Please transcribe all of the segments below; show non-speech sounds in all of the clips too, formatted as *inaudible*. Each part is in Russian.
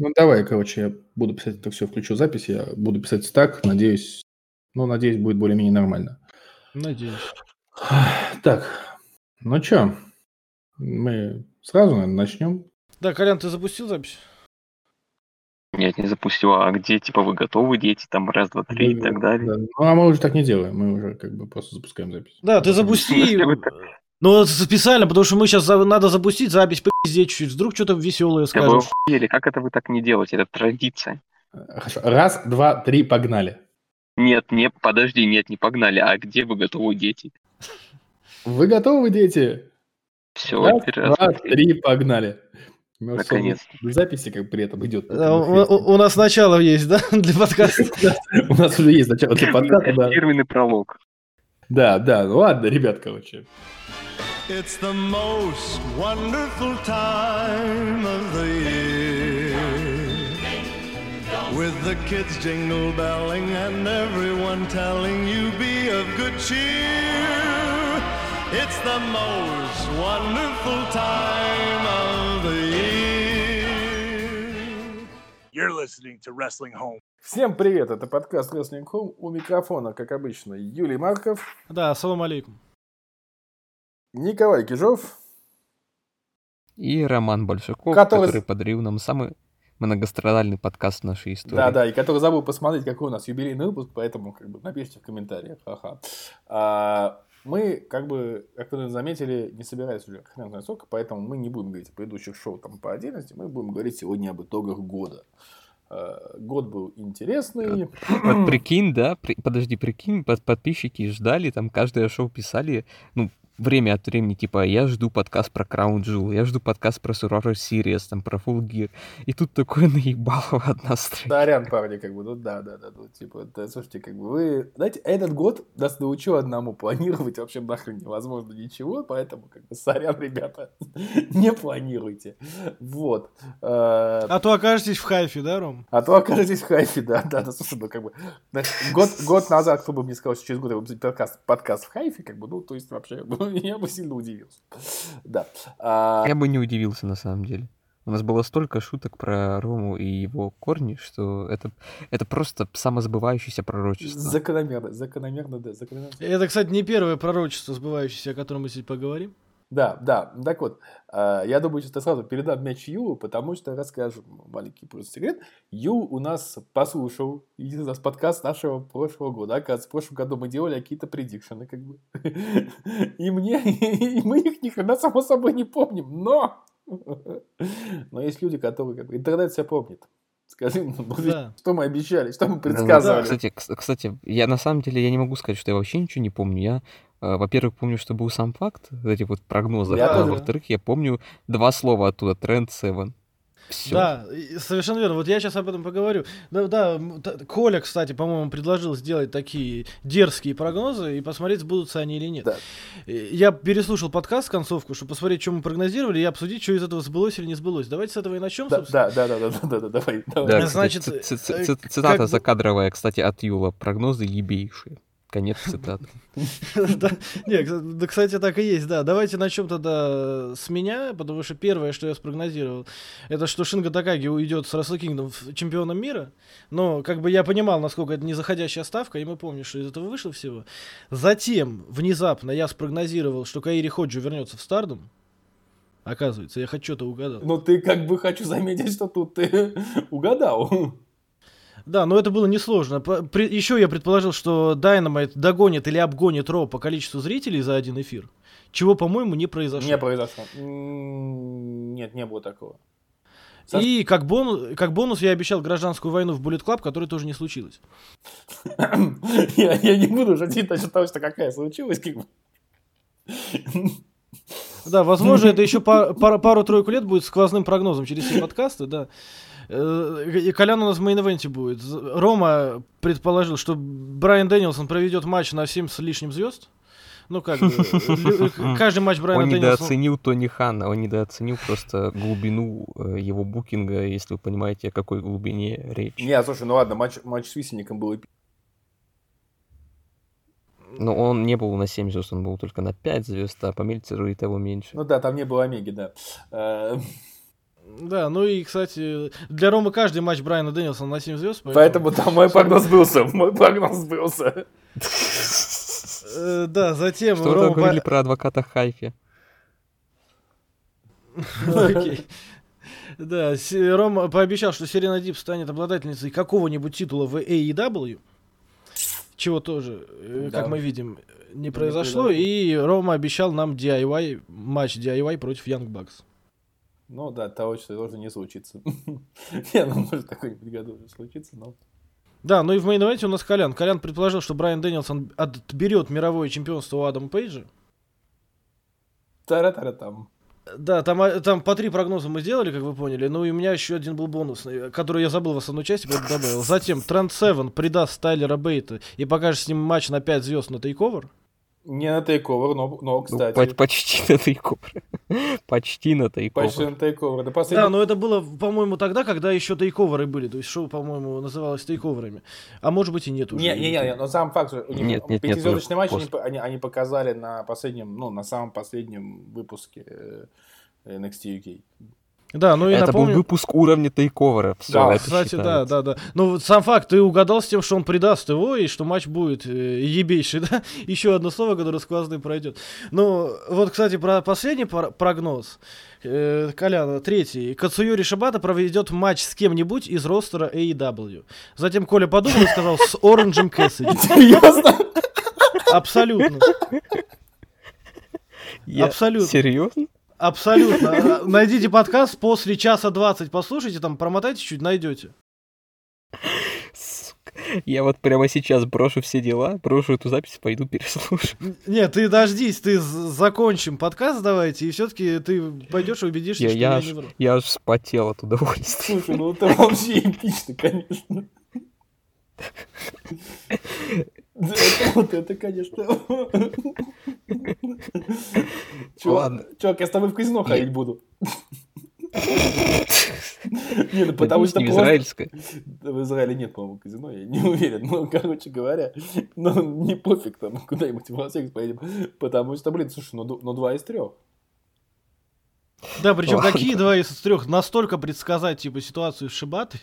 Ну, давай, короче, я буду писать это все, включу запись, я буду писать так, надеюсь, ну, надеюсь, будет более-менее нормально. Надеюсь. *sighs* Так, ну что, мы сразу, наверное, начнем. Да, Колян, ты запустил запись? Нет, не запустила. А где, типа, вы готовы, дети, там, раз, два, три и так далее? Да, Ну, а мы уже так не делаем, мы уже как бы просто запускаем запись. Да, ты запусти. Ну, специально, потому что мы сейчас надо запустить запись, пиздеть чуть-чуть. Вдруг что-то веселое Да вы скажешь. охуели, как это вы так не делаете? Это традиция. Хорошо, раз, два, три, погнали. Нет, не, подожди, нет, не погнали. А где вы готовы, дети? Вы готовы, дети? Все, Раз, раз, два, три. погнали. Всё, Наконец-то. Записи как при этом идет. Да, у, у- у нас начало есть, да, *laughs* для подкаста? *laughs* У нас уже есть начало для подкаста, да. Фирменный пролог. Да, да, ну ладно, ребят, короче. It's the most wonderful time of the year. With the kids jingle belling and everyone telling you be of good cheer. It's the most wonderful time of You're listening to Wrestling Home. Всем привет, это подкаст Wrestling Home. У микрофона, как обычно, Юлий Марков, Да, салам алейкум. Николай Кижов. И Роман Большаков, Который- который, подарил нам самый многострадальный подкаст в нашей истории. Да, да, и который забыл посмотреть, какой у нас юбилейный выпуск, поэтому как бы напишите в комментариях. Ха-ха. А, мы, как бы, как вы заметили, не собирались уже хрен знает сколько, поэтому мы не будем говорить о предыдущих шоу там по отдельности, мы будем говорить сегодня об итогах года. А, год был интересный. Вот прикинь, да, при- подожди, прикинь, под- подписчики ждали, там каждое шоу писали, ну, время от времени, типа, я жду подкаст про Crown Jewel, я жду подкаст про Survivor Series, там, про Full Gear, и тут такое *laughs* наебало от нас троих. Сорян, парни, как бы, ну да, да, да, ну, типа, да, слушайте, как бы вы, знаете, этот год нас научил одному, планировать вообще нахрен невозможно ничего, поэтому, как бы, сорян, ребята, *laughs* не планируйте, вот. Э, А то окажетесь в хайфе, да, Ром? А то окажетесь в хайфе, да, да, да, слушай, ну, как бы, год, год назад, кто бы мне сказал, что через год я буду подкаст, подкаст в хайфе, как бы, ну, то есть, вообще, ну, *laughs* я бы сильно удивился, да. А, Я бы не удивился, на самом деле. У нас было столько шуток про Рому и его корни, что это, это просто самозабывающееся пророчество. закономерно, закономерно, да, закономерно. Это, кстати, не первое пророчество, сбывающееся, о котором мы сегодня поговорим. Да, да. Так вот, а, я думаю, что сразу передам мяч Ю, потому что расскажу маленький просто секрет. Ю у нас послушал единственный раз подкаст нашего прошлого года. Оказывается, в прошлом году мы делали какие-то предикшены, как бы. *laughs* И мне, *laughs* и мы их ни хрена само собой не помним, но... *laughs* Но есть люди, которые как бы... Интернет все помнит. Скажи, ну, Да. что мы обещали, что мы Да, предсказывали. Кстати, кс- кстати, я на самом деле я не могу сказать, что я вообще ничего не помню. Я, во-первых, помню, что был сам факт этих вот прогнозов, Я а во-вторых, я помню два слова оттуда, тренд 7. Все. Да, совершенно верно. Вот я сейчас об этом поговорю. Да, да, Коля, кстати, по-моему, предложил сделать такие дерзкие прогнозы и посмотреть, сбудутся они или нет. Да. Я переслушал подкаст, концовку, чтобы посмотреть, что мы прогнозировали, и обсудить, что из этого сбылось или не сбылось. Давайте с этого и начнем, Да, собственно. да, да, да, да, да, да, давай, давай. Да, Значит, э, цитата закадровая, кстати, от Юла. Прогнозы ебейшие. Конец цитаты. Да, Не, кс- да, кстати, так и есть, да. Давайте начнем тогда с меня, потому что первое, что я спрогнозировал, это что Шинга Такаги уйдет с Wrestle Kingdom в- чемпионом мира. Но как бы я понимал, насколько это незаходящая ставка, и мы помним, что из этого вышло всего. Затем, внезапно, я спрогнозировал, что Каири Ходжи вернется в Стардом. Оказывается, я хоть что-то угадал. Ну, ты как бы хочу заметить, что тут ты угадал. Да, но это было несложно. При- Еще я предположил, что Dynamite догонит или обгонит Ро по количеству зрителей за один эфир. Чего, по-моему, не произошло. Не произошло. Нет, не было такого. Саш- И как, бонус, как бонус я обещал гражданскую войну в Bullet Club, которая тоже не случилась. *coughs* Я, я не буду шутить насчет того, что какая случилась. Как бы. Да, возможно, *coughs* это еще па- пара- пару-тройку лет будет сквозным прогнозом через все подкасты, да. Э, И Колян у нас в мейн-эвенте будет. Рома предположил, что Брайан Дэнилсон проведет матч на 7 с лишним звезд. Ну, как бы, э, *laughs* каждый матч Брайана Он Дэнилсона... недооценил Тони Хана, он недооценил просто глубину э, его букинга, если вы понимаете, о какой глубине речь. Не, слушай, ну ладно, матч, матч с Висельником был Но он не был на 7 звезд, он был только на 5 звезд, а по Мельцеру и того меньше. Ну да, там не было Омеги, да. Да, ну и, кстати, для Ромы каждый матч Брайана Дэнилсона на 7 звезд. Поэтому там мой прогноз сбылся. Мой прогноз сбылся. Э, Да, затем Что вы Рома... говорили про адвоката Хайфи? Окей. Да, Рома пообещал, что Серена Дип станет обладательницей какого-нибудь титула в AEW, чего тоже, э, Да. как мы видим, не произошло. И Рома обещал нам DIY, матч DIY против Young Bucks. Ну да, того, что тоже не случится. Не, ну может какой-нибудь году уже случится, но... Да, ну и в main у нас Колян. Колян предположил, что Брайан Дэнилсон отберет мировое чемпионство у Адама Пейджа. Тара-тара там. Да, там, а, там по три прогноза мы сделали, как вы поняли. Ну и у меня еще один был бонусный, который я забыл в основной части, поэтому добавил. Затем Трент Севен предаст Тайлера Бейта и покажет с ним матч на 5 звезд на TakeOver. Не на тейковер, но, но Ну, кстати. по- почти на тейковер. *laughs* Почти на тейковер. Почти на тейковер. Да, Да, последний... но это было, по-моему, тогда, когда еще тейковеры были. То есть шоу, по-моему, называлось тейковерами. А может быть и нет уже. Не, не, не, не, но сам факт, что у них Нет, нет, нет, пятизвездочный уже матч они, они, они показали на последнем, ну, на самом последнем выпуске э, NXT UK. Да, ну и Это был напомню... выпуск уровня тейковера. Всё, Да, это Кстати, да, считается. да, да. Ну, вот сам факт, ты угадал с тем, что он придаст его, и что матч будет э, ебейший, *laughs* да? Еще одно слово, которое сквозным пройдет. Ну, вот, кстати, про последний пар- прогноз. Э, Коляна, третий. Кацуюри Шибата проведет матч с кем-нибудь из ростера AEW. Затем Коля подумал и сказал с Оранжем Кэссиди. Серьезно? Абсолютно. Абсолютно. Серьезно? Абсолютно. *laughs* А, Найдите подкаст после часа 20, послушайте, там промотайте чуть, найдете. Я вот прямо сейчас брошу все дела, брошу эту запись, пойду переслушаю. Нет, ты дождись, ты закончим подкаст давайте, и все-таки ты пойдешь и убедишься, Я, что я, я аж, не вру. я аж вспотел от удовольствия. Слушай, ну это вообще *laughs* эпично, конечно. *laughs* Вот это, конечно. Чувак, я с тобой в казино ходить буду. Не, ну потому что израильское. В Израиле нет, по-моему, казино, я не *laughs* уверен. Ну, короче говоря, ну, не пофиг там, куда-нибудь в Лас-Вегас поедем. Потому что, блин, слушай, ну, ну два из трех. Да, причем какие два из трех? Настолько предсказать, типа, ситуацию с Шибатой?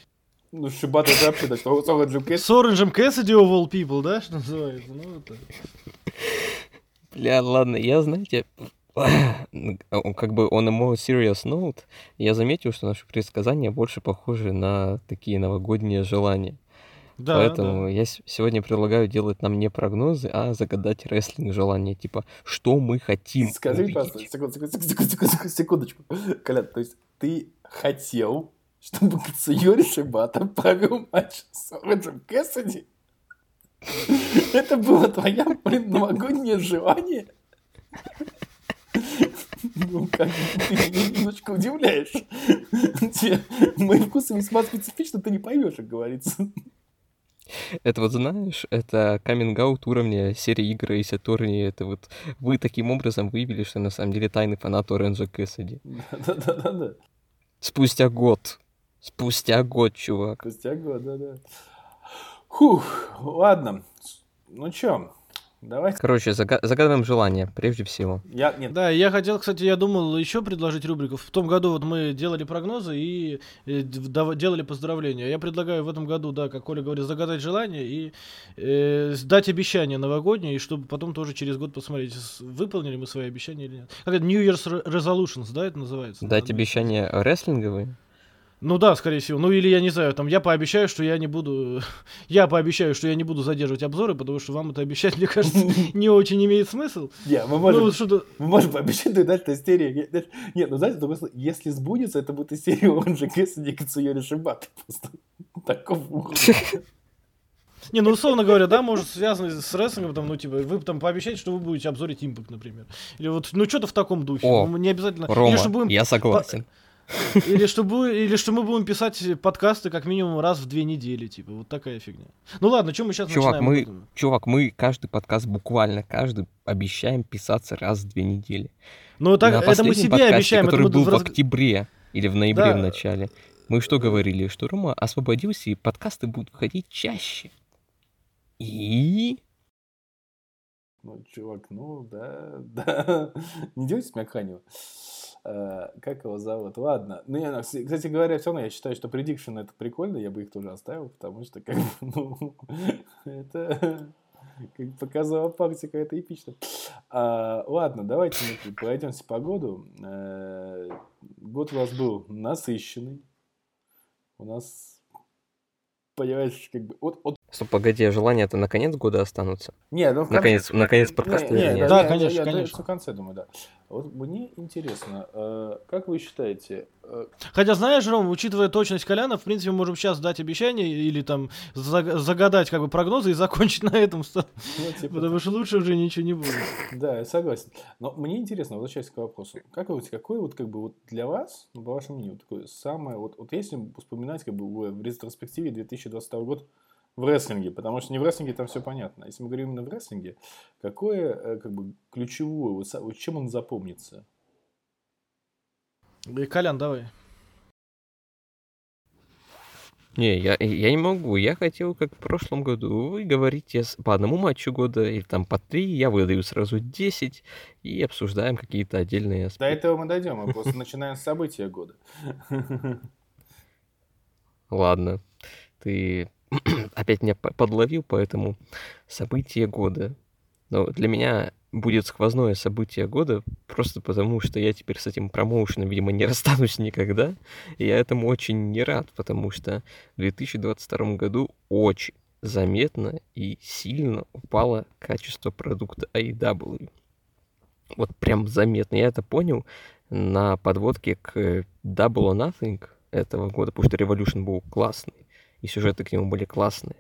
Ну, Шибата это вообще, да, что что Джим Кэс. С Оранжем Кэссиди of all people, да, что называется? Ну, так. Бля, ладно, я, знаете, он как бы on a more serious note, я заметил, что наши предсказания больше похожи на такие новогодние желания. Да, Поэтому да. я сегодня предлагаю делать нам не прогнозы, а загадать рестлинг желания. Типа, что мы хотим Скажи, увидеть. пожалуйста, секунду, секунду, секунду, секундочку. Колян, то есть ты хотел, чтобы Кацуюри Шибата провел матч с Оранжем Кэссиди? Это было твое, блин, новогоднее желание? Ну, как ты меня немножко удивляешь. Мои вкусы весьма специфичны, ты не поймешь, как говорится. Это вот знаешь, это каминг-аут уровня серии игр и Сатурни. Это вот вы таким образом выявили, что на самом деле тайный фанат Оранжа Кэссиди. Да-да-да-да. Спустя год. Спустя год, чувак. Спустя год, да-да. Фух, ладно. Ну чё, давай. Короче, зага- загадываем желание, прежде всего. Я, нет, Да, я хотел, кстати, я думал еще предложить рубрику. В том году вот мы делали прогнозы и э, делали поздравления. Я предлагаю в этом году, да, как Коля говорит, загадать желание и э, дать обещание новогоднее, и чтобы потом тоже через год посмотреть, выполнили мы свои обещания или нет. Как это, New Year's Re- Resolutions, да, это называется? Дать обещание рестлинговые. Ну да, скорее всего. Ну или я не знаю, там я пообещаю, что я не буду... *laughs* Я пообещаю, что я не буду задерживать обзоры, потому что вам это обещать, *laughs* мне кажется, *laughs* не очень имеет смысл. не, мы Ну, можем, что-то... мы можем пообещать, что дальше истерия. Нет, ну знаете, просто, если сбудется, это будет истерия он же Кэссиди и Кацуюри Шибаты. Просто такого. Не, ну условно говоря, да, может связано с рестлингом, там, ну, типа, вы там пообещаете, что вы будете обзорить импакт, например. Или вот, ну, что-то в таком духе. О, Ну, не обязательно. Рома, или, будем... я согласен. *laughs* или, что бу- или что мы будем писать подкасты как минимум раз в две недели, типа, вот такая фигня. Ну ладно, что мы сейчас Чувак, начинаем? мы, чувак, мы каждый подкаст, буквально каждый, обещаем писаться раз в две недели. Ну, так, На это мы себе подкасте, обещаем. это который мы был в в раз- октябре или в ноябре Да. в начале. Мы что говорили? Что Рома освободился, и подкасты будут выходить чаще. И... Ну, чувак, ну, да, *laughs* да. Не делайте с меня. Э, Как его зовут? Ладно. Ну, я, кстати говоря, все равно я считаю, что предикшн это прикольно, я бы их тоже оставил, потому что, как ну, *laughs* это как показала практика, это эпично. А, ладно, давайте мы пройдемся по году. Э, Год у нас был насыщенный. У нас, понимаешь, как бы... Вот, вот Стоп, погоди, желания-то на конец года останутся? Не, ну в конце- Наконец, наконец Не, подкаста не, или нет? Да, я- конечно, я- я конечно. в конце думаю, да. Вот мне интересно, э, как вы считаете, э, Хотя, знаешь, Ром, учитывая точность Коляна, в принципе, мы можем сейчас дать обещание или там заг- загадать как бы прогнозы и закончить на этом, ну, типа, потому что лучше уже ничего не будет. да, я согласен. Но мне интересно, возвращаясь к вопросу, как вы, какой вот как бы вот для вас, ну, по вашему мнению, такое самое, вот, вот если вспоминать как бы в ретроспективе 2022 год в рестлинге, потому что не в рестлинге там все понятно. Если мы говорим именно в рестлинге, какое э, как бы ключевое, вот чем он запомнится? И, Колян, давай. Не, я, я не могу. Я хотел, как в прошлом году, вы говорите по одному матчу года или там по три, я выдаю сразу 10 и обсуждаем какие-то отдельные До аспекты. этого мы дойдем, мы просто *laughs* начинаем с события года. Ладно, ты опять меня по- подловил, поэтому событие года. Но для меня будет сквозное событие года, просто потому что я теперь с этим промоушеном, видимо, не расстанусь никогда. И я этому очень не рад, потому что в 2022 году очень заметно и сильно упало качество продукта AEW. Вот прям заметно. Я это понял на подводке к Double or Nothing этого года, потому что Revolution был классный, и сюжеты к нему были классные.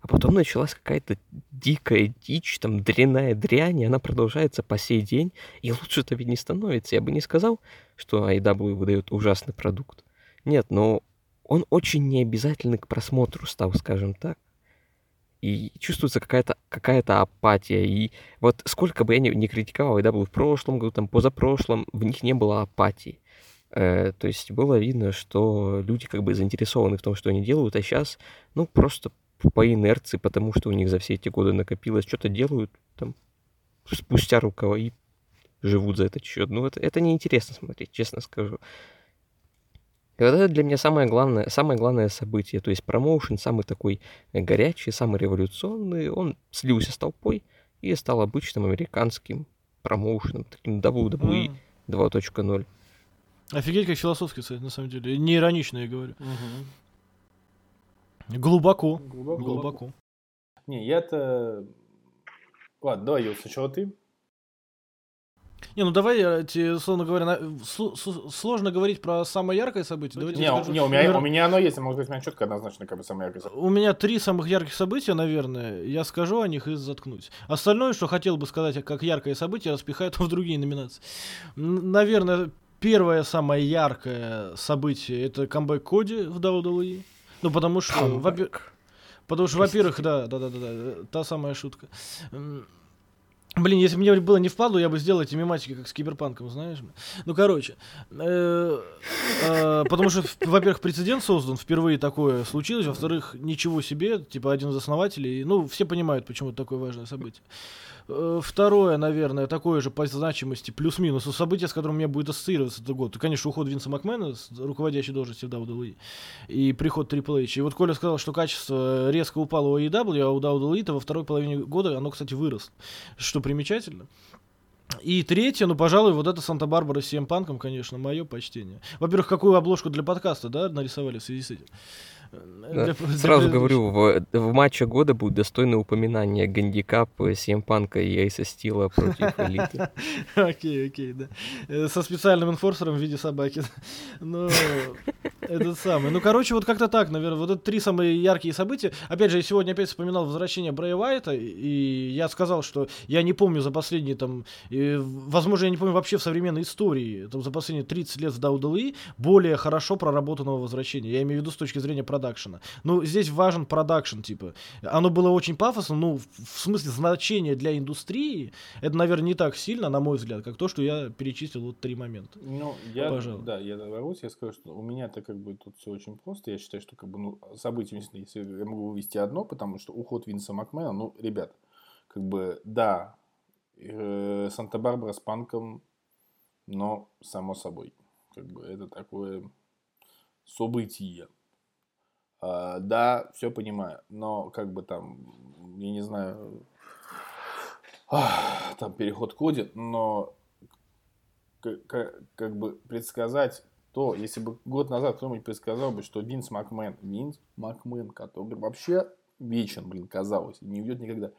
А потом началась какая-то дикая дичь, там дрянная дрянь, и она продолжается по сей день, и лучше-то ведь не становится. Я бы не сказал, что AEW выдает ужасный продукт. Нет, но он очень необязательный к просмотру стал, скажем так. И чувствуется какая-то какая апатия. И вот сколько бы я ни, ни критиковал AEW в прошлом году, там позапрошлом, в них не было апатии. Э, то есть было видно, что люди как бы заинтересованы в том, что они делают, а сейчас, ну, просто по инерции, потому что у них за все эти годы накопилось, что-то делают там спустя рукава и живут за этот счет. Ну, это, это неинтересно смотреть, честно скажу. И вот это для меня самое главное, самое главное событие. То есть промоушен самый такой горячий, самый революционный, он слился с толпой и стал обычным американским промоушеном, таким WWE М. 2.0. Офигеть, как философски, кстати, на самом деле. Не иронично, я говорю. Глубоко. Глубоко. Глубоко. Не, я-то... Ладно, давай, Юр, сначала ты. Не, ну давай, я тебе, условно говоря, на- сло- сложно говорить про самое яркое событие. Давайте Не, скажу. не, у меня, Наверно, у меня оно есть, может быть, у меня четко однозначно как бы самое яркое. У меня три самых ярких события, наверное. Я скажу о них и заткнусь. Остальное, что хотел бы сказать, как яркое событие, распихаю в другие номинации. Наверное, первое самое яркое событие это камбэк Коди в WWE. Ну, потому что, во-пе- потому что, во-первых, да, да, да, да, да, та самая шутка. Блин, если бы мне было не впадло, я бы сделал эти мематики, как с киберпанком, знаешь. Ну, короче. э, э, Потому что, во-первых, прецедент создан, впервые такое случилось, во-вторых, ничего себе, типа один из основателей. Ну, все понимают, почему это такое важное событие. Э, Второе, наверное, такое же по значимости, плюс-минус, событие, с которым у меня будет ассоциироваться этот год. Конечно, уход Винса Макмена с руководящей должности в WWE и приход Triple H. И вот Коля сказал, что качество резко упало у AEW, а у WWE-то во второй половине года оно, кстати, выросло. Что примечательно. И третье, ну, пожалуй, вот это Санта-Барбара с CM Панком, конечно, мое почтение. Во-первых, какую обложку для подкаста, да, нарисовали в связи с этим? Для- для Сразу предыдущего. говорю, в, в матче года будет достойное упоминание гандикап CM Панка и Эйса Стила против *laughs* Элиты. Окей, окей, да. Э, Со специальным инфорсером в виде собаки. Ну, этот самый. Ну, короче, вот как-то так, наверное. Вот это три самые яркие события. Опять же, я сегодня опять вспоминал возвращение Брэя Уайта, и я сказал, что я не помню за последние там, э, возможно, я не помню вообще в современной истории, там, за последние 30 лет в WWE более хорошо проработанного возвращения. Я имею в виду с точки зрения продакшена. Ну, здесь важен продакшн, типа. Оно было очень пафосно, ну, в, смысле значения для индустрии, это, наверное, не так сильно, на мой взгляд, как то, что я перечислил вот три момента. Ну, я, Пожалуй. да, я ворвусь, я скажу, что у меня-то как бы тут все очень просто. Я считаю, что как бы, ну, событие, если если я могу вывести одно, потому что уход Винса Макмена, ну, ребят, как бы, да, э, Санта-Барбара с Панком но само собой. Как бы это такое событие. А, да, все понимаю, но как бы там, я не знаю, там переход ходит, но как, как, бы предсказать то, если бы год назад кто-нибудь предсказал бы, что Винс Макмен, Винс Макмен, который вообще вечен, блин, казалось, не уйдет никогда,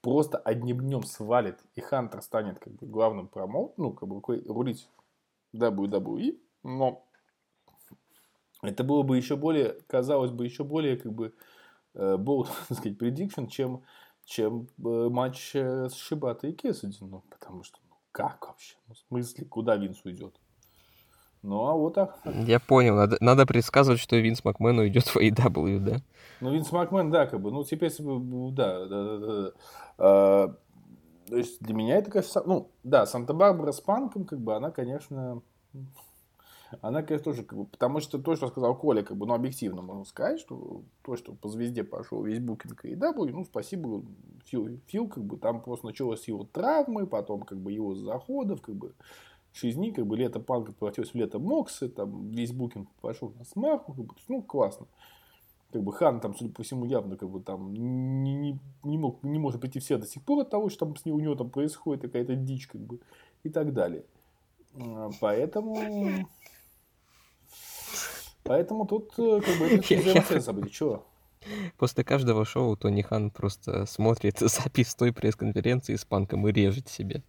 просто одним днем свалит, и Хантер станет как бы главным промоут, ну, как бы рулить WWE, но это было бы еще более, казалось бы, еще более как бы э, bold, *laughs* так сказать, prediction, чем, чем э, матч э, с Шибатой и Кесади. Ну, потому что, ну, как вообще? Ну, в смысле, куда Винс уйдет? Ну, а вот так. Я понял, надо, надо предсказывать, что Винс Макмен уйдет в AEW, да? Ну, Винс Макмен, да, как бы, ну, теперь, да, да, да, да. А, то есть для меня это, конечно, ну, да, Санта-Барбара с Панком, как бы, она, конечно, она, конечно, тоже, как бы, потому что то, что сказал Коля, как бы, ну, объективно можно сказать, что то, что по звезде пошел весь букинг и да, ну, спасибо Фил, Фил, как бы, там просто началось его травмы, потом, как бы, его заходов, как бы, Шизни, как бы, лето Панка превратилось в лето Моксы, там, весь букинг пошел на смарку, как бы, ну, классно. Как бы Хан там, судя по всему, явно как бы там не, не, не, мог, не может прийти все до сих пор от того, что там с ним, у него там происходит какая-то дичь, как бы, и так далее. А, поэтому Поэтому тут э, как бы *laughs* это взаимосвязь событий. Чего? После каждого шоу Тони Хан просто смотрит *laughs* запись той пресс-конференции с панком и режет себе.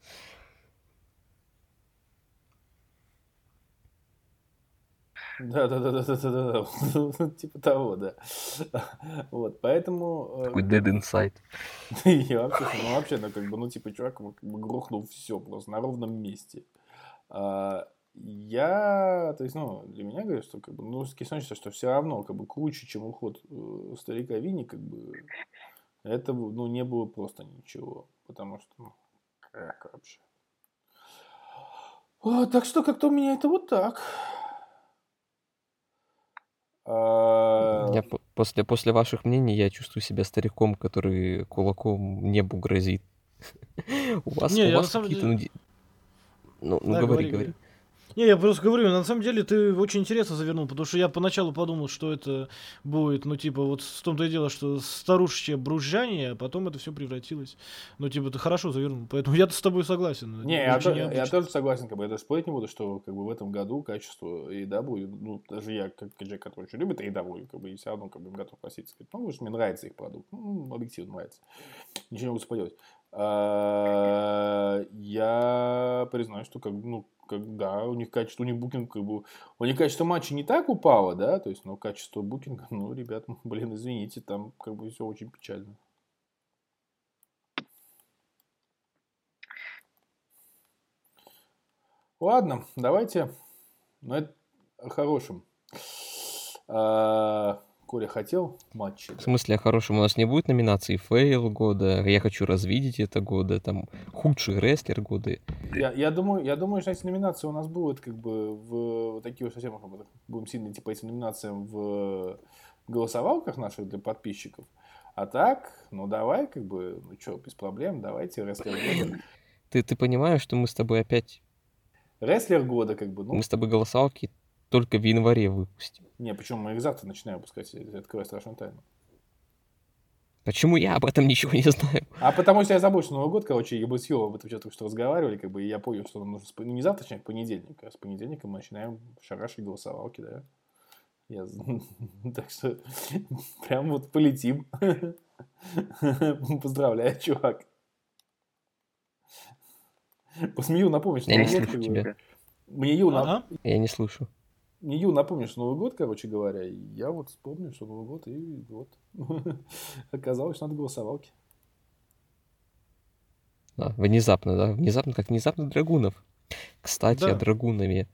Да, да, да, да, да, да, да, *laughs* типа того, да. Вот, поэтому. Э, Такой dead inside. Я вообще, ну вообще, ну как бы, ну типа чувак как бы грохнул все просто на ровном месте. А, я, то есть, ну, для меня говорят, что, как бы, ну, кислончество, что все равно, как бы, круче, чем уход э, старика Вини, как бы, это, ну, не было просто ничего, потому что, ну, как вообще. Вот, так что как-то у меня это вот так. А... Я после, после ваших мнений я чувствую себя стариком, который кулаком небу грозит. *laughs* У вас, у вас какие-то... Деле... Ну, ну, да, говори, говори. Не, я просто говорю, на самом деле ты очень интересно завернул, потому что я поначалу подумал, что это будет, ну, типа, вот в том-то и дело, что старушечье бружание, а потом это все превратилось. Ну, типа, ты хорошо завернул, поэтому я с тобой согласен. Не, я, то, я тоже согласен, как бы, я даже спорить не буду, что, как бы, в этом году качество AEW, ну, даже я, как человек, который очень любит AEW, как бы, и все равно, как бы, готов просить, сказать, ну, мне нравится их продукт, ну, объективно нравится. Ничего не могу споделать. А, я признаю, что, как, ну, когда у них качество, у них букинг, как бы, у них качество матча не так упало, да, то есть, но качество букинга, *laughs* ну, ребят, *laughs* блин, извините, там как бы все очень печально. Ладно, давайте, ну, это о хорошем. А, Коля хотел матчи. В смысле, о хорошем у нас не будет номинации fail года, я хочу развидеть это года, там худший рестлер года. Я, я думаю, я думаю, что эти номинации у нас будут как бы в вот такие вот совсем как бы, будем сильно идти по этим номинациям в голосовалках наших для подписчиков. А так, ну давай, как бы, ну что, без проблем, давайте рестлер года. Ты, ты понимаешь, что мы с тобой опять... Рестлер года, как бы, ну... Мы с тобой голосовалки только в январе выпустим. Не, почему мы их завтра начинаем выпускать, открывая страшную тайну. Почему я об этом ничего не знаю? А потому что я забыл, что Новый год, короче, и мы с Йо об этом только что разговаривали, как бы, и я понял, что нам нужно, ну, не завтра, а понедельник, а с понедельника мы начинаем шарашить голосовалки, да. Я... *laughs* Так что *laughs* прям вот полетим. *laughs* Поздравляю, чувак. Посмею напомнить, что я не слышу тебя. Мне Ю, на... Я не слышу не Ю напомнишь Новый год, короче говоря, и я вот вспомнил, что Новый год, и вот *laughs* оказалось, что надо голосовалки. А, внезапно, да? Внезапно, как внезапно Драгунов. Кстати, да. о Драгунове.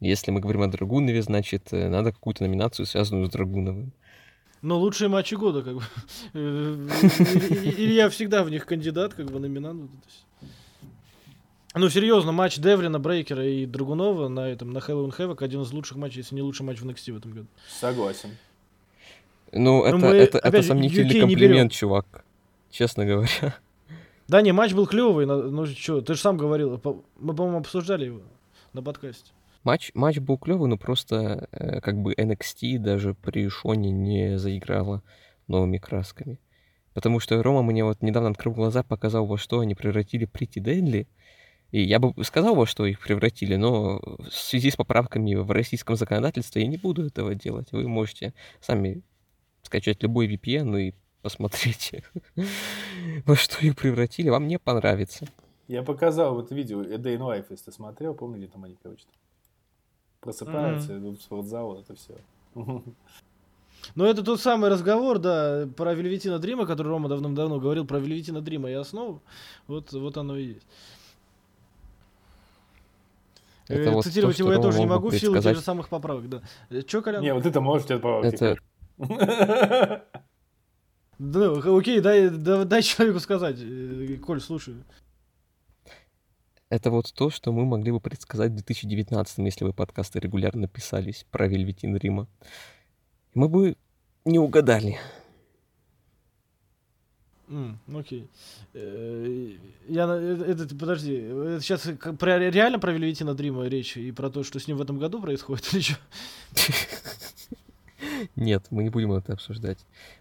Если мы говорим о Драгунове, значит, э, надо какую-то номинацию, связанную с Драгуновым. Но лучшие матчи года, как бы. *laughs* Или я всегда в них кандидат, как бы номинант. Ну, серьезно, матч Девлина, Брейкера и Драгунова на этом, на Halloween Havoc один из лучших матчей, если не лучший матч в NXT в этом году. Согласен. Ну, это, мы, это, это сомнительный комплимент, чувак. Честно говоря. Да, не, матч был клевый, ну что, ты же сам говорил, по- мы, по-моему, обсуждали его на подкасте. Матч, матч был клевый, но просто э, как бы NXT даже при Шоне не заиграла новыми красками. Потому что Рома мне вот недавно открыл глаза, показал, во что они превратили Прити Дэнли. И я бы сказал, во что их превратили, но в связи с поправками в российском законодательстве я не буду этого делать. Вы можете сами скачать любой VPN и посмотреть, *laughs* во что их превратили. Вам не понравится. Я показал вот видео A Day in Life, если ты смотрел, помню, где там они, короче, просыпаются, идут в спортзал, это все. *laughs* Ну, это тот самый разговор, да, про Вельветина Дрима, который Рома давным-давно говорил про Вельветина Дрима и основу. Вот, вот оно и есть. Это Э, вот то, Цитировать что его я тоже не могу в силу тех предсказать. же самых поправок, да. Э, Чё, Колян? Не, вот это может тебе Это, помогать. *laughs* Да, окей, дай, да- дай человеку сказать. Э, Коль, слушаю. это вот то, что мы могли бы предсказать в 2019, если бы подкасты регулярно писались про Вельветин Рима. Мы бы не угадали. М, окей. Э, Я, на- э, это, подожди, это сейчас про, реально про Вельветина Дрима речь и про то, что с ним в этом году происходит или что? Нет, мы не будем это обсуждать.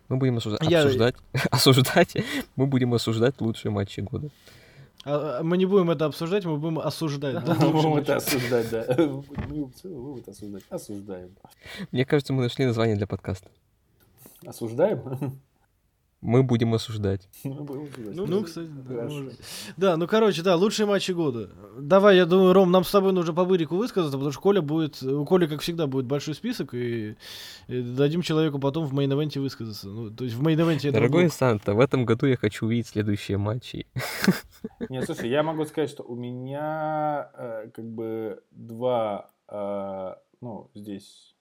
Мы будем осужда- Я- обсуждать, *laughs* осуждать, мы будем осуждать лучшие матчи года. А, а мы не будем это обсуждать, мы будем осуждать. да, *laughs* Мы будем это осуждать, да. *laughs* Мы будем это осуждать. Осуждаем. Мне кажется, мы нашли название для подкаста. Осуждаем? Мы будем осуждать. *laughs* Мы будем осуждать. Ну, кстати, да. Да, ну, короче, да, лучшие матчи года. Давай, я думаю, Ром, нам с тобой нужно по-бырику высказаться, потому что Коля будет, у Коли, как всегда, будет большой список, и, и дадим человеку потом в main event е высказаться. Ну, то есть в main event е Дорогой блока. Санта, в этом году я хочу увидеть следующие матчи. *laughs* Нет, слушай, я могу сказать, что у меня э, как бы два, э, ну, здесь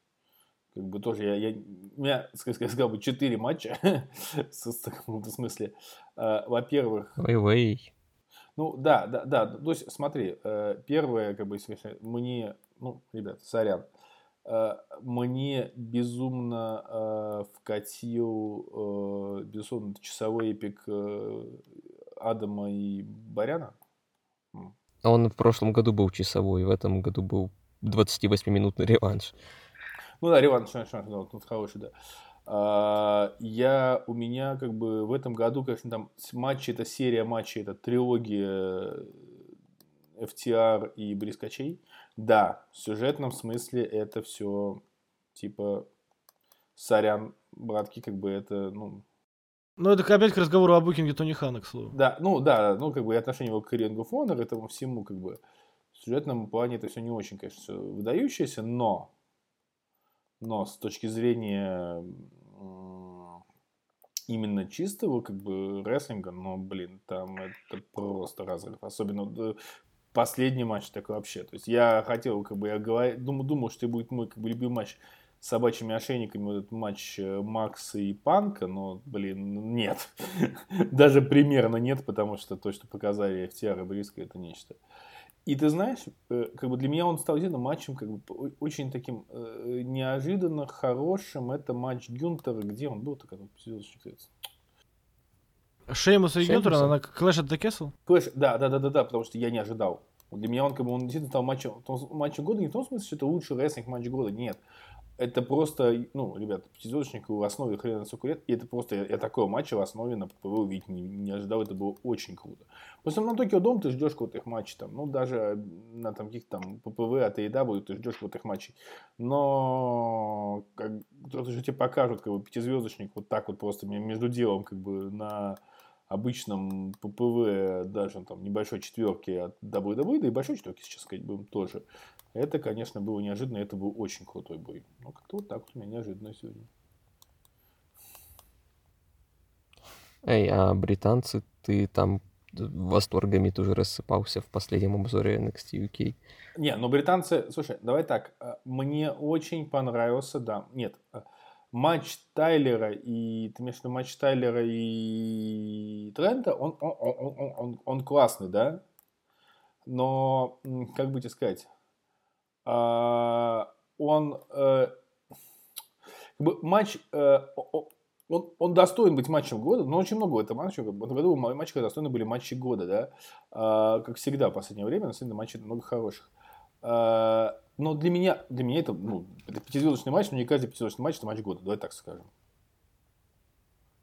как бы тоже я, я у меня, ска- ска- сказал бы, четыре матча, *laughs* в смысле. Э, Во-первых, Ой-ой. ну да, да, да, то есть смотри, э, первое, как бы, мне, ну, ребят, сорян, э, мне безумно вкатил, безусловно, часовой эпик Адама и Баряна. Он в прошлом году был часовой, в этом году был 28-минутный реванш. Ну да, реванш, да, вот тут хороший, да. А, я, у меня как бы в этом году, конечно, там матчи, это серия матчей, это трилогия э, FTR и Брискачей. Да, в сюжетном смысле это все типа сорян, братки, как бы это, ну, Ну, это опять к разговору о букинге Тони Хана, к слову. да, ну да, ну как бы и отношение его к of Honor, этому всему как бы в сюжетном плане это все не очень, конечно, выдающееся, но, но с точки зрения именно чистого как бы рестлинга, ну блин, там это просто разрыв, особенно последний матч такой вообще, то есть я хотел как бы я говор- думал, думал, что это будет мой как бы любимый матч с собачьими ошейниками вот этот матч э, Макса и Панка, но, блин, нет. *laughs* Даже примерно нет, потому что то, что показали FTR и Бриско, это нечто. И ты знаешь, э, как бы для меня он стал действительно матчем как бы очень таким э, неожиданно хорошим. Это матч Гюнтера, где он был-то, когда кажется. Шеймуса и Шеймуса? Гюнтера на Clash at the Castle? Clash, да, да, да, да, да, потому что я не ожидал. Для меня он как бы он действительно стал матчем, матчем года не в том смысле, что это лучший рестлинг матч года, нет. Это просто, ну, ребят, пятизвездочник в основе хрена на сколько лет, и это просто, я, я такой матч в основе на ППВ увидеть не, не ожидал, это было очень круто. Просто на Токио Дом ты ждешь каких-то их матчей, там, ну, даже на там каких-то там ППВ от AEW ты ждешь каких-то их матчей. Но как, то, что тебе покажут, как бы, пятизвездочник вот так вот просто ме- между делом, как бы, на обычном ППВ, даже там небольшой четверки от WWE, да и большой четверки, сейчас сказать будем тоже. Это, конечно, было неожиданно, это был очень крутой бой. Ну, как-то вот так вот у меня неожиданно сегодня. Эй, а британцы, ты там восторгами тоже рассыпался в последнем обзоре NXT UK. Не, ну британцы, слушай, давай так, э, мне очень понравился, да, нет, э, матч Тайлера и, ты имеешь в виду матч Тайлера и Трента, он, он, он, он, он, он классный, да, но, как бы тебе сказать, а, он, э, как бы матч, э, он, он достоин быть матчем года, но очень много в этом матче. В этом году матчи, достойны были матчи года, да. А, как всегда в последнее время, на самом деле, матчей много хороших. А, но для меня, для меня это, ну, это пятизвездочный матч, но не каждый пятизвездочный матч это матч года, давай так скажем.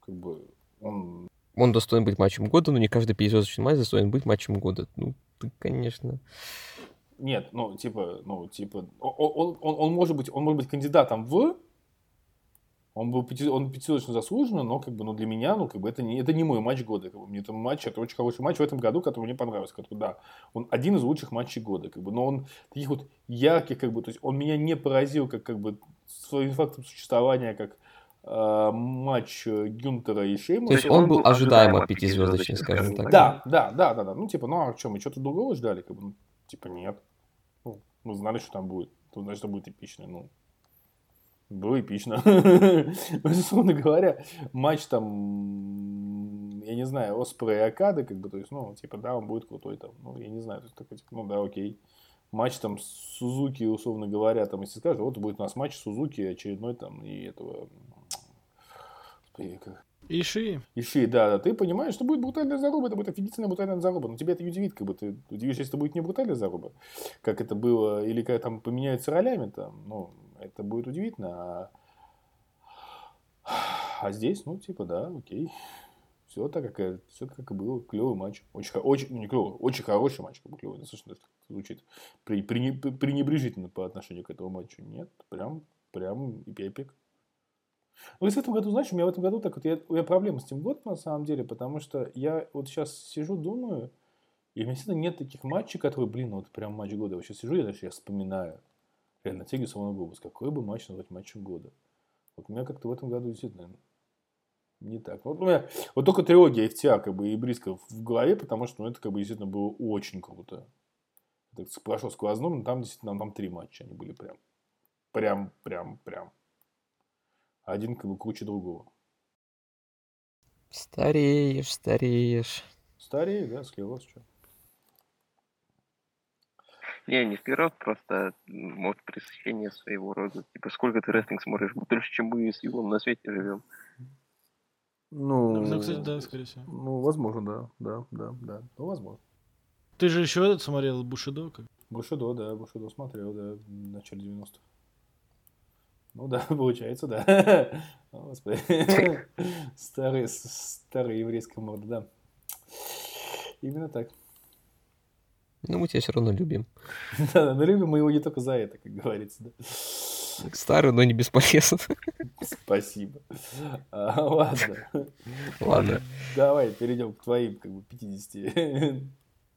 Как бы он... Он достоин быть матчем года, но не каждый пятизвездочный матч достоин быть матчем года. Ну, ты, конечно... Нет, ну, типа, ну, типа, он, он, он, он может быть, он может быть кандидатом в он был пяти, он пятизвездочно заслуженно, но как бы, ну, для меня, ну, как бы, это не, это не мой матч года. Как бы, мне это матч, это очень хороший матч в этом году, который мне понравился. Который, да, он один из лучших матчей года, как бы, но он таких вот ярких, как бы, то есть он меня не поразил, как, как бы, своим фактом существования, как э, матч Гюнтера и Шеймуса. То есть он, он был ожидаемо пятизвездочный, скажем так. Да, да, да, да, да. Ну, типа, ну, а что, мы что-то другого ждали? Как бы, ну, типа, нет. Ну, мы знали, что там будет. Тут, значит, это будет эпично. Ну, было эпично. *laughs* Условно говоря, матч там, я не знаю, Оспора и Акады, как бы, то есть, ну, типа, да, он будет крутой там, ну, я не знаю, то есть, такой, типа, ну, да, окей. Матч там с Сузуки, условно говоря, там, если скажут, вот будет у нас матч Сузуки очередной там, и этого, Иши. Иши, да, да. Ты понимаешь, что будет брутальная заруба, это будет офигительная брутальная заруба. Но тебя это удивит, как бы ты удивишься, если это будет не брутальная заруба, как это было, или когда там поменяются ролями, там, ну, это будет удивительно. А, а здесь, ну, типа, да, окей. Все так, как, все как и было. Клевый матч. Очень, очень, ну, не клевый, очень хороший матч, как бы клевый. Достаточно звучит при, пренебрежительно по отношению к этому матчу. Нет, прям, прям эпик. Ну, в этом году, знаешь, у меня в этом году так вот, я, у меня проблема с тем годом, на самом деле, потому что я вот сейчас сижу, думаю, и у меня всегда нет таких матчей, которые, блин, ну, вот прям матч года. Я сейчас сижу, я даже я вспоминаю реально тяги самого глобус. Какой бы матч назвать матчем года? Вот у меня как-то в этом году действительно не так. Вот у меня вот только трилогия FTA как бы и близко в голове, потому что ну, это как бы действительно было очень круто. Это прошло сквозным, но там действительно там три матча они были прям. Прям, прям, прям. Один как бы круче другого. Стареешь, стареешь. Стареешь, да, склероз, что. Не, не склероз, просто, может, пресыщение своего рода. Типа, сколько ты рестлинг смотришь? Дольше, чем мы с Юлом на свете живем. Ну, ну, кстати, да, скорее всего. Ну, возможно, да, да, да, да. Ну, возможно. Ты же еще этот смотрел Бушидо? Как? Бушидо, да, Бушидо смотрел, да, в начале 90-х. Ну да, *laughs* получается, да. О, господи. Старый, старый еврейская морда, да. Именно так. Ну, мы тебя все равно любим. *laughs* Да, но любим мы его не только за это, как говорится, да. Старый, но не бесполезно. Спасибо. А, ладно. Ладно. Давай перейдем к твоим, как бы, 50.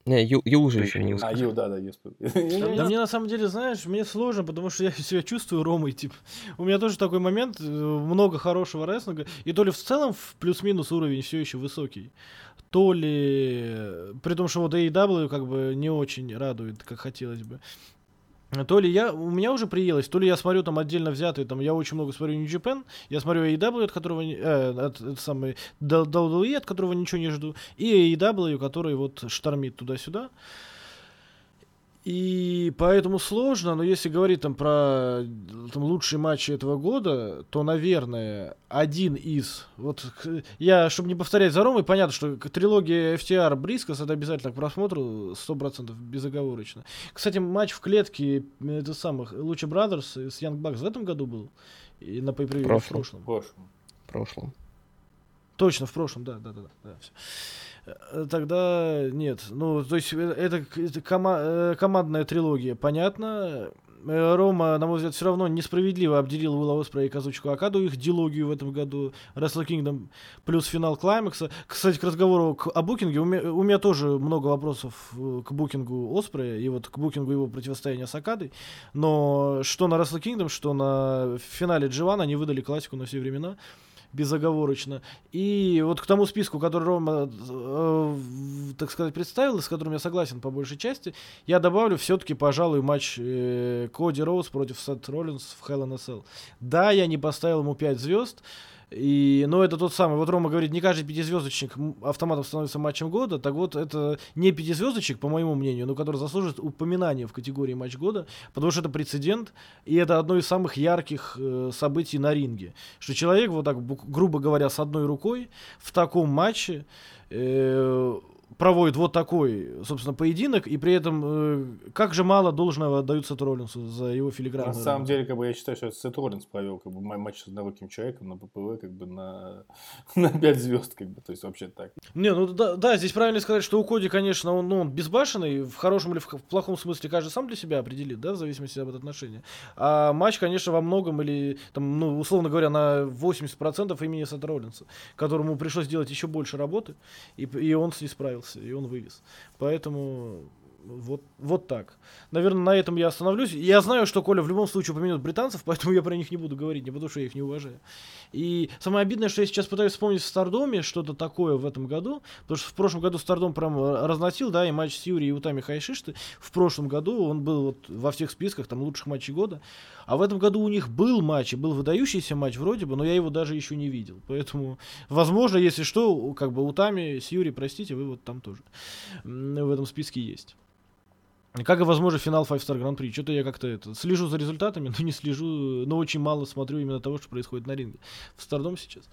Не, Ю, Ю уже еще не А, Ю, да, да, Ю. Да *laughs* мне на самом деле, знаешь, мне сложно, потому что я *laughs* себя чувствую Ромой, типа. У меня тоже такой момент, э, много хорошего рестлинга, и то ли в целом в плюс-минус уровень все еще высокий, то ли, при том, что вот AEW как бы не очень радует, как хотелось бы. То ли я, у меня уже приелось, то ли я смотрю там отдельно взятые, там я очень много смотрю New Japan, я смотрю AEW, от которого, э, от, от самой WWE, от которого ничего не жду, и AEW, который вот штормит туда-сюда. И поэтому сложно, но если говорить там про там, лучшие матчи этого года, то, наверное, один из... Вот я, чтобы не повторять за Ромой, понятно, что трилогия FTR Брискос это обязательно к просмотру 100% безоговорочно. Кстати, матч в клетке это самых Луча Brothers с Young Bucks в этом году был? И на pay в прошлом. В прошлом. В прошлом. Точно, в прошлом, да, да, да, да. Все. Э, тогда нет. Ну, то есть э, это, это кома э, командная трилогия, понятно. Рома, на мой взгляд, все равно несправедливо обделил Уилла Оспра и Казучку Акаду их дилогию в этом году. Wrestle Kingdom плюс финал Клаймакса. Кстати, к разговору к, о букинге. У меня, у меня тоже много вопросов к букингу Оспрея и вот к букингу его противостояния с Акадой. Но что на Wrestle Kingdom, что на финале Дживана они выдали классику на все времена безоговорочно. И вот к тому списку, который Рома, э, так сказать, представил, с которым я согласен по большей части, я добавлю все-таки, пожалуй, матч э, Коди Роуз против Сет Роллинс в Hell in a Cell. Да, я не поставил ему 5 звезд, И, ну, это тот самый. Вот Рома говорит, не каждый пятизвездочник автоматом становится матчем года. Так вот, это не пятизвездочник, по моему мнению, но который заслуживает упоминания в категории матч года, потому что это прецедент, и это одно из самых ярких э, событий на ринге. Что человек, вот так, грубо говоря, с одной рукой в таком матче э, проводит вот такой, собственно, поединок, и при этом э, как же мало должного отдают Сету Роллинсу за его На филигранную самом работу. деле, как бы я считаю, что Сет Роллинс провел как бы ма- матч с одноруким человеком на ППВ как бы на, *laughs* на 5 звезд, как бы, то есть вообще так. Не, ну да, да, здесь правильно сказать, что у Коди, конечно, он, ну, он безбашенный, в хорошем или в, в плохом смысле каждый сам для себя определит, да, в зависимости от отношения. А матч, конечно, во многом или, там, ну, условно говоря, на 80% имени Сета Роллинса, которому пришлось делать еще больше работы, и, и он с ней справился, и он вывез. Поэтому вот, вот так. Наверное, на этом я остановлюсь. Я знаю, что Коля в любом случае упомянет британцев, *laughs* поэтому я про них не буду говорить, не потому что я их не уважаю. И самое обидное, что я сейчас пытаюсь вспомнить в Стардоме что-то такое в этом году, потому что в прошлом году Стардом прям э, разносил, да, и матч с Юрией и Утами Хайшишты. В прошлом году он был вот во всех списках там лучших матчей года. А в этом году у них был матч, и был выдающийся матч вроде бы, но я его даже еще не видел. Поэтому, возможно, если что, как бы Утами с Юрией, простите, вы вот там тоже в этом списке есть. Как и, возможно, финал Five Star Grand Prix. Что-то я как-то это, слежу за результатами, *laughs* но не слежу, но очень мало смотрю именно того, что происходит на ринге. В Стардом сейчас.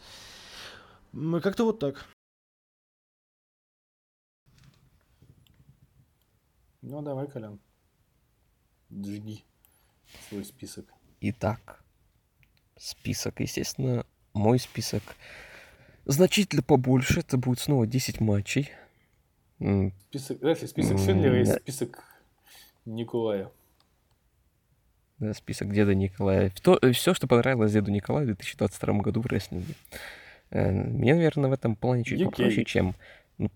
М, Как-то вот так. Ну, давай, Колян. Жги свой список. Итак, список, естественно, мой список значительно побольше. Это будет снова 10 матчей. Список, знаешь, ли, список Шиндлера и список Николая. да, список деда Николая. все, что понравилось деду Николаю в 2022 году в рестлинге. Э, Мне, наверное, в этом плане чуть UK. попроще, чем, ну,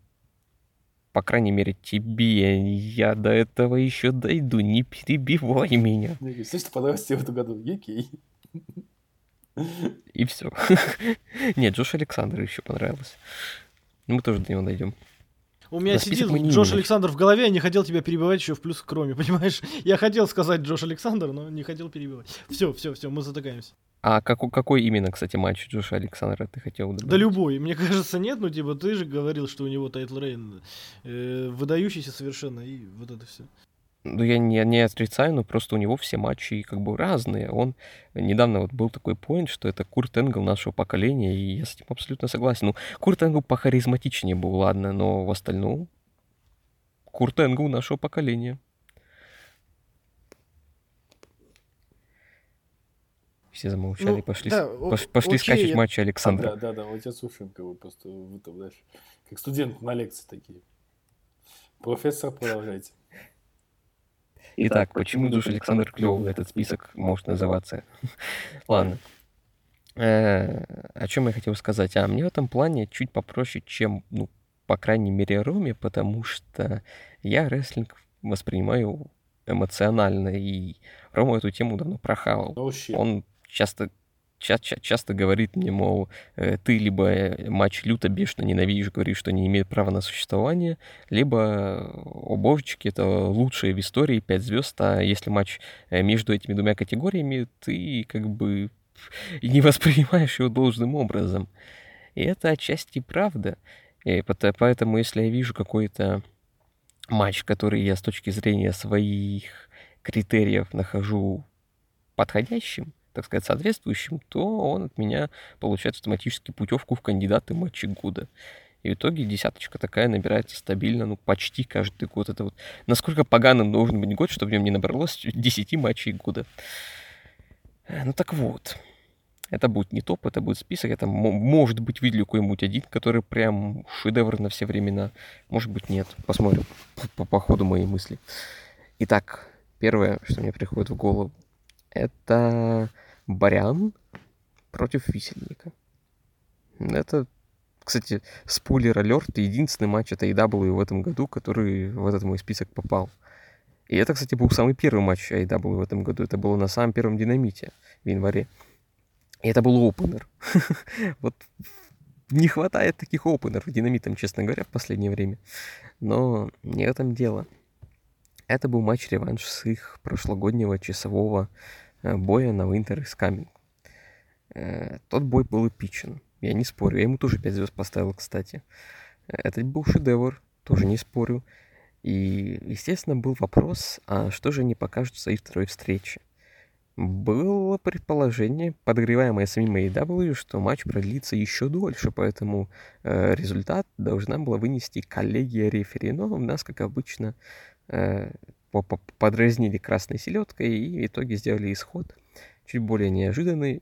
по крайней мере, тебе. Я до этого еще дойду, не перебивай меня. Все, что понравилось тебе в этом году. Окей. И все. *laughs* Нет, Джош Александр еще понравилось. Ну, Мы тоже до него дойдем. У меня список сидит Джош. Александр в голове, я не хотел тебя перебивать еще в плюс кроме, *laughs* понимаешь? Я хотел сказать Джош Александр, но не хотел перебивать. Все, все, все, мы затыкаемся. А какой, какой именно, кстати, матч Джоша Александра ты хотел добавить? Да любой. Мне кажется, нет, ну типа ты же говорил, что у него title reign э, выдающийся совершенно, и вот это все. Ну, я не, не отрицаю, но просто у него все матчи как бы разные. Он недавно вот был такой point, что это Курт Энгл нашего поколения, и я с этим абсолютно согласен. Ну, Курт Энгл похаризматичнее был, ладно, но в остальном Курт Энгл нашего поколения. Все замолчали, Ну, пошли, да, пош- пошли окей, скачать я- матчи Александра. Да, да, да, вот я слушаем, как бы просто вы там, знаешь, как студент на лекции такие. Профессор, продолжайте. Итак, почему Джош Александр клевый этот список может называться? *laughs* Ладно. Э, О чем я хотел сказать? А мне в этом плане чуть попроще, чем, ну, по крайней мере, Роме, потому что я рестлинг воспринимаю эмоционально, и Рома эту тему давно прохавал. Он часто, ча- ча- часто говорит мне, мол, э, ты либо э, матч люто бешено ненавидишь, говоришь, что не имеет права на существование, либо, о это лучшее в истории, 5 звезд, а если матч э, между этими двумя категориями, ты как бы *laughs* не воспринимаешь его должным образом. И это отчасти правда. И поэтому, если я вижу какой-то матч, который я с точки зрения своих критериев нахожу подходящим, так сказать, соответствующим, то он от меня получает автоматически путевку в кандидаты матчи года. И в итоге десяточка такая набирается стабильно, ну, почти каждый год. Это вот насколько поганым должен быть год, чтобы в нем не набралось *laughs* 10 матчей года. Ну так вот, это будет не топ, это будет список. Это мо- может быть выделю какой-нибудь один, который прям шедевр на все времена. Может быть нет. Посмотрим по, по ходу моей мысли. Итак, первое, что мне приходит в голову, это Барян против Висельника. Это, кстати, спойлер алерт, единственный матч от AEW в этом году, который в этот мой список попал. И это, кстати, был самый первый матч AEW в этом году. Это было на самом первом динамите в январе. И это был опенер. *laughs* Вот не хватает таких опенеров динамитом, честно говоря, в последнее время. Но не в этом дело. Это был матч-реванш с их прошлогоднего часового боя на Winter is Coming. Э, тот бой был эпичен. Я не спорю. Я ему тоже 5 звезд поставил, кстати. Это был шедевр, тоже не спорю. И, естественно, был вопрос, а что же они покажут в своей второй встрече? Было предположение, подогреваемое самим AEW, что матч продлится еще дольше, поэтому э, результат должна была вынести коллегия рефери. Но у нас, как обычно, э, подразнили красной селедкой и в итоге сделали исход чуть более неожиданный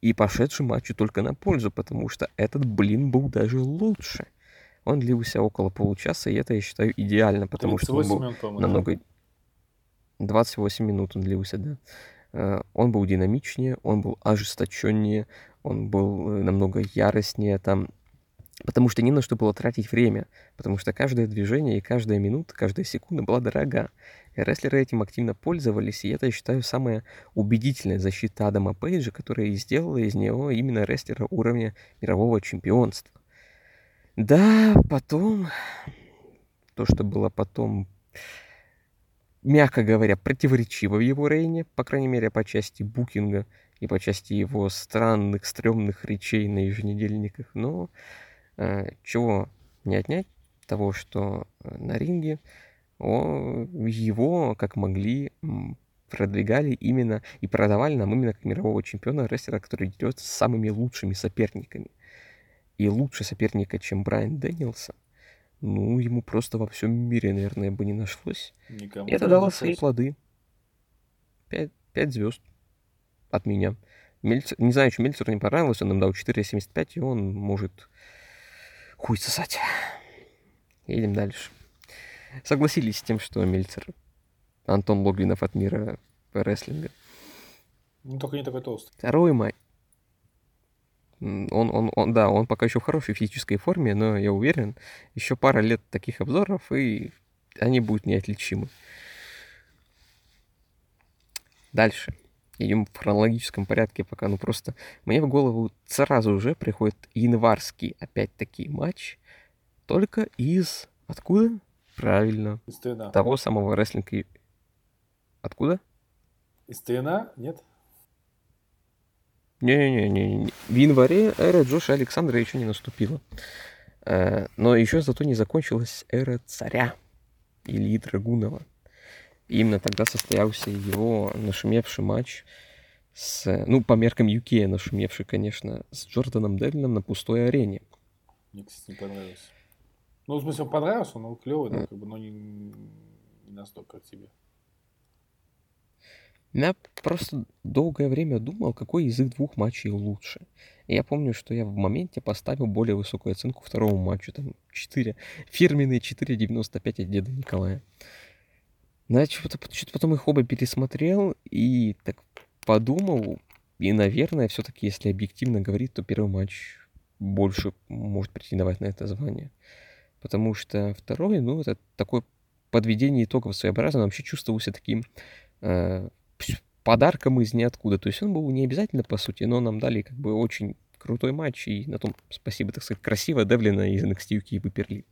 и пошедший матчу только на пользу, потому что этот блин был даже лучше. Он длился около получаса, и это я считаю идеально, потому что он был минут, намного... 28 минут он длился, да. Э, он был динамичнее, он был ожесточеннее, он был э, намного яростнее, там Потому что не на что было тратить время, потому что каждое движение и каждая минута, каждая секунда была дорога. И рестлеры этим активно пользовались, и это, я считаю, самая убедительная защита Адама Пейджа, которая и сделала из него именно рестлера уровня мирового чемпионства. Да, потом... То, что было потом, мягко говоря, противоречиво в его рейне, по крайней мере, по части букинга и по части его странных, стрёмных речей на еженедельниках, но чего не отнять того, что э, на ринге его, как могли, продвигали именно и продавали нам именно как мирового чемпиона рестлера, который дерется с самыми лучшими соперниками – и лучше соперника, чем Брайан Дэнилсон, ну, ему просто во всем мире, наверное, бы не нашлось. Никому это дало свои плоды. Пять, пять звезд от меня. Мельцер, не знаю, что Мельцеру не понравилось, он нам дал 4,75, и он может хуй сосать. Едем дальше. Согласились с тем, что Мельцер Антон Логвинов от мира рестлинга. Ну, только не такой толстый. Второй май. Он, он, он, да, он пока еще в хорошей физической форме, но я уверен, еще пара лет таких обзоров, и они будут неотличимы. Дальше. Идем в хронологическом порядке пока. Ну просто мне в голову сразу же приходит январский опять-таки матч. Только из... Откуда? Правильно. Из ТНА. Того самого рестлинга. Откуда? Из ТНА? Нет? Не-не-не, в январе эра Джоша Александра еще не наступила. Э, но еще зато не закончилась эра царя Ильи Драгунова. Именно тогда состоялся его нашумевший матч с, ну, по меркам UK нашумевший, конечно, с Джорданом Девлином на пустой арене. Мне, кстати, не понравился. Ну, в смысле, он понравился, он клевый, да, как бы, но не, не настолько, как тебе. Я просто долгое время думал, какой из их двух матчей лучше. И я помню, что я в моменте поставил более высокую оценку второму матчу, там 4, фирменные 4.95 от деда Николая. Но что-то, что-то потом их оба пересмотрел и так подумал, и, наверное, все-таки, если объективно говорить, то первый матч больше может претендовать на это звание. Потому что второй, ну, это такое подведение итогов своеобразно, вообще чувствовался таким э, подарком из ниоткуда. То есть он был не обязательно, по сути, но нам дали как бы очень крутой матч, и на том, спасибо, так сказать, красиво Девлина из NXT UK выперли.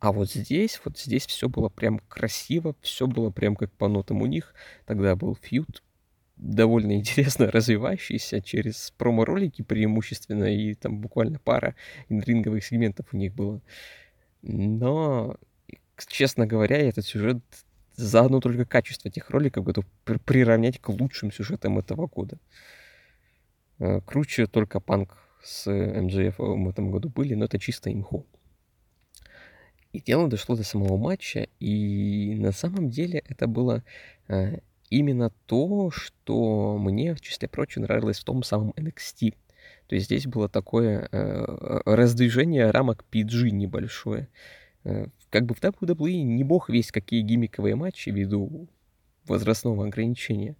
А вот здесь, вот здесь все было прям красиво, все было прям как по нотам у них. Тогда был фьюд, довольно *laughs* интересно развивающийся через промо-ролики преимущественно, и там буквально пара ринговых сегментов у них было. Но, честно говоря, этот сюжет за одно только качество этих роликов готов приравнять к лучшим сюжетам этого года. Э, круче только панк с МДФ в этом году были, но это чисто имхо. И дело дошло до самого матча, и на самом деле это было э, именно то, что мне, в числе прочего, нравилось в том самом NXT. То есть здесь было такое э, раздвижение рамок PG небольшое. Э, как бы в WWE не бог весь какие гиммиковые матчи ввиду возрастного ограничения.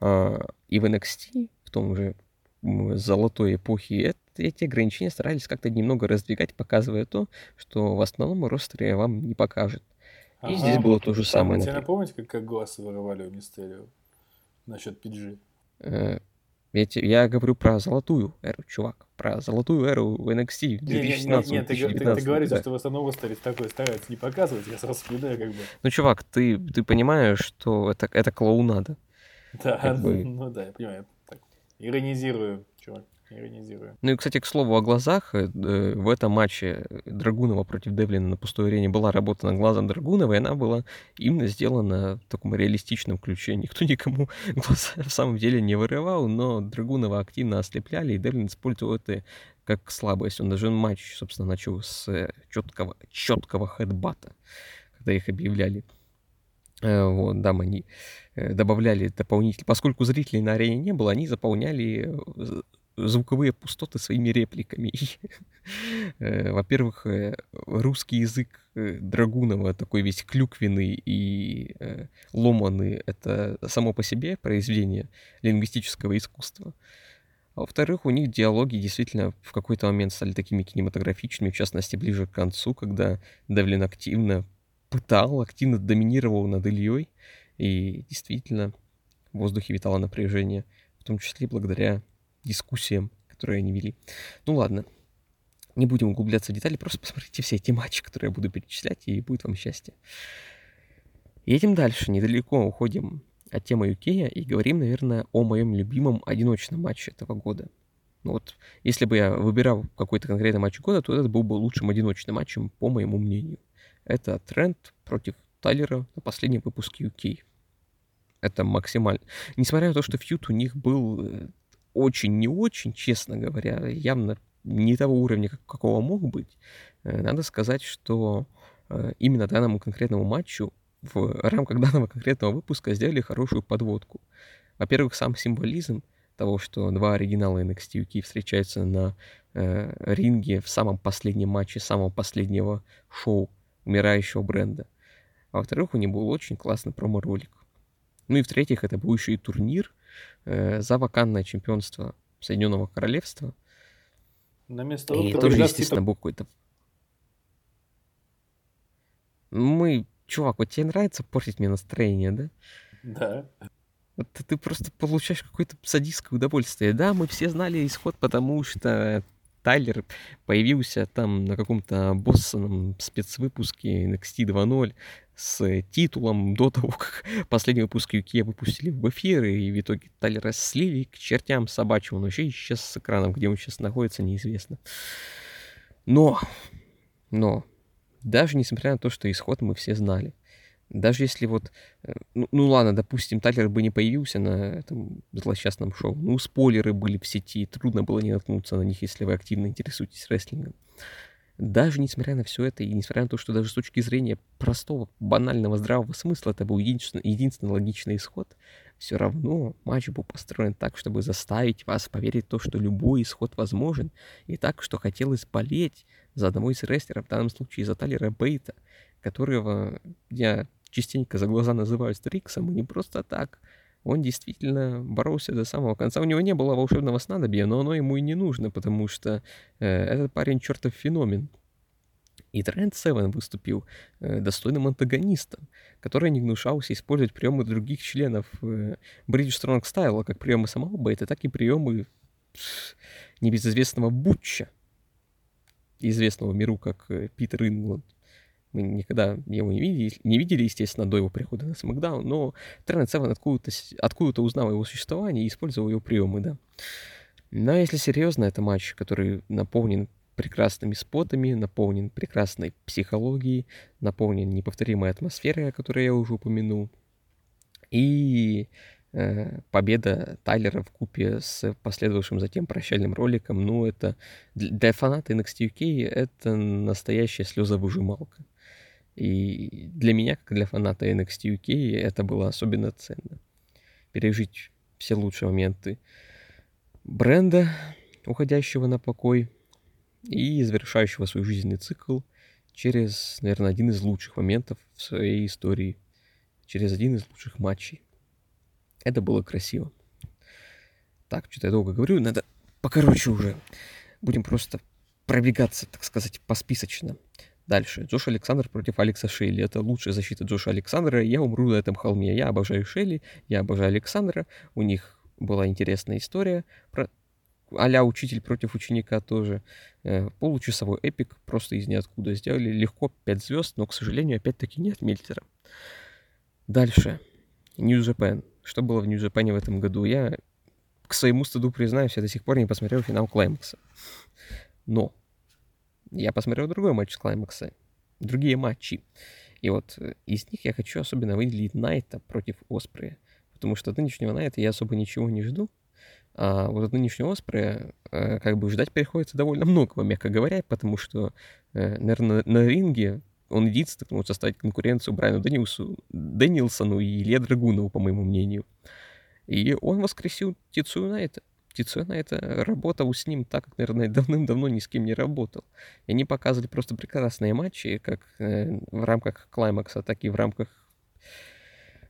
А, и в NXT, в том же золотой эпохе, эти ограничения старались как-то немного раздвигать, показывая то, что в основном ростере вам не покажет. И ага, здесь было то же самое. Тебе напомните, как, как глаз воровали у Мистерио насчет PG? Ведь я говорю про золотую эру, чувак. Про золотую эру в NXT 2017 Нет, нет, нет, ты, ты, ты говоришь, да. что в основном старец такой старается не показывать, я сразу вспоминаю как бы. Ну, чувак, ты, ты понимаешь, что это, это клоунада. Да, как бы... ну да, я понимаю. Так, иронизирую чувак, иронизирую. Ну и, кстати, к слову о глазах, э, э, в этом матче Драгунова против Девлина на пустой арене была работана глазом Драгунова, и она была именно сделана в таком реалистичном ключе. Никто никому *laughs* глаза в самом деле не вырывал, но Драгунова активно ослепляли, и Девлин использовал это как слабость. Он даже матч, собственно, начал с четкого, четкого хедбата, когда их объявляли. Э, вот, там они добавляли дополнительно, поскольку зрителей на арене не было, они заполняли звуковые пустоты своими репликами. *laughs* Э, во-первых, э, русский язык э, Драгунова такой весь клюквенный и ломанный, это само по себе произведение лингвистического искусства. А во-вторых, у них диалоги действительно в какой-то момент стали такими кинематографичными, в частности, ближе к концу, когда Девлин активно пытал, активно доминировал над Ильей, и действительно в воздухе витало напряжение, в том числе благодаря дискуссиям, которые они вели. Ну ладно, не будем углубляться в детали, просто посмотрите все эти матчи, которые я буду перечислять, и будет вам счастье. Едем дальше, недалеко уходим от темы UK и говорим, наверное, о моем любимом одиночном матче этого года. Ну вот, если бы я выбирал какой-то конкретный матч года, то этот был бы лучшим одиночным матчем, по моему мнению. Это Трент против Тайлера на последнем выпуске UK. Это максимально. Несмотря на то, что фьют у них был э, очень не очень, честно говоря, явно не того уровня, какого мог быть, э, надо сказать, что э, именно данному конкретному матчу в рамках *laughs* данного конкретного выпуска сделали хорошую подводку. Во-первых, сам символизм того, что два оригинала NXT UK встречаются на э, ринге в самом последнем матче самого последнего шоу умирающего бренда. А во-вторых, у них был очень классный промо-ролик. Ну и в-третьих, это был еще и турнир, за вакантное чемпионство Соединенного Королевства. На место И тоже, естественно, был какой-то... Мы... Чувак, вот тебе нравится портить мне настроение, да? Да. Вот ты просто получаешь какое-то садистское удовольствие. Да, мы все знали исход, потому что Тайлер появился там на каком-то боссоном спецвыпуске NXT 2.0 с титулом до того, как последний выпуск UK выпустили в эфир, и в итоге Тайлера слили к чертям собачьему, но еще исчез с экраном, где он сейчас находится, неизвестно. Но, но, даже несмотря на то, что исход мы все знали, даже если вот, э, ну, ну ладно, допустим, Тайлер бы не появился на этом злосчастном шоу, ну спойлеры были в сети, трудно было не наткнуться на них, если вы активно интересуетесь рестлингом даже несмотря на все это, и несмотря на то, что даже с точки зрения простого, банального, здравого смысла это был единственный, единственный логичный исход, все равно матч был построен так, чтобы заставить вас поверить в то, что любой исход возможен, и так, что хотелось болеть за одного из рестлеров, в данном случае за Талера Бейта, которого я частенько за глаза называю Стриксом, и не просто так — он действительно боролся до самого конца. У него не было волшебного снадобья, но оно ему и не нужно, потому что э, этот парень чертов феномен. И Тренд Севен выступил э, достойным антагонистом, который не гнушался использовать приемы других членов э, British Strong Style, как приемы самого Бейта, так и приемы небезызвестного Бутча, известного миру как э, Питер Ингланд. Мы никогда его не видели, не видели, естественно, до его прихода на Смакдаун, но Трент Севен откуда-то, откуда-то узнал его существовании и использовал его приемы, да. Но если серьезно, это матч, который наполнен прекрасными спотами, наполнен прекрасной психологией, наполнен неповторимой атмосферой, о которой я уже упомянул. И э, победа Тайлера в купе с последовавшим затем прощальным роликом, ну, это для фаната NXT UK это настоящая слезовыжималка. И для меня, как для фаната NXT UK, это было особенно ценно. Пережить все лучшие моменты бренда, уходящего на покой, и завершающего свой жизненный цикл через, наверное, один из лучших моментов в своей истории, через один из лучших матчей. Это было красиво. Так, что-то я долго говорю, надо покороче уже. Будем просто пробегаться, так сказать, посписочно. Дальше. Джош Александр против Алекса Шейли. Это лучшая защита Джоша Александра. Я умру на этом холме. Я обожаю Шейли, я обожаю Александра. У них была интересная история про а учитель против ученика тоже. Э, получасовой эпик просто из ниоткуда сделали. Легко 5 звезд, но, к сожалению, опять-таки не от Мельтера. Дальше. New Japan. Что было в New Japan в этом году? Я к своему стыду признаюсь, я до сих пор не посмотрел финал Клаймакса. Но я посмотрел другой матч с Клаймакса, другие матчи. И вот э, из них я хочу особенно выделить Найта против Оспрея. Потому что от нынешнего Найта я особо ничего не жду. А вот от нынешнего Оспрея э, как бы ждать приходится довольно многого, мягко говоря, потому что, э, наверное, на ринге он единственный, кто может составить конкуренцию Брайану Дэниусу, Дэнилсону и Илье Драгунову, по моему мнению. И он воскресил Тицу Найта. Тицуэна это работал с ним так, как, наверное, *laughs* давным-давно ни с кем не работал. И они показывали просто прекрасные матчи, как э, в рамках Клаймакса, так и в рамках...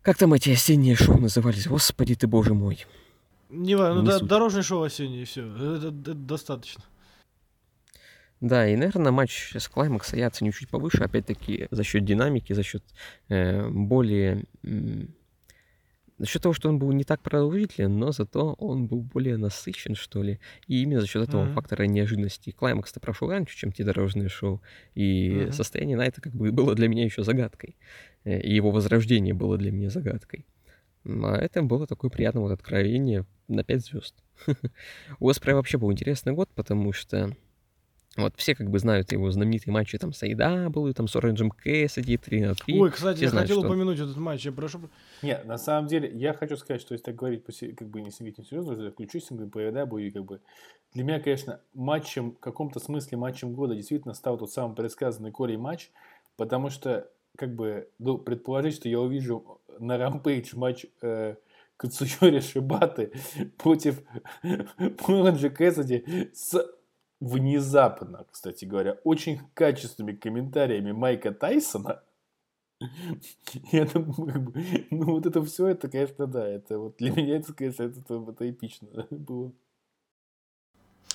Как там эти осенние шоу назывались? Господи ты, боже мой. Не важно, ну, да, суть. дорожное шоу осеннее, все. Это, это достаточно. Да, и, наверное, матч с Клаймакса я оценю чуть повыше, опять-таки, за счет динамики, за счет э, более... м, За счет того, что он был не так продолжителен, но зато он был более насыщен, что ли. И именно за счет этого Мгм. фактора неожиданности. Клаймакс-то прошел раньше, чем те дорожные шоу. И Мгм. состояние Найта как бы было для меня еще загадкой. Э, И его возрождение было для меня загадкой. А это было такое приятное вот откровение на 5 звезд. *laughs* У Оспрея вообще был интересный год, потому что вот все как бы знают его знаменитые матчи там с AEW, там с Оранжем Кэссиди, 3 на 3. Ой, кстати, все я знают, хотел что- упомянуть этот матч. Я прошу. Нет, на самом деле, я хочу сказать, что если так говорить, как бы не сидеть серьезно, я включусь и по AEW, и как бы для меня, конечно, матчем, в каком-то смысле матчем года действительно стал тот самый предсказанный Корей матч, потому что, как бы, ну, предположить, что я увижу на Рампейдж матч э, Кацуйори Шибаты *laughs* против *laughs* Оранжа Кэссиди с внезапно, кстати говоря, очень качественными комментариями Майка Тайсона, *laughs* бы, ну вот это все, это, конечно, да, это вот для меня это, конечно, это, это, это эпично *laughs* было.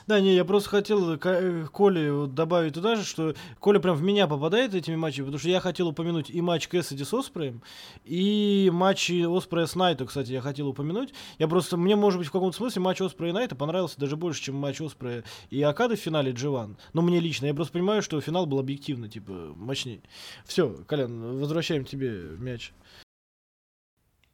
Да, не, я просто хотел Ка- э, Коле добавить туда же, что Коля прям в меня попадает этими матчами, потому что я хотел упомянуть и матч Кэссиди с Оспреем, и матчи Оспрея с Найта, кстати, я хотел упомянуть. Я просто, мне, может быть, в каком-то смысле матч Оспрея и Найта понравился даже больше, чем матч Оспрея и Акады в финале G1. Но мне лично, я просто понимаю, что финал был объективно, типа, мощнее. Все, Колян, возвращаем тебе мяч.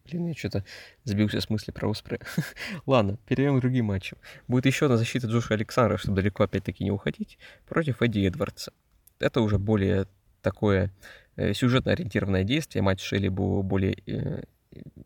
Блин, я что-то сбился с мысли про Оспрея. *laughs* Ладно, перейдем к другим матчам. Будет еще одна защита Джоша Александра, чтобы далеко опять-таки не уходить, против Эдди Эдвардса. Это уже более такое э, сюжетно ориентированное действие. Матч Шелли был более э,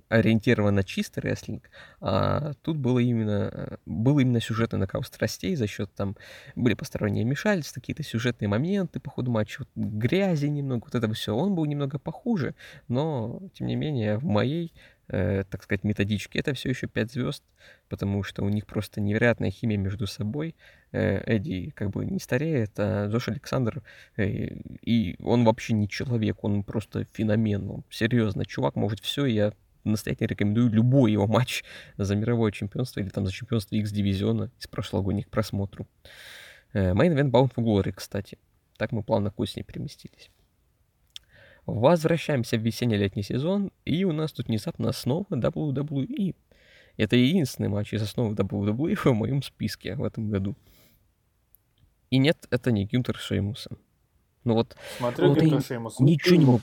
ориентирован на чистый рестлинг, а тут было именно, э, был именно сюжетный накал страстей за счет там были посторонние вмешательства, какие-то сюжетные моменты по ходу матча, вот грязи немного, вот это все. Он был немного похуже, но, тем не менее, в моей, э, так сказать, методичке это все еще 5 звезд, потому что у них просто невероятная химия между собой. Э, Эдди как бы не стареет, а Джош Александр, э, и он вообще не человек, он просто феномен. Он, серьезно, чувак может все, я настоятельно рекомендую любой его матч за мировое чемпионство или там за чемпионство X-дивизиона из прошлогодних к просмотру. Мейн Event Bound for Glory, кстати. Так мы плавно к осени переместились. Возвращаемся в весенне-летний сезон, и у нас тут внезапно снова WWE. Это единственный матч из основы WWE в моем списке в этом году. И нет, это не Гюнтер Шеймуса. Ну вот, Смотрю, Вот ты Шеймус. ничего не могу...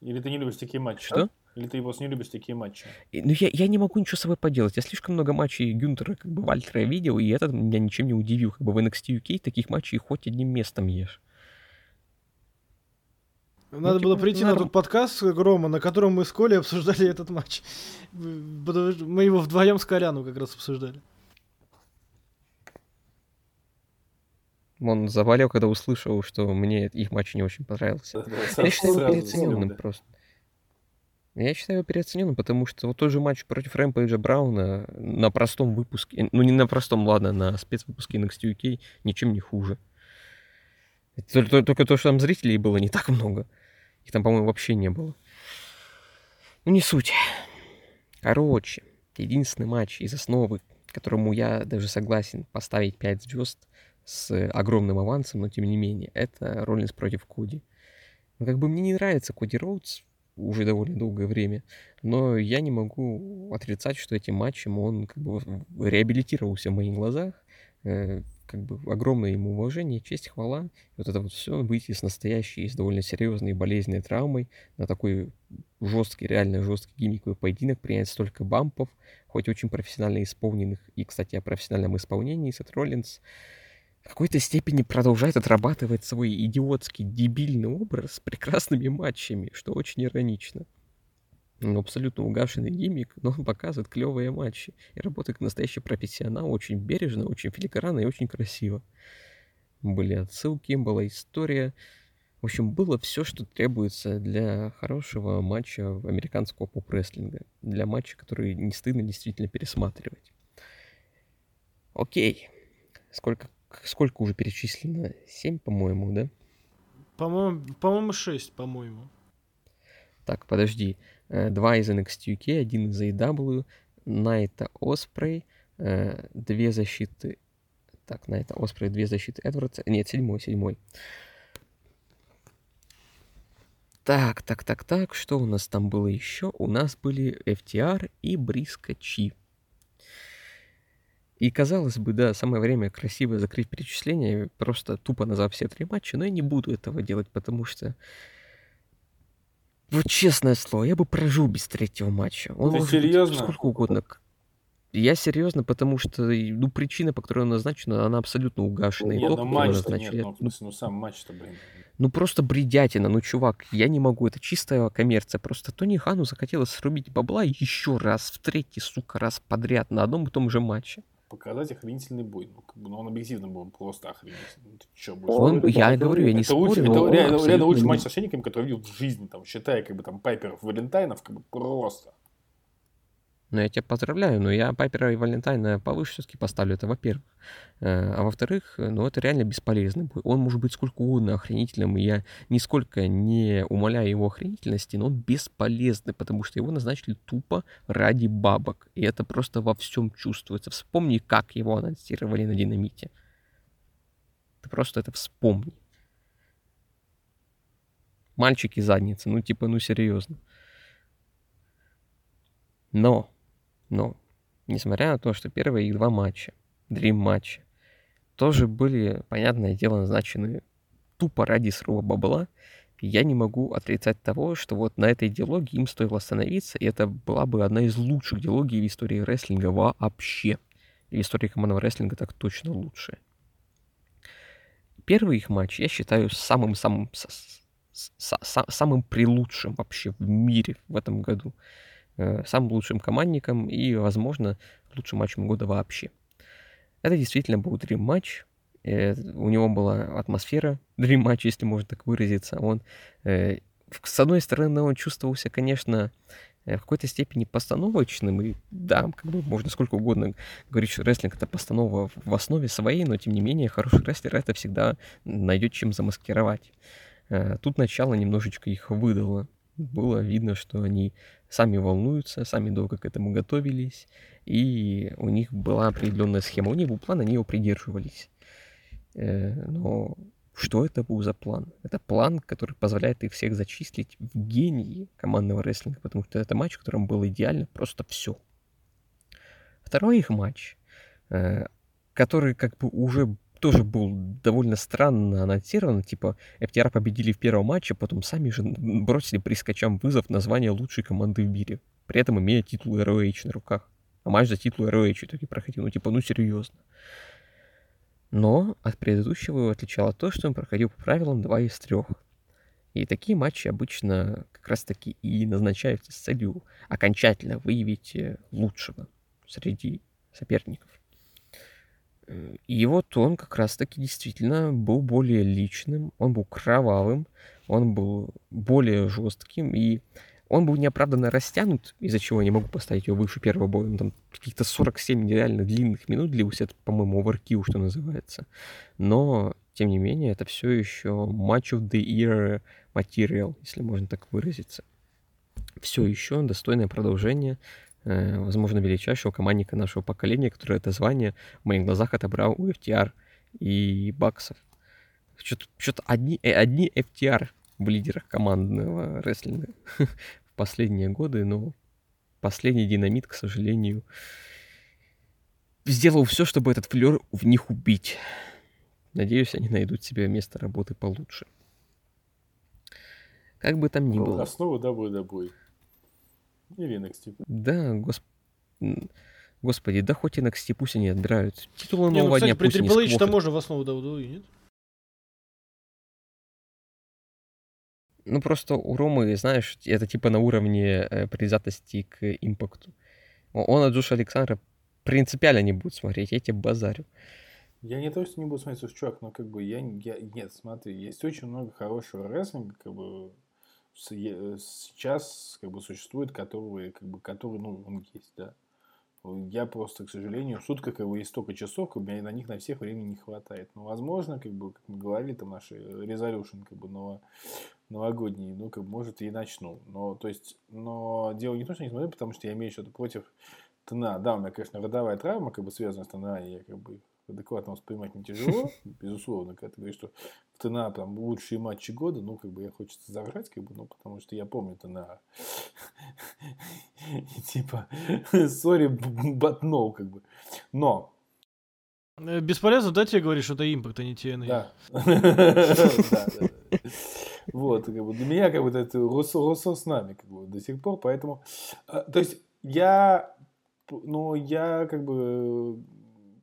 Или ты не любишь такие матчи? Что? Или ты просто не любишь такие матчи? И, Ну, я, я не могу ничего с собой поделать. Я слишком много матчей Гюнтера, как бы, Вальтера видел, и это меня ничем не удивил. Как бы в NXT UK таких матчей хоть одним местом ешь. Надо типа, было прийти на норм. тот подкаст Грома, на котором мы с Колей обсуждали этот матч. Потому что мы его вдвоем с Коляном как раз обсуждали. Он заболел, когда услышал, что мне их матч не очень понравился. Да, да, Я сразу- считаю его сразу переоцененным да. просто. Я считаю его переоцененным, потому что вот тот же матч против Рэмпейджа Брауна на простом выпуске, ну не на простом, ладно, на спецвыпуске NXT UK ничем не хуже. Только, только- то, что там зрителей было не так много. Их там, по-моему, вообще не было. Ну, не суть. Короче, единственный матч из основы, которому я даже согласен поставить 5 звезд с огромным авансом, но тем не менее, это Роллинс против Коди. Ну, как бы мне не нравится Коди Роудс уже довольно долгое время, но я не могу отрицать, что этим матчем он как бы реабилитировался в моих глазах. Э, как бы огромное ему уважение, честь, хвала. Вот это вот все выйти с настоящей, с довольно серьезной болезненной травмой на такой жесткий, реально жесткий гиммиковый поединок, принять столько бампов, хоть очень профессионально исполненных. И, кстати, о профессиональном исполнении Сет Роллинс в какой-то степени продолжает отрабатывать свой идиотский, дебильный образ с прекрасными матчами, что очень иронично. Он абсолютно угашенный гиммик, но он показывает клевые матчи и работает как настоящий профессионал, очень бережно, очень филигранно и очень красиво. Были отсылки, была история. В общем, было все, что требуется для хорошего матча американского поп-рестлинга. Для матча, который не стыдно действительно пересматривать. Окей. Сколько, сколько уже перечислено? Семь, по-моему, да? По-моему, по-моему, 6, по-моему. Так, подожди. Э, Два из NXT UK, один из AEW, Найта Оспрей, э, две защиты... Так, Найта Оспрей, две защиты Эдвардса. Нет, седьмой, седьмой. Так, так, так, так, что у нас там было еще? У нас были FTR и Бриска Чи. И казалось бы, да, самое время красиво закрыть перечисление, просто тупо назвав все три матча, но я не буду этого делать, потому что вот честное слово, я бы прожил без третьего матча. Он Ты может быть серьезно? сколько угодно. Я серьезно, потому что ну, причина, по которой он назначена, она абсолютно угашена. И Нет, то, ну по которой матч-то нет, ну, смысле, ну сам матч-то, блин. ну просто бредятина, ну чувак, я не могу, это чистая коммерция. Просто Тони Хану захотелось срубить бабла еще раз, в третий, сука, раз подряд на одном и том же матче. Показать охренительный бой. Ну, как бы, ну, он объективно был просто охренительный. Ну, ты чё, больше Он, я говорю, я не это спорю, но это он реально, реально лучший матч с священниками, который я видел в жизни, там, считая, как бы, там, Пайперов, Валентайнов, как бы, просто. Ну, я тебя поздравляю, но я Пайпера и Валентайна повыше все-таки поставлю, это во-первых. Э, А во-вторых, ну, это реально бесполезный бой. Он может быть сколько угодно охренительным, и я нисколько не умоляю его охренительности, но он бесполезный, потому что его назначили тупо ради бабок. И это просто во всем чувствуется. Вспомни, как его анонсировали на динамите. Ты просто это вспомни. Мальчики задницы, ну типа, ну серьезно. Но, но, несмотря на то, что первые их два матча, дрим матча, тоже были, понятное дело, назначены тупо ради срыва бабла, я не могу отрицать того, что вот на этой диалоге им стоило остановиться, и это была бы одна из лучших диалогий в истории рестлинга вообще. И в истории командного рестлинга так точно лучшая. Первый их матч я считаю самым-самым самым прилучшим вообще в мире в этом году. Э, Самым лучшим командником и, возможно, лучшим матчем года вообще. Это действительно был дрим матч. Э, У него была атмосфера дрим матч, если можно так выразиться. Он, э, с одной стороны, он чувствовался, конечно, в какой-то степени постановочным, и да, как бы можно сколько угодно говорить, что рестлинг это постанова в- основе своей, но тем не менее хороший рестлер это всегда найдет чем замаскировать. Тут начало немножечко их выдало. Было видно, что они сами волнуются, сами долго к этому готовились, и у них была определенная схема. У них был план, они его придерживались. Э, Но что это был за план? Это план, который позволяет их всех зачислить в гении командного рестлинга, потому что это матч, в котором было идеально просто все. Второй их матч, э, который как бы уже тоже был довольно странно анонсирован, типа FTR победили в первом матче, потом сами же бросили прискачам вызов на звание лучшей команды в мире, при этом имея титул ROH на руках. А матч за титул ROH итоге проходил, ну типа, ну серьезно. Но от предыдущего его отличало то, что он проходил по правилам 2 из 3. И такие матчи обычно как раз таки и назначаются с целью окончательно выявить э, лучшего среди соперников. И вот он как раз-таки действительно был более личным, он был кровавым, он был более жестким, и он был неоправданно растянут, из-за чего я не могу поставить его выше первого боя. Там каких-то 47 нереально длинных минут длился, это, по-моему, оверкил, что называется. Но, тем не менее, это все еще match of the year материал, если можно так выразиться. Все еще достойное продолжение возможно, величайшего командника нашего поколения, который это звание в моих глазах отобрал у FTR и Баксов. Что-то, что-то одни, э, одни FTR в лидерах командного рестлинга *laughs* в последние годы, но последний динамит, к сожалению, сделал все, чтобы этот флер в них убить. Надеюсь, они найдут себе место работы получше. Как бы там ни было. Основа WWE. Или NXT. Да, госп... Господи, да хоть и NXT пусть они отбирают. Титулы Не, ну, нового кстати, дня при пусть Triple сквофят. можно в основу WWE, нет? Ну, просто у Ромы, знаешь, это типа на уровне э, предвзятости к импакту. Он от Джоша Александра принципиально не будет смотреть, я тебе базарю. Я не то, что не буду смотреть, чувак, но как бы я, я... Нет, смотри, есть очень много хорошего рестлинга, как бы сейчас как бы существует, который, как бы, который, ну, он есть, да. Я просто, к сожалению, в сутках как бы есть столько часов, как бы на них на всех времени не хватает. Но, возможно, как бы, как мы говорили, там наши резолюшн, как бы, ново- новогодние, ну, как бы, может, и начну. Но, то есть, но дело не в том, что не смотрю, потому что я имею что-то против ТНА. Да, у меня, конечно, родовая травма, как бы, связана с ТНА, я, как бы, адекватно воспринимать не тяжело, безусловно, когда ты говоришь, что в ТНА там лучшие матчи года, ну, как бы, я хочется заграть, как бы, ну, потому что я помню ТНА. И *laughs* типа, сори, no, как бы. Но, Э, Бесполезно, да, тебе говоришь, что это импакт, а не TNA? *laughs* да. Вот, как бы, для меня, как бы, это Руссо, с нами, как бы, до сих пор, поэтому, а, то есть, я, ну, я, как бы,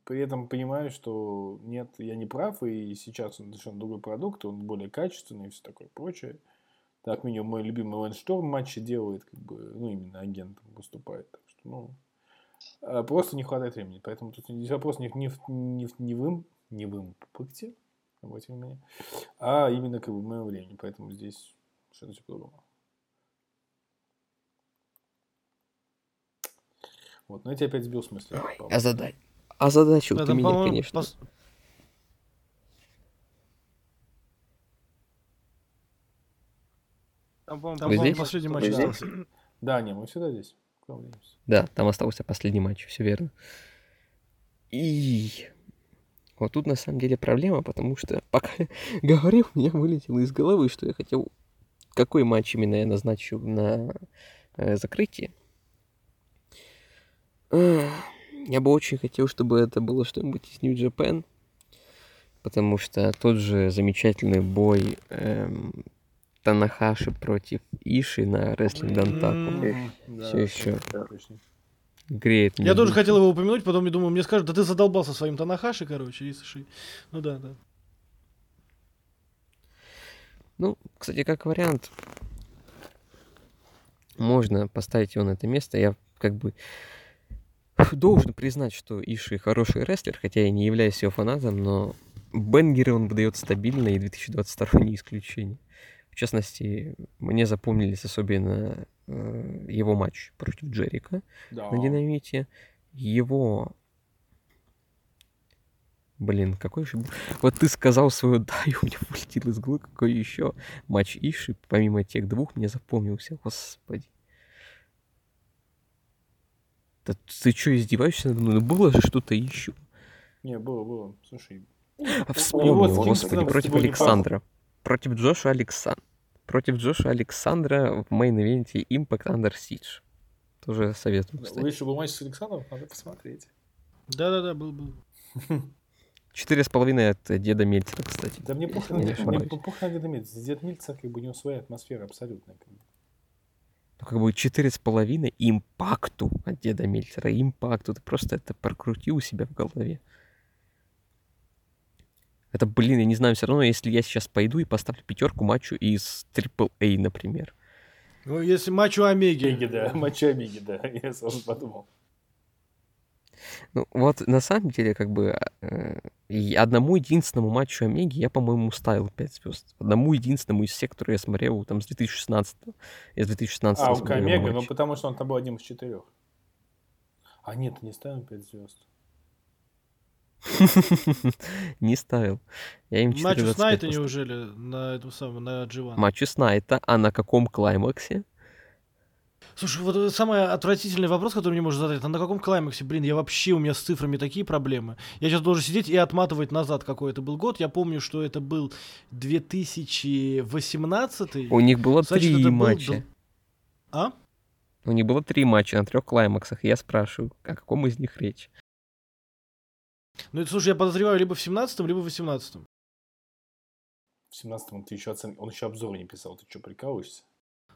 при этом понимаю, что нет, я не прав, и сейчас он совершенно другой продукт, он более качественный и все такое прочее. Так минимум мой любимый Лэн Шторм матчи делает, как бы, ну, именно агентом выступает, так что, ну, а, просто не хватает времени, поэтому тут здесь вопрос не, в- не, не, не в им, не в импакте, обратите внимание, а именно как бы в моем времени, поэтому здесь что-то все по-другому. Вот, но я тебя опять сбил с мысли. по-моему. А задай. А задачу Да, ты меня, конечно. пос- Там, по-моему, там, Вы по-моему, здесь? последний матч остался. *coughs* Да, не, мы всегда здесь. Да, там остался последний матч, все верно. И вот тут на самом деле проблема, потому что *laughs* пока я говорил, у меня вылетело из головы, что я хотел, какой матч именно я назначу на э, закрытие. Я бы очень хотел, чтобы это было что-нибудь из Japan, потому что тот же замечательный бой эм, Танахаши против Иши на Wrestling Дантаку М. Да, Всё ещё. да, греет Я тоже хотел его упомянуть, потом я думаю, мне скажут, да ты задолбался своим Танахаши, короче, и сыши. Ну да, да. Ну, кстати, как вариант, можно поставить его на это место. Я как бы должен признать, что Иши хороший рестлер, хотя я не являюсь его фанатом, но бенгеры он выдает стабильно, и 2022 не исключение. В частности, мне запомнились особенно э, его матч против Джерика Да. на Динамите. Его... Блин, какой же... Вот ты сказал свою да, и у меня *laughs* вылетел из головы, какой еще матч Иши, помимо тех двух, мне запомнился. Господи. Да ты что, издеваешься надо мной? Ну было же что-то еще. Не, было, было. Слушай, А вспомнил, господи, против не Александра. Против Джоша Александра. Против Джоша Александра в main event е Impact Under Siege. Тоже советую, кстати. выше был матч с Александром, надо посмотреть. Да-да-да, был, был. Четыре с половиной от деда Мельцера, кстати. Да мне похуй не мне похуй на Деда Мельцера. Дед Мельцер, как бы, у него своя атмосфера абсолютная. как бы. Ну, как бы четыре с половиной импакту от деда Мельцера. Импакту. Ты просто это прокрути у себя в голове. Это, блин, я не знаю, все равно, если я сейчас пойду и поставлю пятерку матчу из AAA, например. Ну, если матч у Омеги. Омеги, да, *laughs* матч Омеги, да, *laughs* я сразу подумал. Ну, вот на самом деле, как бы, э, одному единственному матчу Омеги я, по-моему, ставил 5 звезд. Одному единственному из всех, которые я смотрел там с 2016 Я с 2016 А, у Омега, ну потому что он там был одним из четырех. А нет, не ставим 5 звезд. *laughs* Не ставил. Я им Матч у 4,25 Снайта неужели на эту самую, на G1? Матч Снайта, а на каком клаймаксе? Слушай, вот это самый отвратительный вопрос, который мне можно задать, а на каком клаймаксе? Блин, я вообще, у меня с цифрами такие проблемы. Я сейчас должен сидеть и отматывать назад, какой это был год. Я помню, что это был 2018. У них было Значит, три был матча. дл- А? У них было три матча на трех клаймаксах. Я спрашиваю, о каком из них речь? Ну, это, слушай, я подозреваю либо в 17-м, либо в 18-м. В 17-м ты еще оцен... он еще обзор не писал. Ты что, прикалываешься?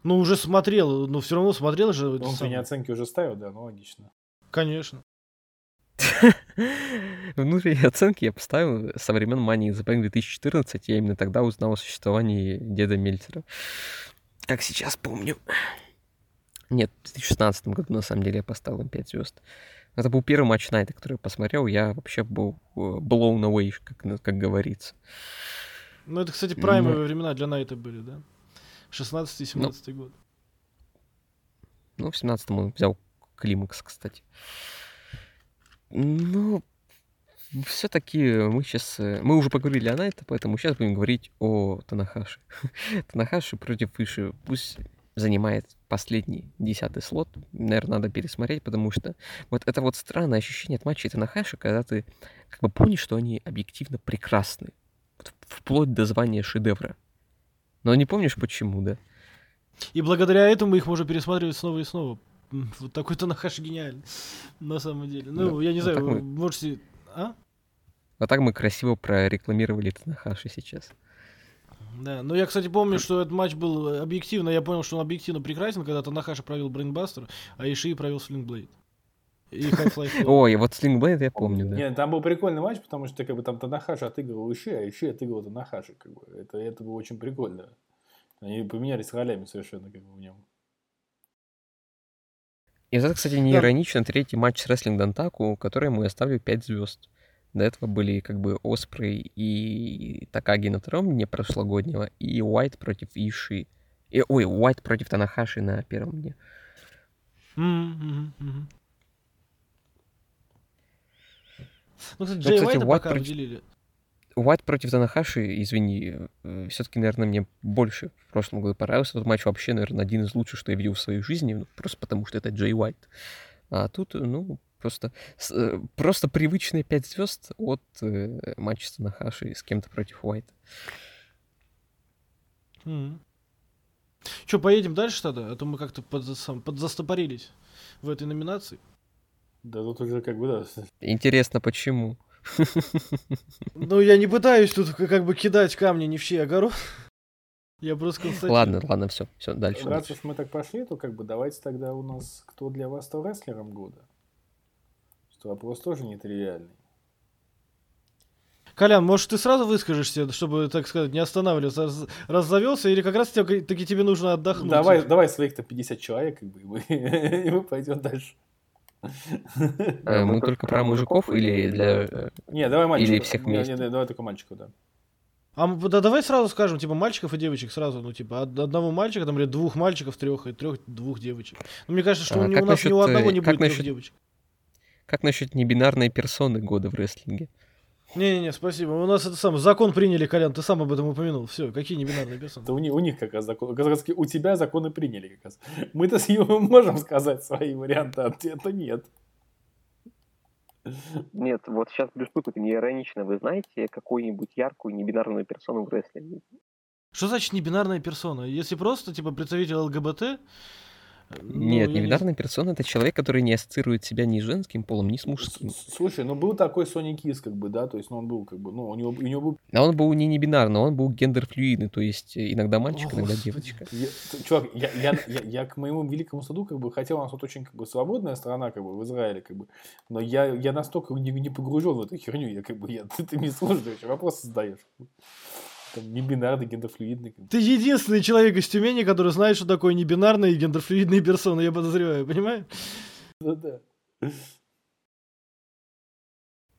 Ну, уже смотрел, но все равно смотрел же. Он мне оценки уже ставил, да, ну логично. Конечно. *laughs* Внутренние оценки я поставил со времен Money in the Bank 2014. Я именно тогда узнал о существовании деда Мельцера. Как сейчас помню. Нет, в 2016 году, на самом деле, я поставил им 5 звезд. Это был первый матч Найта, который я посмотрел. Я вообще был э, blown away, как, как говорится. Ну, это, кстати, праймовые Ну. времена для Найта были, да? 16 и 17 год. Ну, в 17-м он взял климакс, кстати. Ну, все-таки мы сейчас... Мы уже поговорили о Найта, поэтому сейчас будем говорить о Танахаши. *laughs* Танахаши против Иши. Пусть занимает последний десятый слот. Наверное, надо пересмотреть, потому что вот это вот странное ощущение от матча Танахаши, когда ты как бы помнишь, что они объективно прекрасны. Вплоть до звания шедевра. Но не помнишь почему, да? И благодаря этому их можно пересматривать снова и снова. Вот такой-то Нахаш гениальный. На самом деле. Ну, Да, я не ну знаю, так мы- вы можете... А? А так мы красиво прорекламировали Танахаши сейчас. Да, ну я, кстати, помню, что этот матч был объективно, я понял, что он объективно прекрасен, когда Танахаша провел Брейнбастер, а Иши провел Слингблейд. И Half-Life. Ой, вот Слингблейд я помню, да. Нет, там был прикольный матч, потому что как бы там Танахаши отыгрывал Иши, а Иши отыгрывал Танахаши. Как бы. это, это было очень прикольно. Они поменялись ролями совершенно как бы в нем. И это, кстати, не иронично, третий матч с Рестлинг Дантаку, которому я ставлю 5 звезд. До этого были как бы Оспрей и Такаги на втором дне прошлогоднего, и Уайт против Иши. И, ой, Уайт против Танахаши на первом дне. Мгм, Ну, кстати, Ну, Джей кстати, Уайта Уайт пока против- выделили. Уайт против Танахаши, извини, все-таки, наверное, мне больше в прошлом году понравился. Этот матч вообще, наверное, один из лучших, что я видел в своей жизни, ну, просто потому что это Джей Уайт. А тут, ну, просто, э, просто привычные 5 звезд от э, матча с Танахаши с кем-то против Уайта. Че, поедем дальше тогда? А то мы как-то подзастопорились в этой номинации. Да тут уже как бы, да, *laughs* Интересно, почему? Ну, я не пытаюсь тут как бы кидать камни ни в чей огород. *laughs* Я просто констатирую. Ладно, ладно, все, все, дальше. Раз уж мы так пошли, то как бы давайте тогда у нас кто для вас стал рестлером года. Что вопрос тоже нетривиальный. Колян, может, ты сразу выскажешься, чтобы, так сказать, не останавливаться, раз, раз завелся, или как раз тебе, таки тебе нужно отдохнуть? Давай, давай своих-то 50 человек, как бы, и мы, *laughs* и мы пойдем дальше. Э, Мы только про мужиков или для... э, Не, давай мальчиков. Или всех вместе. не, давай только мальчиков, да. А мы- да давай сразу скажем, типа, мальчиков и девочек сразу, ну, типа, од- одного мальчика, там, или двух мальчиков, трех, и трех, двух девочек. Ну, мне кажется, что А как у нас ни у одного э, не как будет трех насчет- девочек. Как насчет небинарной персоны года в рестлинге? Не-не-не, спасибо. У нас это самое, закон приняли, Колян, ты сам об этом упомянул. Все, какие небинарные персоны? Это у них, у них как раз закон, как раз у тебя законы приняли как раз. Мы-то с Юрой можем сказать свои варианты, а это нет. Нет, вот сейчас без шуток, не иронично. Вы знаете какую-нибудь яркую небинарную персону в рестлинге? Что значит небинарная персона? Если просто, типа, представитель ЛГБТ... ну, Нет, я не небинарная персона это человек, который не ассоциирует себя ни с женским полом, ни с мужским. Слушай, ну был такой Сони Кис, как бы, да, то есть, ну он был, как бы, ну у него, у него был... А он был не небинарный, он был гендерфлюидный, то есть э, иногда мальчик, О, иногда девочка. Я- чувак, я, я, я, я к моему великому суду, как бы, хотел, у нас вот очень, как бы, свободная страна, как бы, в Израиле, как бы, но я, я настолько не, не погружен в эту херню, я, как бы, я, *laughs* ты, ты мне слушаешь, вопросы задаешь. Там, не бинарный, гендерфлюидный. Ты единственный человек из Тюмени, который знает, что такое небинарные и гендерфлюидные персоны, я подозреваю, понимаешь? Да-да.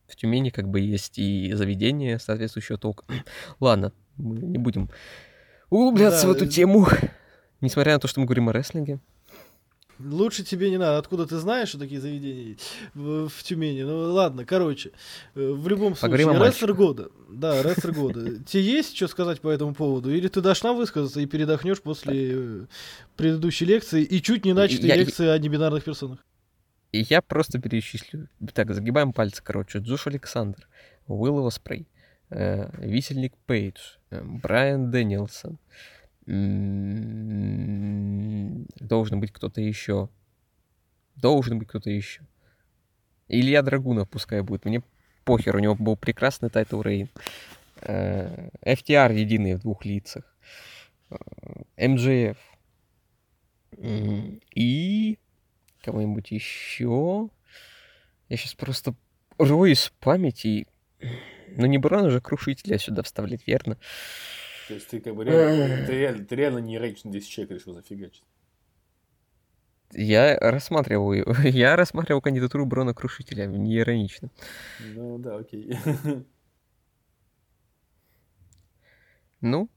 В Тюмени как бы есть и заведение соответствующего толка. *clears throat* Ладно, мы не будем углубляться Да, в эту э, тему. Несмотря на то, что мы говорим о рестлинге. Лучше тебе не надо. Откуда ты знаешь, что такие заведения в, в Тюмени? Ну ладно, короче. э, В любом Поговорим случае, рестлер года. Да, рестлер года. *laughs* Тебе есть что сказать по этому поводу? Или ты дашь нам высказаться и передохнешь после э, предыдущей лекции и чуть не начатой Я- я- лекции о небинарных персонах? И я просто перечислю. Так, загибаем пальцы, короче. Джош Александр, Уилл Оспрей, э, Висельник Пейдж, э, Брайан Дэнилсон. М, Должен быть кто-то еще. Должен быть кто-то еще. Илья Драгунов пускай будет. Мне похер, у него был прекрасный title reign. FTR единый в двух лицах. М, И кого-нибудь еще. Я сейчас просто роюсь в памяти. Ну, не Брона же крушителя сюда вставлять, верно? То есть ты как бы реально, ты реально, ты реально не рейдж на 10 человек решил зафигачить. Я рассматривал, *laughs* я рассматривал кандидатуру Брона Крушителя, не иронично. Ну да, окей. Ну,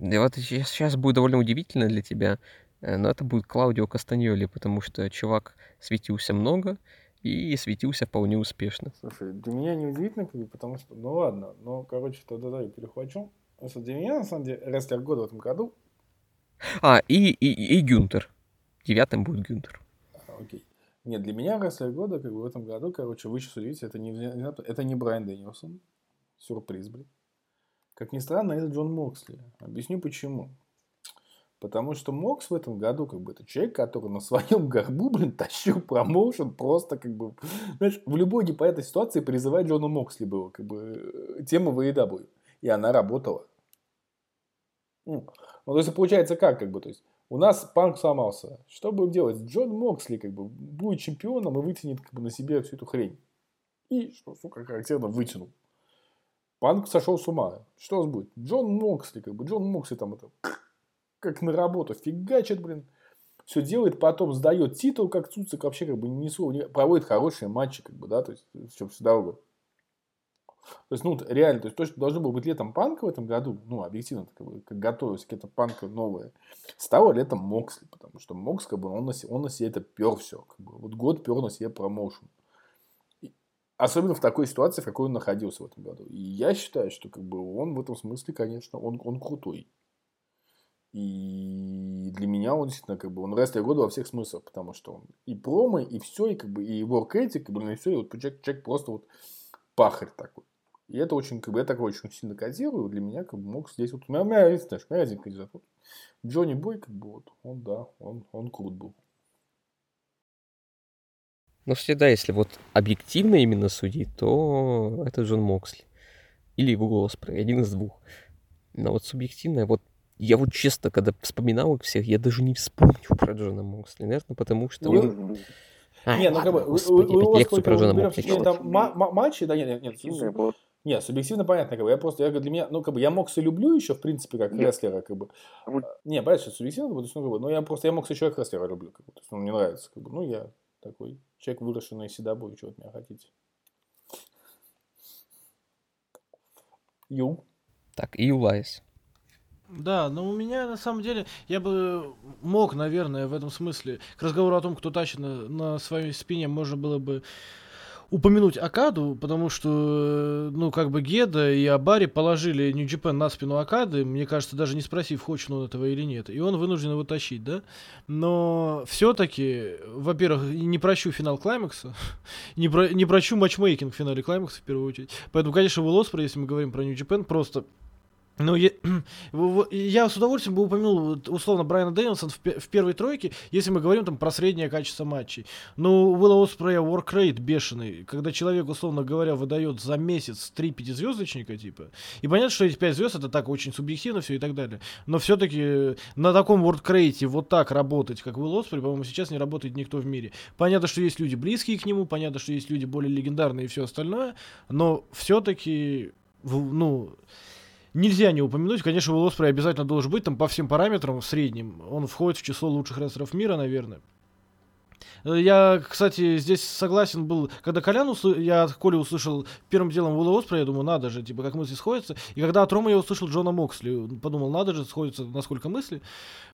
и вот сейчас, будет довольно удивительно для тебя, э, но это будет Клаудио Кастаньоли, потому что чувак светился много и светился вполне успешно. Слушай, для меня не удивительно, как бы, потому что, ну ладно, ну, короче, тогда да, я перехвачу. Потому что для меня, на самом деле, рестлер года в этом году, А, и, и, и Гюнтер. Девятым будет Гюнтер. а, окей. Нет, для меня рестлер года, как бы в этом году, короче, вы сейчас увидите, это не, это не Брайан Дэнилсон. Сюрприз, блин. Как ни странно, это Джон Моксли. Объясню почему. Потому что Мокс в этом году, как бы, это человек, который на своем горбу, блин, тащил промоушен просто, как бы, знаешь, в любой непонятной ситуации призывать Джона Моксли было, как бы, э, тема VAW. И она работала. Ну, ну, то есть, получается как, как бы, то есть, у нас Панк сломался. Что будем делать? Джон Моксли, как бы, будет чемпионом и вытянет, как бы, на себе всю эту хрень. И, что, сука, характерно вытянул. Панк сошел с ума. Что у нас будет? Джон Моксли, как бы, Джон Моксли там это, как на работу, фигачит, блин. Все делает, потом сдает титул, как Цуцик, вообще, как бы, ни слова, не- проводит хорошие матчи, как бы, да, то есть, все, всю дорогу. То есть, ну, реально, то есть, то, что должно было быть летом панка в этом году, ну, объективно, как, бы, как готовилось к этому панка новое, стало летом Моксли, потому что Мокс, как бы, он на, се- он на себе это пер все, как бы, вот год пер на себе промоушен. Особенно в такой ситуации, в какой он находился в этом году. И я считаю, что, как бы, он в этом смысле, конечно, он, он крутой. И для меня он действительно, как бы, он рестлер года во всех смыслах, потому что он и промо, и все, и, как бы, и work ethic, бы, ну, и все, и вот человек, человек просто вот пахарь такой. И это очень, как бы, я такой очень сильно кодирую. Для меня, как бы, мог здесь вот... У меня, у меня, знаешь, у меня один кандидат. Вот Джонни Бой, как бы, вот, он, да, он, он крут был. Но всегда, если вот объективно именно судить, то это Джон Моксли. Или Will Оспрей, один из двух. Но вот субъективно, вот я вот честно, когда вспоминал их всех, я даже не вспомню про Джона Моксли. Наверное, потому что Ну, он... Ай, не, ну, как бы, господи, у- у лекцию про как Джона Моксли. там ма- ма- матчи, да, нет, нет, нет, нет, субъективно понятно, как бы, я просто, я, говорю, для меня, ну, как бы, я Мокса люблю еще, в принципе, как Нет. рестлера, как бы, Вот. не, понятно, что субъективно, потому что, ну, как бы, но я просто, я Мокса еще как рестлера люблю, как бы, то есть, он мне нравится, как бы, ну, я такой человек, выросший на CW, чего от меня хотите. Ю. Так, и Юлайс. Да, но у меня на самом деле, я бы мог, наверное, в этом смысле, к разговору о том, кто тащит на, на своей спине, можно было бы упомянуть Акаду, потому что, э, ну, как бы Геда и Абари положили Нью Джапен на спину Акады, мне кажется, даже не спросив, хочет он этого или нет. И он вынужден его тащить, да? Но все-таки, во-первых, не прощу финал Клаймакса, *laughs* не, про, не прощу матчмейкинг в финале Клаймакса в первую очередь. Поэтому, конечно, Will Ospreay, если мы говорим про Нью Джапен, просто ну, я, *clears throat* я с удовольствием бы упомянул, условно, Брайана Дэнилсон в, в первой тройке, если мы говорим там про среднее качество матчей. Ну, Уилла Оспрея воркрейт бешеный, когда человек, условно говоря, выдает за месяц три пятизвездочника, типа. И понятно, что эти пять звезд это так очень субъективно все и так далее. Но все-таки на таком воркрейте вот так работать, как Уилл Оспрей, по-моему, сейчас не работает никто в мире. Понятно, что есть люди близкие к нему, понятно, что есть люди более легендарные и все остальное, но все-таки, ну, Нельзя не упомянуть, конечно, Уилл Оспрей обязательно должен быть там по всем параметрам в среднем. Он входит в число лучших рестлеров мира, наверное. Э, Я, кстати, здесь согласен был, когда Колян услы... я от Коли услышал первым делом Уилла Оспрея, я думаю, надо же, типа, как мысли сходятся. И когда от Рома я услышал Джона Моксли, подумал, надо же, сходятся насколько мысли.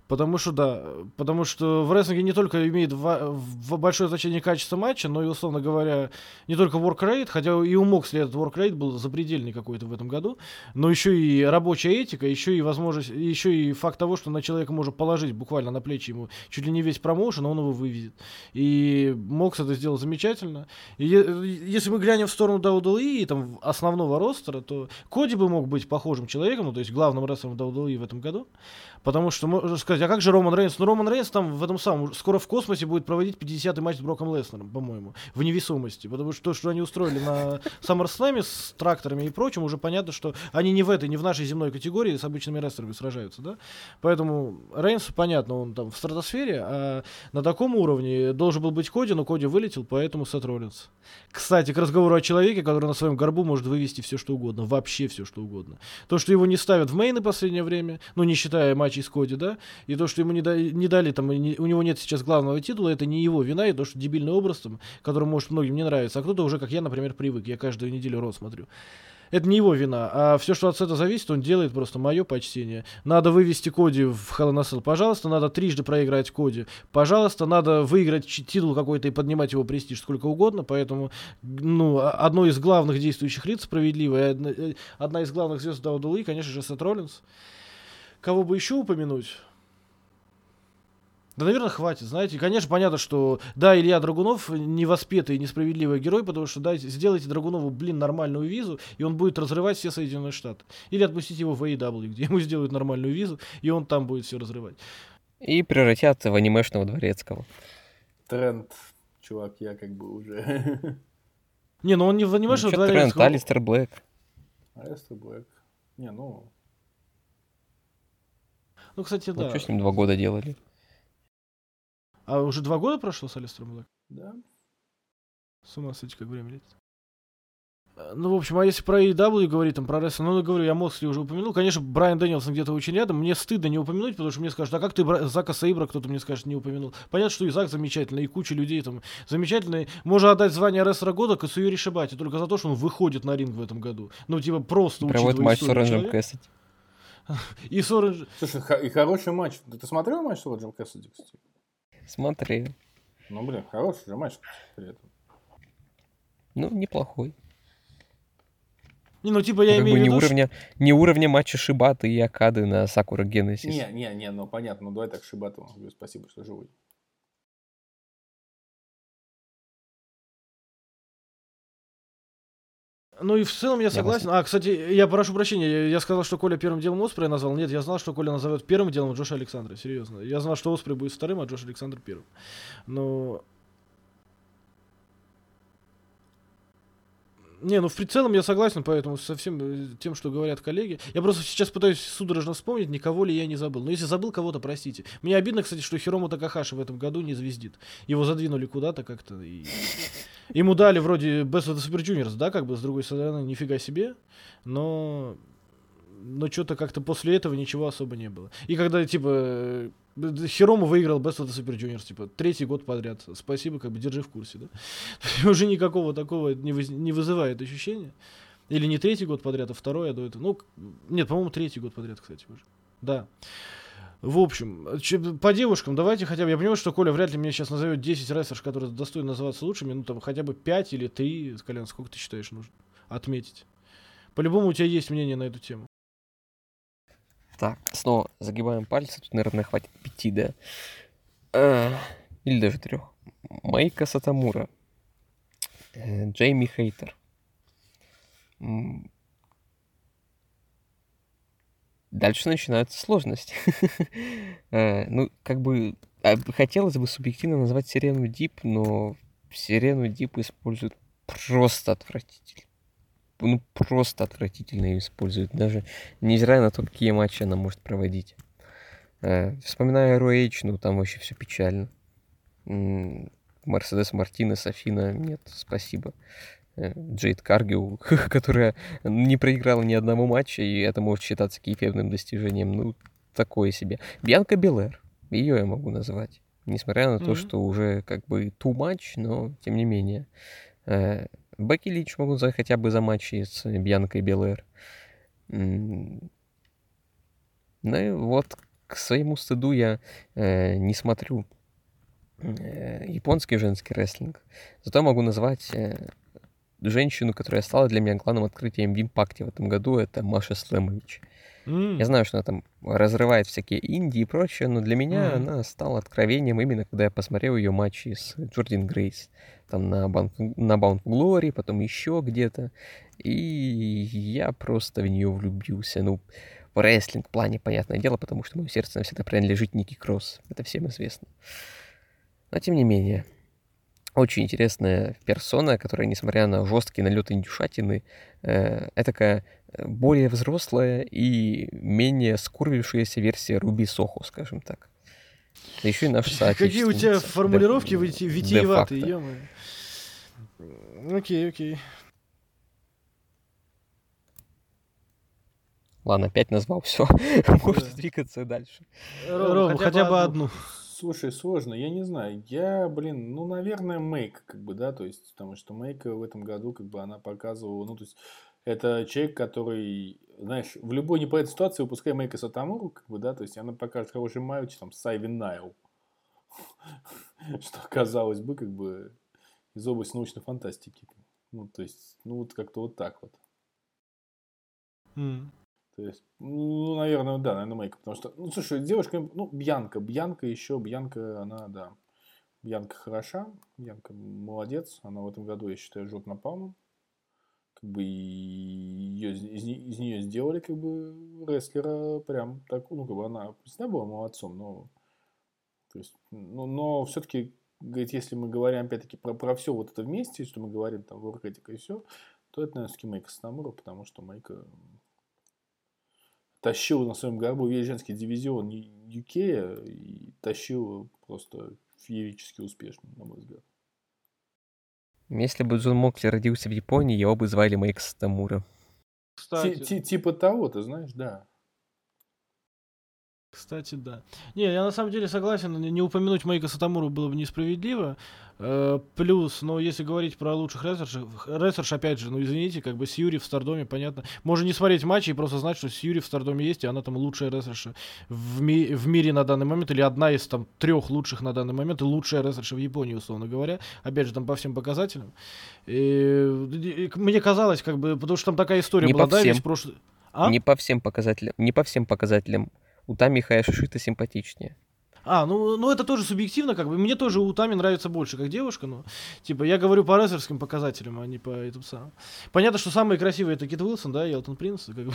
Потому что, да, потому что в рестлинге не только имеет ва- в большое значение качество матча, но и, условно говоря, не только work хотя и у Моксли этот work был запредельный какой-то в этом году, но еще и рабочая этика, еще и возможность, еще и факт того, что на человека можно положить буквально на плечи ему чуть ли не весь промоушен, он его вывезет. И Мокс это сделал замечательно. И если мы глянем в сторону WWE и там основного ростера, то Коди бы мог быть похожим человеком, ну, то есть главным рестлером WWE в этом году. Потому что можно сказать, а как же Роман Рейнс? Ну, Роман Рейнс там в этом самом, скоро в космосе будет проводить 50-й матч с Броком Леснером, по-моему, в невесомости. Потому что то, что они устроили на *laughs* SummerSlam с тракторами и прочим, уже понятно, что они не в этой, не в нашей земной категории с обычными рестлерами сражаются, да? Поэтому Рейнс, понятно, он там в стратосфере, а на таком уровне должен был быть Коди, но Коди вылетел, поэтому Сет Роллинс. Кстати, к разговору о человеке, который на своем горбу может вывести все, что угодно, вообще все, что угодно. То, что его не ставят в мейны последнее время, ну, не считая матчей с Коди, да, и то, что ему не, да, не дали, там, не, у него нет сейчас главного титула, это не его вина, и то, что дебильный образ, там, который, может, многим не нравится, а кто-то уже, как я, например, привык, я каждую неделю рот смотрю. Это не его вина, а все, что от этого зависит, он делает просто мое почтение. Надо вывести Коди в Hell in Cell, пожалуйста, надо трижды проиграть Коди, пожалуйста, надо выиграть титул какой-то и поднимать его престиж сколько угодно, поэтому, ну, одно из главных действующих лиц справедливое, э, одна из главных звезд WWE, конечно же, Сет Роллинс. Кого бы еще упомянуть? Да, наверное, хватит, знаете. Конечно, понятно, что, да, Илья Драгунов невоспетый и несправедливый герой, потому что, дайте, сделайте Драгунову, блин, нормальную визу, и он будет разрывать все Соединенные Штаты. Или отпустите его в AEW, где ему сделают нормальную визу, и он там будет все разрывать. И превратят в анимешного дворецкого. Тренд, чувак, я как бы уже... Не, ну он не в анимешного Ну, дворецкого. тренд, Алистер Блэк. Алистер Блэк. Не, ну... Ну, кстати, Ну, да. что с ним два года делали? А уже два года прошло с Алистером Блэк? Да. С ума сойти, как время летит. Э, Ну, в общем, а если про AEW говорить, там, про рестлинг, ну, я говорю, я Москли уже упомянул. Конечно, Брайан Дэнилсон где-то очень рядом. Мне стыдно не упомянуть, потому что мне скажут, а как ты Бра- Зака Сейбра, кто-то мне скажет, не упомянул. Понятно, что и Зак замечательный, и куча людей там замечательные. Можно отдать звание рестлера года Касуюри Шибати только за то, что он выходит на ринг в этом году. Ну, типа, просто Проводит учитывая матч с Оранжем человека. *laughs* И с Оранж... Слушай, и хороший матч. Да ты смотрел матч с Роджером Кэссиди, кстати? Смотрел. Ну, блин, хороший же матч при этом. Ну, неплохой. Не, ну, типа, я Как бы имею в не виду, что- уровня, не уровня матча Шибаты и Акады на Сакура Генесис. Не, не, не, ну понятно, ну давай так Шибату. Говорю, Спасибо, что живой. Ну и в целом я Я согласен. А, кстати, я прошу прощения, я, сказал, что Коля первым делом Оспрея назвал. Нет, я знал, что Коля назовет первым делом Джоша Александра, серьезно. Я знал, что Оспрей будет вторым, а Джош Александр первым. Но... Не, ну в целом я согласен, поэтому со всем э, тем, что говорят коллеги. Я просто сейчас пытаюсь судорожно вспомнить, никого ли я не забыл. Но если забыл кого-то, простите. Мне обидно, кстати, что Хирому Такахаши в этом году не звездит. Его задвинули куда-то как-то. И... Ему дали вроде Best of the Super Juniors, да, как бы, с другой стороны, нифига себе, но... Но что-то как-то после этого ничего особо не было. И когда, типа, Хирому выиграл Best of the Super Juniors, типа, третий год подряд. Спасибо, как бы, держи в курсе, да. *laughs* Уже никакого такого не, воз- не вызывает ощущения. Или не третий год подряд, а второй, а до этого. Ну, нет, по-моему, третий год подряд, кстати, уже. Да. В общем, по девушкам давайте хотя бы... Я понимаю, что Коля вряд ли мне сейчас назовет 10 рестлерш, которые достойны называться лучшими. Ну, там хотя бы 5 или 3. Колян, сколько ты считаешь нужно отметить? По-любому у тебя есть мнение на эту тему. Так, снова загибаем пальцы. Тут, наверное, хватит пяти, да? А, Или даже трех. Майка Сатамура. Э, Джейми Хейтер. Дальше начинаются сложности. *laughs* Э, Ну, как бы, а, хотелось бы субъективно назвать Сирену Дип, но Сирену Дип используют просто отвратительно. Ну, просто отвратительно ее используют. Даже невзирая на то, какие матчи она может проводить. Э, Вспоминая ROH, ну там вообще все печально. Мерседес Мартинес, Афина, нет, спасибо. Э, Джейд Каргил, *laughs* которая не проиграла ни одного матча, и это может считаться кейфебным достижением. Ну, такое себе. Бьянка Белэр, ее я могу назвать. Несмотря на то, Мгм. что уже как бы too much, но тем не менее. Э, Бекки Лич могу назвать хотя бы за матчи с Бьянкой Белэр. Ну и вот к своему стыду я э, не смотрю э, японский женский рестлинг. Зато могу назвать э, женщину, которая стала для меня главным открытием в импакте в этом году. Это Маша Слэмович. М. Я знаю, что она там разрывает всякие инди и прочее, но для меня Мгм. она стала откровением именно когда я посмотрел ее матчи с Джордин Грейс. Там на Bound, на Bound Glory, потом еще где-то. И я просто в нее влюбился. Ну, в рестлинг плане, понятное дело, потому что мое сердце навсегда принадлежит Ники Кросс. Это всем известно. Но тем не менее, очень интересная персона, которая, несмотря на жесткие налеты индюшатины, э, такая более взрослая и менее скурвившаяся версия Руби Сохо, скажем так. Да еще и наша Какие у тебя формулировки Де- вити- витиеватые, ё Окей, окей. Ладно, опять назвал, все. Можно двигаться дальше. Ром, хотя бы одну. Слушай, сложно, я не знаю. Я, блин, ну, наверное, Мейк, как бы, да, то есть, потому что Мейка в этом году, как бы, она показывала, ну, то есть, это человек, который, знаешь, в любой непонятной ситуации, выпуская Мейка Сатамуру, как бы, да, то есть, она покажет хороший матч, там, с Сайвин Найл. *laughs* Что, казалось бы, как бы, из области научной фантастики. Ну, то есть, ну, вот как-то вот так вот. То есть, ну, наверное, да, наверное, Мейка. Потому что, ну, слушай, девушка, ну, Бьянка. Бьянка еще, Бьянка, она, да. Бьянка хороша, Бьянка молодец. Она в этом году, я считаю, жжет напалмом. Как бы ее, из, из, не- из нее сделали, как бы, рестлера прям так, ну, как бы она всегда была молодцом, но, то есть, ну, но все-таки, говорит, если мы говорим, опять-таки, про, про все вот это вместе, что мы говорим, там, Воркетика и все, то это, наверное, все-таки Мейка Снамура, потому что Мейка тащил на своем горбу весь женский дивизион UK и тащил просто феерически успешно, на мой взгляд. Если бы Джон Мокли родился в Японии, его бы звали Мейк Стамура. Ти- Кстати, ти- Типа того, ты знаешь, да. Кстати, да. Не, я на самом деле согласен, не упомянуть Майка Сатамуру было бы несправедливо. Э, плюс, ну, если говорить про лучших рестлерш, рестлерш, опять же, ну, извините, как бы Сьюри в Стардоме, понятно. Можно не смотреть матчи и просто знать, что Сьюри в Стардоме есть, и она там лучшая рестлерша в, ми- в мире на данный момент, или одна из там трех лучших на данный момент, и лучшая рестлерша в Японии, условно говоря. Опять же, там по всем показателям. И, и мне казалось, как бы, потому что там такая история Не была, да, весь прошлый... А? Не по всем показателям. Не по всем показателям. У Тами Хаяшишита симпатичнее. А, ну, ну это тоже субъективно, как бы. Мне тоже у Тами нравится больше, как девушка, но типа я говорю по рестлерским показателям, а не по этим самым. Понятно, что самые красивые это Кит Уилсон, да, и Элтон Принц, как бы.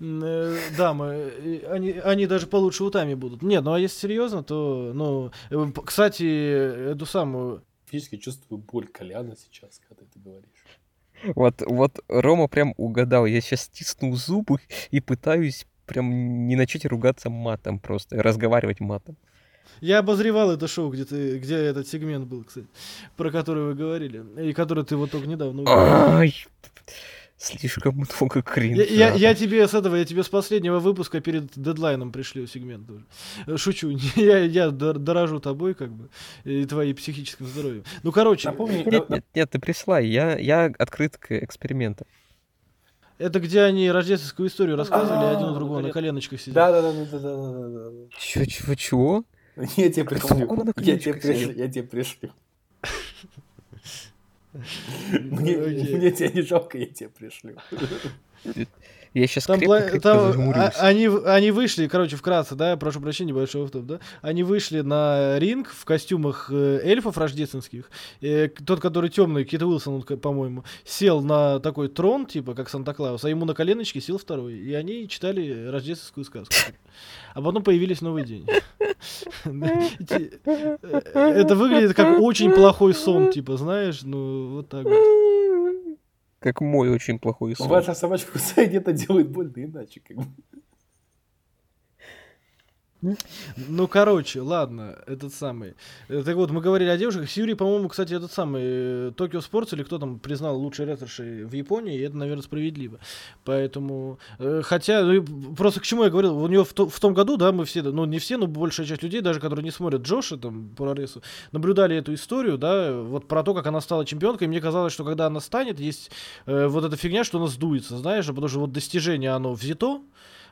Э, дамы, э, они, они даже получше у Тами будут. Нет, ну а если серьезно, то, ну, э, кстати, эту самую, Физически чувствую боль Коляна сейчас, когда ты это говоришь. Вот, вот Рома прям угадал. Я сейчас стиснул зубы и пытаюсь прям не начать ругаться матом просто, разговаривать матом. я обозревал это шоу, где ты, где этот сегмент был, кстати, про который вы говорили, и который ты вот только недавно увидел. Слишком много Я, кринжа. я- я тебе с этого, я тебе с последнего выпуска перед дедлайном пришлю сегмент тоже. Э, Шучу, *laughs* я, я дор- дорожу тобой, как бы, и твоим психическим здоровьем. Ну, короче, Напомни, Нет, нет, нет, ты присылай, я, я открыт к экспериментам. Это где они рождественскую историю рассказывали, один у а, другого на коленочках сидел. Да, да, да, да, да, да, да. Чего, чего, чего? Я тебе пришлю. Я тебе пришлю. Я тебе пришлю. *laughs* Мне тебя не жалко, я тебе пришлю. Я сейчас Там, крепко, крепко там, а- они, они вышли, короче, вкратце, да, прошу прощения, большой автоп, да, они вышли на ринг в костюмах э, эльфов рождественских, Э, тот, который темный, Кит Уилсон, по-моему, сел на такой трон, типа, как Санта-Клаус, а ему на коленочке сел второй, и они читали рождественскую сказку. А потом появились новый день. Эти- э, Это выглядит как очень плохой сон, типа, знаешь, ну, вот так вот. Как мой очень плохой сон. Ваша собачка кусает, *laughs* это делает больно иначе. Как бы. Ну, короче, ладно, этот самый. Э, Так вот, мы говорили о девушках. Сьюри, по-моему, кстати, этот самый Токио Спортс или кто там признал лучшей рестлершей в Японии, и это, наверное, справедливо. Поэтому, э, хотя, ну, просто к чему я говорил, у нее в, то- в том году, да, мы все, ну, не все, но большая часть людей, даже которые не смотрят Джоша, там, по ресу, наблюдали эту историю, да, вот про то, как она стала чемпионкой, и мне казалось, что когда она станет, есть э, вот эта фигня, что она сдуется, знаешь, потому что вот достижение, оно взято,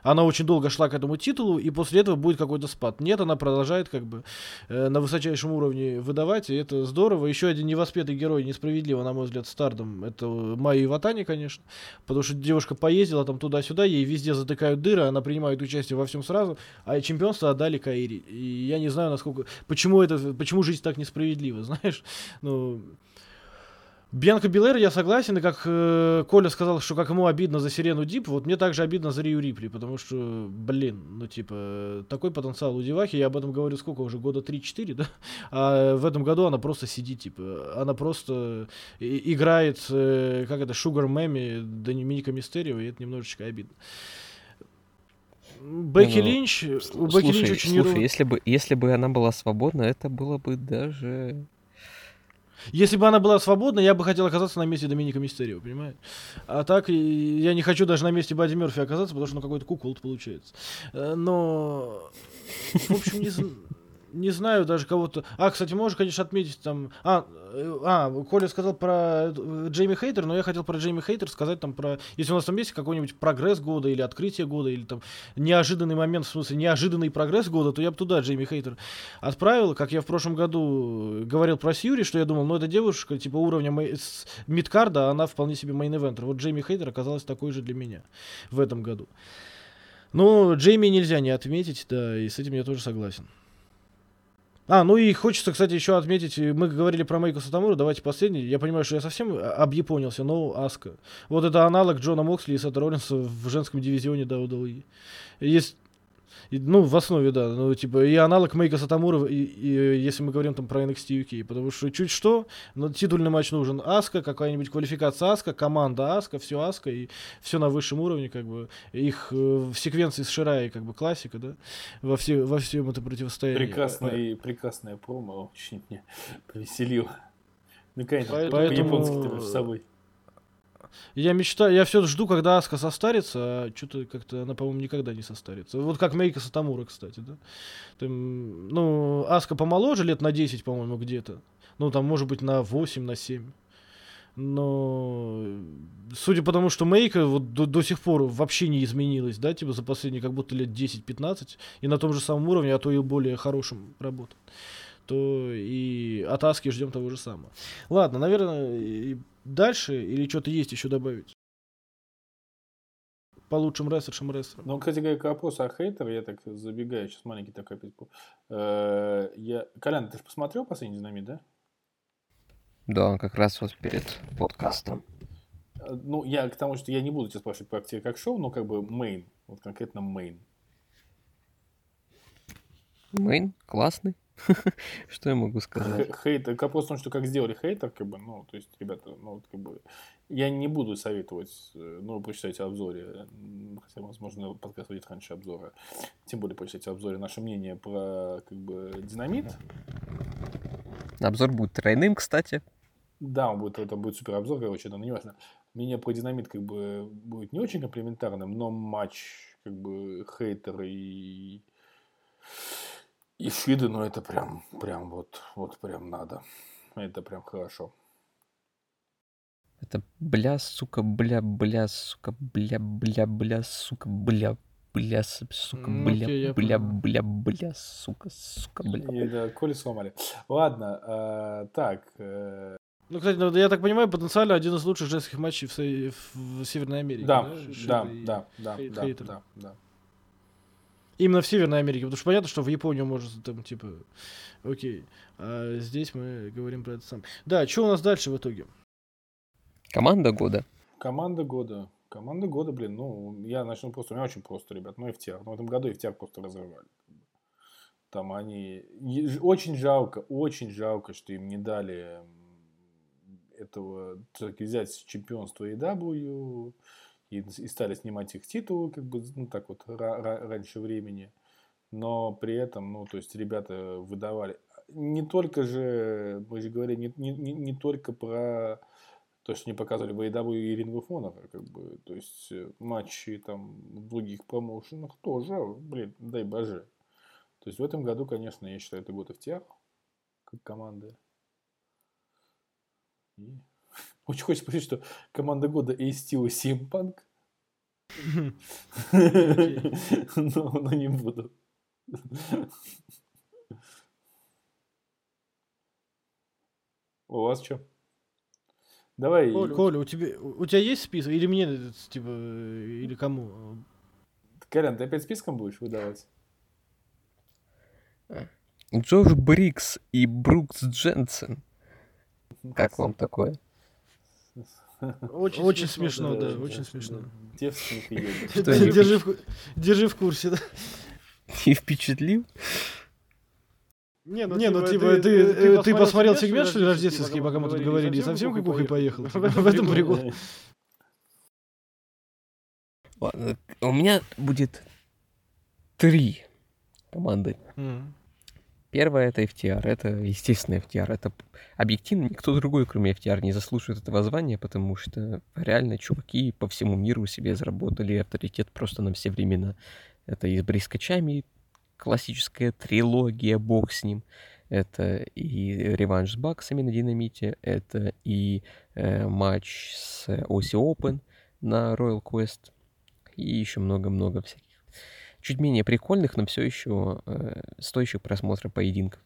она очень долго шла к этому титулу, и после этого будет какой-то спад. Нет, она продолжает как бы э, на высочайшем уровне выдавать, и это здорово. Еще один невоспетый герой, несправедливо, на мой взгляд, стардом, это Майя Иватани, конечно, потому что девушка поездила там туда-сюда, ей везде затыкают дыры, она принимает участие во всем сразу, а чемпионство отдали Каири. И я не знаю, насколько... Почему это... Почему жизнь так несправедлива, *laughs* знаешь? Ну... Бьянка Белэр, я согласен, и как э, Коля сказал, что как ему обидно за Сирену Дип, вот мне также обидно за Рию Рипли, потому что, блин, ну типа, такой потенциал у Девахи, я об этом говорю сколько уже, года 3-4, да? А в этом году она просто сидит, типа, она просто играет, э, как это, Шугар Мэми, Доминика Мистерио, и это немножечко обидно. Бекки Ну, Линч, у Слушай, Бекки Линч очень слушай, неро- если бы, если бы она была свободна, это было бы даже... Если бы она была свободна, я бы хотел оказаться на месте Доминика Мистерио, понимаешь? А так я не хочу даже на месте Бадди Мерфи оказаться, потому что ну какой-то кукол получается. Э, Но, в общем, не, зн- не знаю даже кого-то. А, кстати, можешь, конечно, отметить там... А, э, а, Коля сказал про э, Джейми Хейтер, но я хотел про Джейми Хейтер сказать там про... Если у нас там есть какой-нибудь прогресс года или открытие года, или там неожиданный момент, в смысле неожиданный прогресс года, то я бы туда Джейми Хейтер отправил, как я в прошлом году говорил про Сюри, что я думал, ну эта девушка типа уровня мей- midcard а, она вполне себе main eventer. Вот Джейми Хейтер оказалась такой же для меня в этом году. Ну, Джейми нельзя не отметить, да, и с этим я тоже согласен. А, ну и хочется, кстати, еще отметить, э, мы говорили про Мейко Сатомуру, давайте последний. Я понимаю, что я совсем а, объяпонился, но Аска. Вот это аналог Джона Моксли и Сета Роллинса в женском дивизионе WWE. Есть и, ну, в основе, да. Ну, типа, и аналог Мейка Сатамура, и, и, если мы говорим там про NXT UK. Потому что чуть что, но титульный матч нужен Аска, какая-нибудь квалификация Аска, команда Аска, все Аска, и все на высшем уровне, как бы. Их э, в секвенции с Ширай, как бы, классика, да, во, все, во всем это противостоянии. Прекрасное, прекрасное промо очень меня повеселило. Наконец-то, Поэтому- по-японски ты между собой. Я мечтаю, я все жду, когда Аска состарится, а что-то как-то она, по-моему, никогда не состарится. Вот как Мейка Сатамура, кстати, да. Там, ну, Аска помоложе, лет на 10, по-моему, где-то. Ну, там, может быть, на 8, на 7. Но, судя по тому, что Мейка вот до, до сих пор вообще не изменилась, да, типа за последние как будто лет 10-15, и на том же самом уровне, а то и более хорошем работает, то и от Аски ждем того же самого. Ладно, наверное, и дальше или что-то есть еще добавить? По лучшим рестлершим рестлерам. Ну, кстати говоря, к вопросу о хейтере, я так забегаю, сейчас маленький такой опять был. Э, Я... Колян, ты же посмотрел последний динамит, да? Да, как раз вот перед подкастом. Э, Ну, я к тому, что я не буду тебя спрашивать про активе как шоу, но как бы мейн, вот конкретно мейн. Мейн классный. *laughs* Что я могу сказать? Х- Хейтер, к вопросу о том, что как сделали хейтер, как бы, ну, то есть, ребята, ну, как бы, я не буду советовать, э, ну, вы прочитайте обзоре, хотя, возможно, подкаст выйдет раньше обзора, тем более прочитайте в обзоре наше мнение про, как бы, динамит. Обзор будет тройным, кстати. Да, он будет, это будет супер обзор, короче, но не важно. Мнение про динамит, как бы, будет не очень комплементарным, но матч, как бы, хейтер и и Шиды, ну, это прям, прям вот, вот прям надо. Это прям хорошо. Это бля, сука, бля, бля, сука, бля, бля, бля, сука, бля, бля, сука, бля, я бля, понял. бля, бля, сука, сука, бля. И, да, Коли сломали. Ладно, а, так. э, Ну, кстати, ну, я так понимаю, потенциально один из лучших женских матчей в, в Северной Америке. да, да, да, да, да, хейтер. да, да. Именно в Северной Америке, потому что понятно, что в Японию может там, типа, окей. А здесь мы говорим про это сам. Да, что у нас дальше в итоге? Команда года. Команда года. Команда года, блин, ну, я начну просто, у меня очень просто, ребят, ну, FTR. Ну, в этом году FTR просто разрывали. Там они... Очень жалко, очень жалко, что им не дали этого, все-таки взять чемпионство EW и, и стали снимать их титулы, как бы, ну, так вот, ра- ра- раньше времени. Но при этом, ну, то есть, ребята выдавали... Не только же, мы же говорили, не, не, не- только про то, что не показывали в AEW и Ring of как бы, то есть э, матчи там в других промоушенах тоже, блин, дай боже. То есть в этом году, конечно, я считаю, это год FTR, как команды. И очень хочется сказать, что команда года CM Punk. Но не буду. У вас что? Давай. Коля, Коля, у тебя, у тебя есть список? Или мне, типа, или кому? Колян, ты опять списком будешь выдавать? Джош Брикс и Брукс Дженсен. Как вам такое? Очень, очень смешно, да, очень смешно. Девственник и *laughs* ёбаный. Что, Держи, не- в, ку- держи в курсе, да. Не впечатлил? Не, ну, типа, ты, э, ты посмотрел сегмент, что ли, рождественский, пока мы тут говорили, и совсем кукухой поехал? В этом прикол. Ладно, у меня будет три команды. Первая это FTR, это естественно FTR, это объективно никто другой, кроме FTR, не заслуживает этого звания, потому что реально чуваки по всему миру себе заработали авторитет просто на все времена. Это и с Брискачами классическая трилогия, бог с ним. Это и реванш с Баксами на Динамите, это и э, матч с Оси Open на Royal Quest, и еще много-много всяких чуть менее прикольных, но все еще э, стоящих просмотра поединков.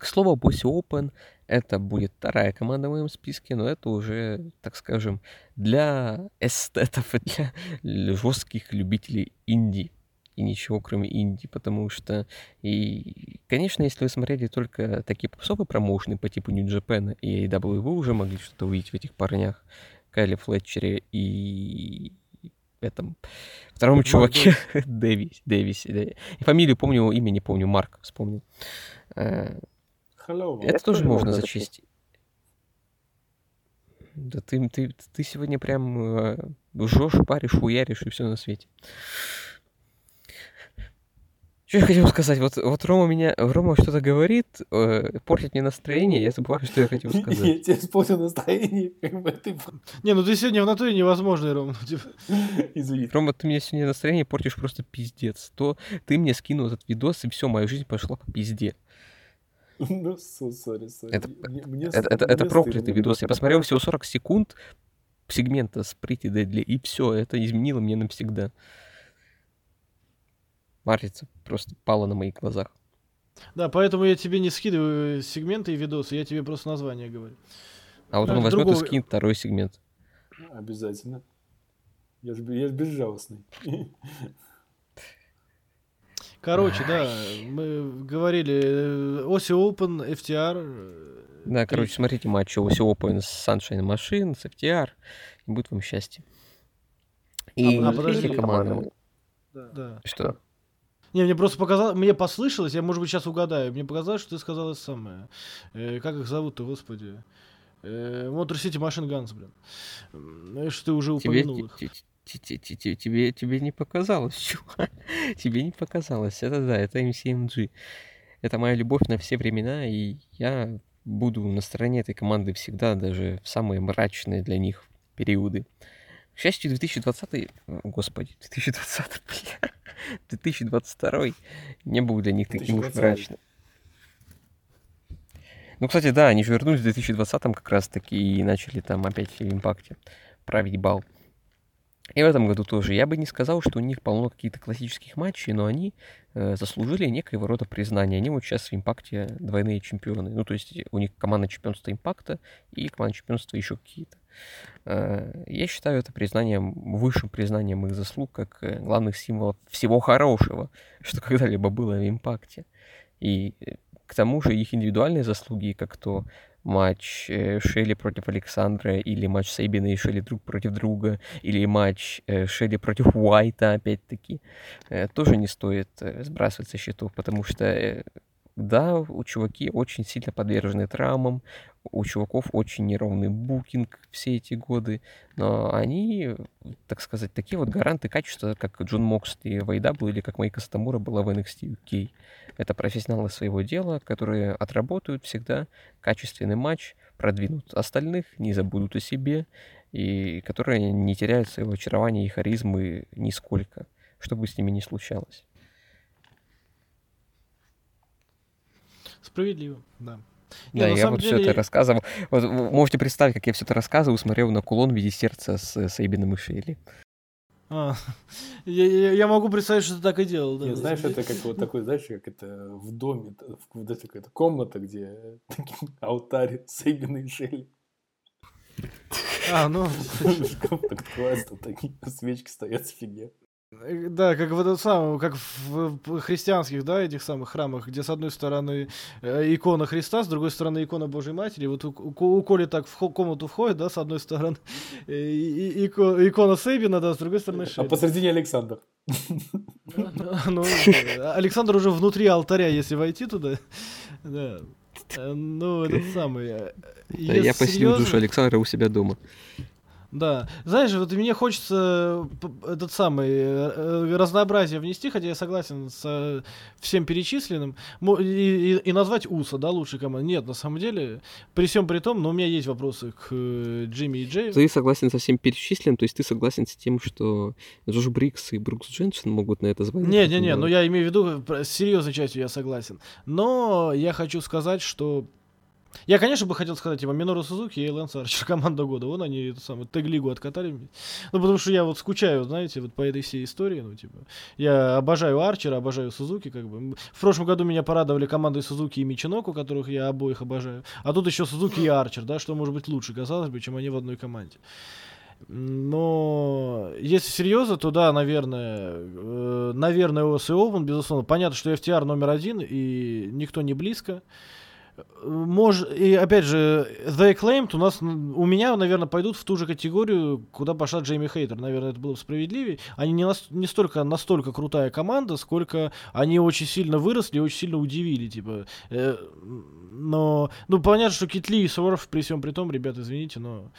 К слову, Босси Open это будет вторая команда в моем списке, но это уже, так скажем, для эстетов и для жестких любителей инди. И ничего, кроме инди, потому что, и, конечно, если вы смотрели только такие попсовые промоушены по типу New Japan и AEW, вы уже могли что-то увидеть в этих парнях, Кайле Флетчере и этом втором Марк чуваке *laughs* Дэвис, Дэвис, да. И фамилию помню, имя не помню, Марк вспомнил. Э, Hello. Это тоже можно зачесть. Да ты, ты, ты сегодня прям э, жжешь, паришь, уяришь и все на свете. Что я хотел сказать? Вот, вот Рома меня, Рома что-то говорит, э, портит мне настроение, я забываю, что я хотел *laughs* Я сказать. тебе испортил настроение, как бы ты... Не, ну ты сегодня в натуре невозможный, Ром. ну, типа. *laughs* Извини. Рома, ты мне сегодня настроение портишь просто пиздец. То ты мне скинул этот видос, и все, моя жизнь пошла по пизде. *laughs* Ну, со- сори, сори. Это- Мне- Это, это, проклятый видос. Я посмотрел всего 40 секунд сегмента с Pretty Deadly, и все, это изменило мне навсегда. Марица просто пала на моих глазах. Да, поэтому я тебе не скидываю сегменты и видосы, я тебе просто название говорю. А вот Да, он возьмет и другого- скинет второй сегмент. Обязательно. Я же я ж безжалостный. Короче, да, мы говорили э, Оси Open, FTR. э, Да, короче, смотрите матч Оси Open с Sunshine Machine, с FTR, и будет вам счастье. И а, подожди. третья команда... Да. Что? Не, мне просто показалось, мне послышалось, я, может быть, сейчас угадаю. Мне показалось, что ты сказал это самое. Э, как их зовут-то, господи? Э, Motor City Machine Guns, блин. Знаешь, ты уже Тебе, упомянул их. те- те- те- те- те- тебе, тебе не показалось, *laughs* чувак. Тебе не показалось. Это да, это MCMG. Это моя любовь на все времена, и я буду на стороне этой команды всегда, даже в самые мрачные для них периоды. К счастью, 2020, о, господи, 2020, *laughs* бля, 2022 не был для них таким уж 2020. мрачным. Ну, кстати, да, они же вернулись в 2020 как раз-таки и начали там опять в импакте править бал. И в этом году тоже. Я бы не сказал, что у них полно каких-то классических матчей, но они э, заслужили некоего рода признания. Они вот сейчас в импакте двойные чемпионы. Ну, то есть у них команда чемпионства импакта и команда чемпионства еще какие-то. Э, я считаю это признанием, высшим признанием их заслуг, как э, главных символов всего хорошего, *laughs* что когда-либо было в импакте. И э, к тому же их индивидуальные заслуги, как то матч э, Шелли против Александра, или матч Сейбина и Шелли друг против друга, или матч э, Шелли против Уайта, опять-таки, э, тоже не стоит сбрасывать со счетов, потому что, да, у чуваки очень сильно подвержены травмам, у чуваков очень неровный букинг все эти годы, но они, так сказать, такие вот гаранты качества, как Джон Моксли в AEW или как Майка Стамура была в NXT UK. Это профессионалы своего дела, которые отработают всегда качественный матч, продвинут остальных, не забудут о себе, и которые не теряют своего очарования и харизмы нисколько, что бы с ними ни случалось. Справедливо, да. Не, Да, я вот все деле- это рассказывал. Вот вы можете представить, как я все это рассказывал, смотрел на кулон в виде сердца с Сейбином и Шейли. А, *laughs* я, я, я могу представить, что ты так и делал. Да, на знаешь, это как вот такой, знаешь, как это в доме, в- вот эта какая-то комната, где такие алтарь Сейбина и Шелли. деле. А, ну, Шкаф так там такие свечки стоят с фигня. Э, да, как в этом самом, как в, христианских, да, этих самых храмах, где с одной стороны э, икона Христа, с другой стороны икона Божьей Матери. Вот у, у- у Коли так в комнату входит, да, с одной стороны э, *laughs* и- и- ико- икона Сейбина, да, с другой стороны А Шелли. посередине Александр. Ну, э, Александр уже внутри алтаря, если войти туда. Да. Э, Ну, этот самый. я поселил душу Александра у себя дома. Да. Знаешь, вот мне хочется п- этот самый э, э, разнообразие внести, хотя я согласен со всем перечисленным, и, и- и назвать УСА, да, лучшей командой. Нет, на самом деле, при всем при том, но у меня есть вопросы к э, Джимми и Джею. Ты согласен со всем перечисленным, то есть ты согласен с тем, что Джош Брикс и Брукс Дженсен могут на это звание? Не-не-не, ну я имею в виду, с серьезной частью я согласен. Но я хочу сказать, что... Я, конечно, бы хотел сказать, типа, Минору Сузуки и Лэнс Арчер, *laughs* команда года. Вон они, эту самую, тег-лигу откатали. Ну, потому что я вот скучаю, знаете, вот по этой всей истории, ну, типа. Я обожаю Арчера, обожаю Сузуки, как бы. В прошлом году меня порадовали команды Сузуки и Мичиноку, которых я обоих обожаю. А тут еще Сузуки и Арчер, да, что может быть лучше, казалось бы, чем они в одной команде. Но если серьезно, то да, наверное, э, наверное, OS и Open, безусловно. Понятно, что FTR номер один, и никто не близко. Мож... И опять же, The Acclaimed у нас, у меня, наверное, пойдут в ту же категорию, куда пошла Джейми Хейтер. Наверное, это было бы справедливее. Они не, нас... не столько настолько крутая команда, сколько они очень сильно выросли и очень сильно удивили. Типа, Э, но, ну, понятно, что Китли и Своров при всем при том, ребята, извините, но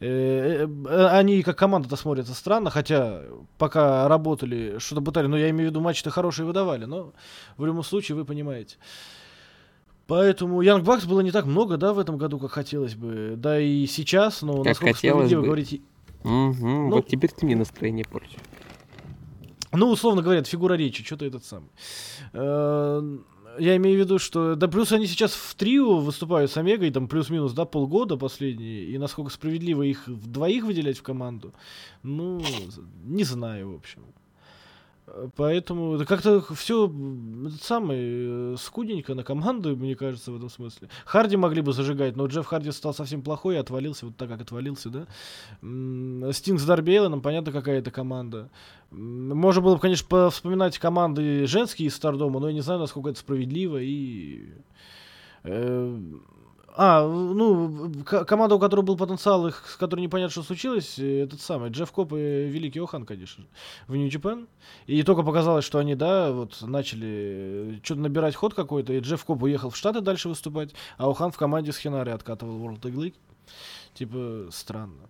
э, э, они как команда-то смотрятся странно, хотя пока работали, что-то пытали, но я имею в виду, матчи-то хорошие выдавали, но в любом случае вы понимаете. Поэтому Янг Бакс было не так много, да, в этом году, как хотелось бы. Да и сейчас, но Как насколько хотелось справедливо бы. говорить, Мгм, Ну- вот теперь ты мне настроение портишь. Ну, условно говоря, это фигура речи, что-то этот самый. Э, Я имею в виду, что... Да плюс они сейчас в трио выступают с Омегой, там плюс-минус, да, полгода последние, и насколько справедливо их двоих выделять в команду, ну, не знаю, в общем. Э, Поэтому это как-то все самый э, скудненько на команду, мне кажется, в этом смысле. Харди могли бы зажигать, но Джефф Харди стал совсем плохой и отвалился вот так, как отвалился, да. Стинг с Дарби Эллином, понятно, какая это команда. Можно было бы, конечно, по- вспоминать команды женские из Стардома, но я не знаю, насколько это справедливо и... э, А, ну, команда, у которой был потенциал, их, с которой непонятно, что случилось, э, этот самый, Джефф Коп и Великий Охан, конечно в Нью-Джапан. И только показалось, что они, да, вот начали что-то набирать ход какой-то, и Джефф Коп уехал в Штаты дальше выступать, а Охан в команде с Хинари откатывал World Tag League. Типа, странно.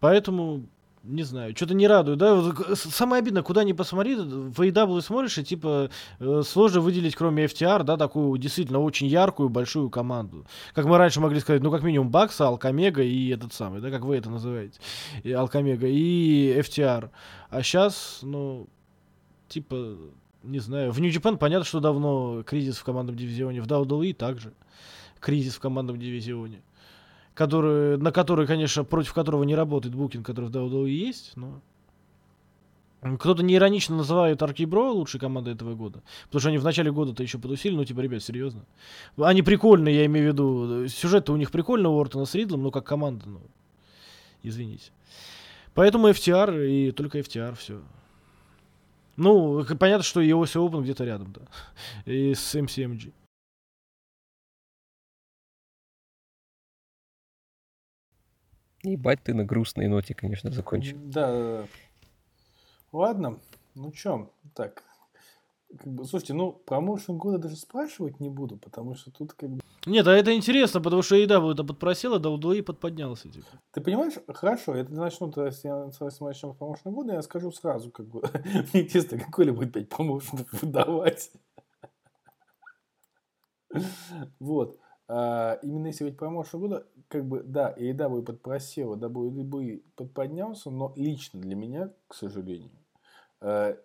Поэтому, не знаю, что-то не радует, да? Вот, самое обидное, куда ни посмотри, в AEW смотришь, и типа э, сложно выделить, кроме FTR, да, такую действительно очень яркую, большую команду. Как мы раньше могли сказать, ну, как минимум, Бакса, Алкомега и этот самый, да, как вы это называете, и Алкомега и FTR. А сейчас, ну, типа, не знаю, в Нью-Джапан понятно, что давно кризис в командном дивизионе, в WWE также кризис в командном дивизионе который, на который, конечно, против которого не работает букинг, который в WWE есть, но... Кто-то неиронично называет Аркибро лучшей командой этого года. Потому что они в начале года-то еще подусили, ну, типа, ребят, серьезно. Они прикольные, я имею в виду. Сюжет-то у них прикольный, у Ортона с Ридлом, но как команда, ну, извините. Поэтому FTR и только FTR, все. Ну, понятно, что и OC Open где-то рядом, да. *laughs* И с MCMG. Ебать ты на грустной ноте, конечно, закончил. Да, да, да. Ладно, ну чё, так. Как бы, слушайте, ну, промоушен года даже спрашивать не буду, потому что тут как бы... Нет, а это интересно, потому что еда это подпросила, да удои подподнялся. Типа. Ты понимаешь, хорошо, это начну, то есть я мы начнем с промоушена года, я скажу сразу, как бы, *laughs* мне интересно, какой ли будет пять промоушенов выдавать. *laughs* Вот. А, именно если говорить про промоушен года, как бы, да, и AEW подпросила, WWE подподнялся, но лично для меня, к сожалению, э,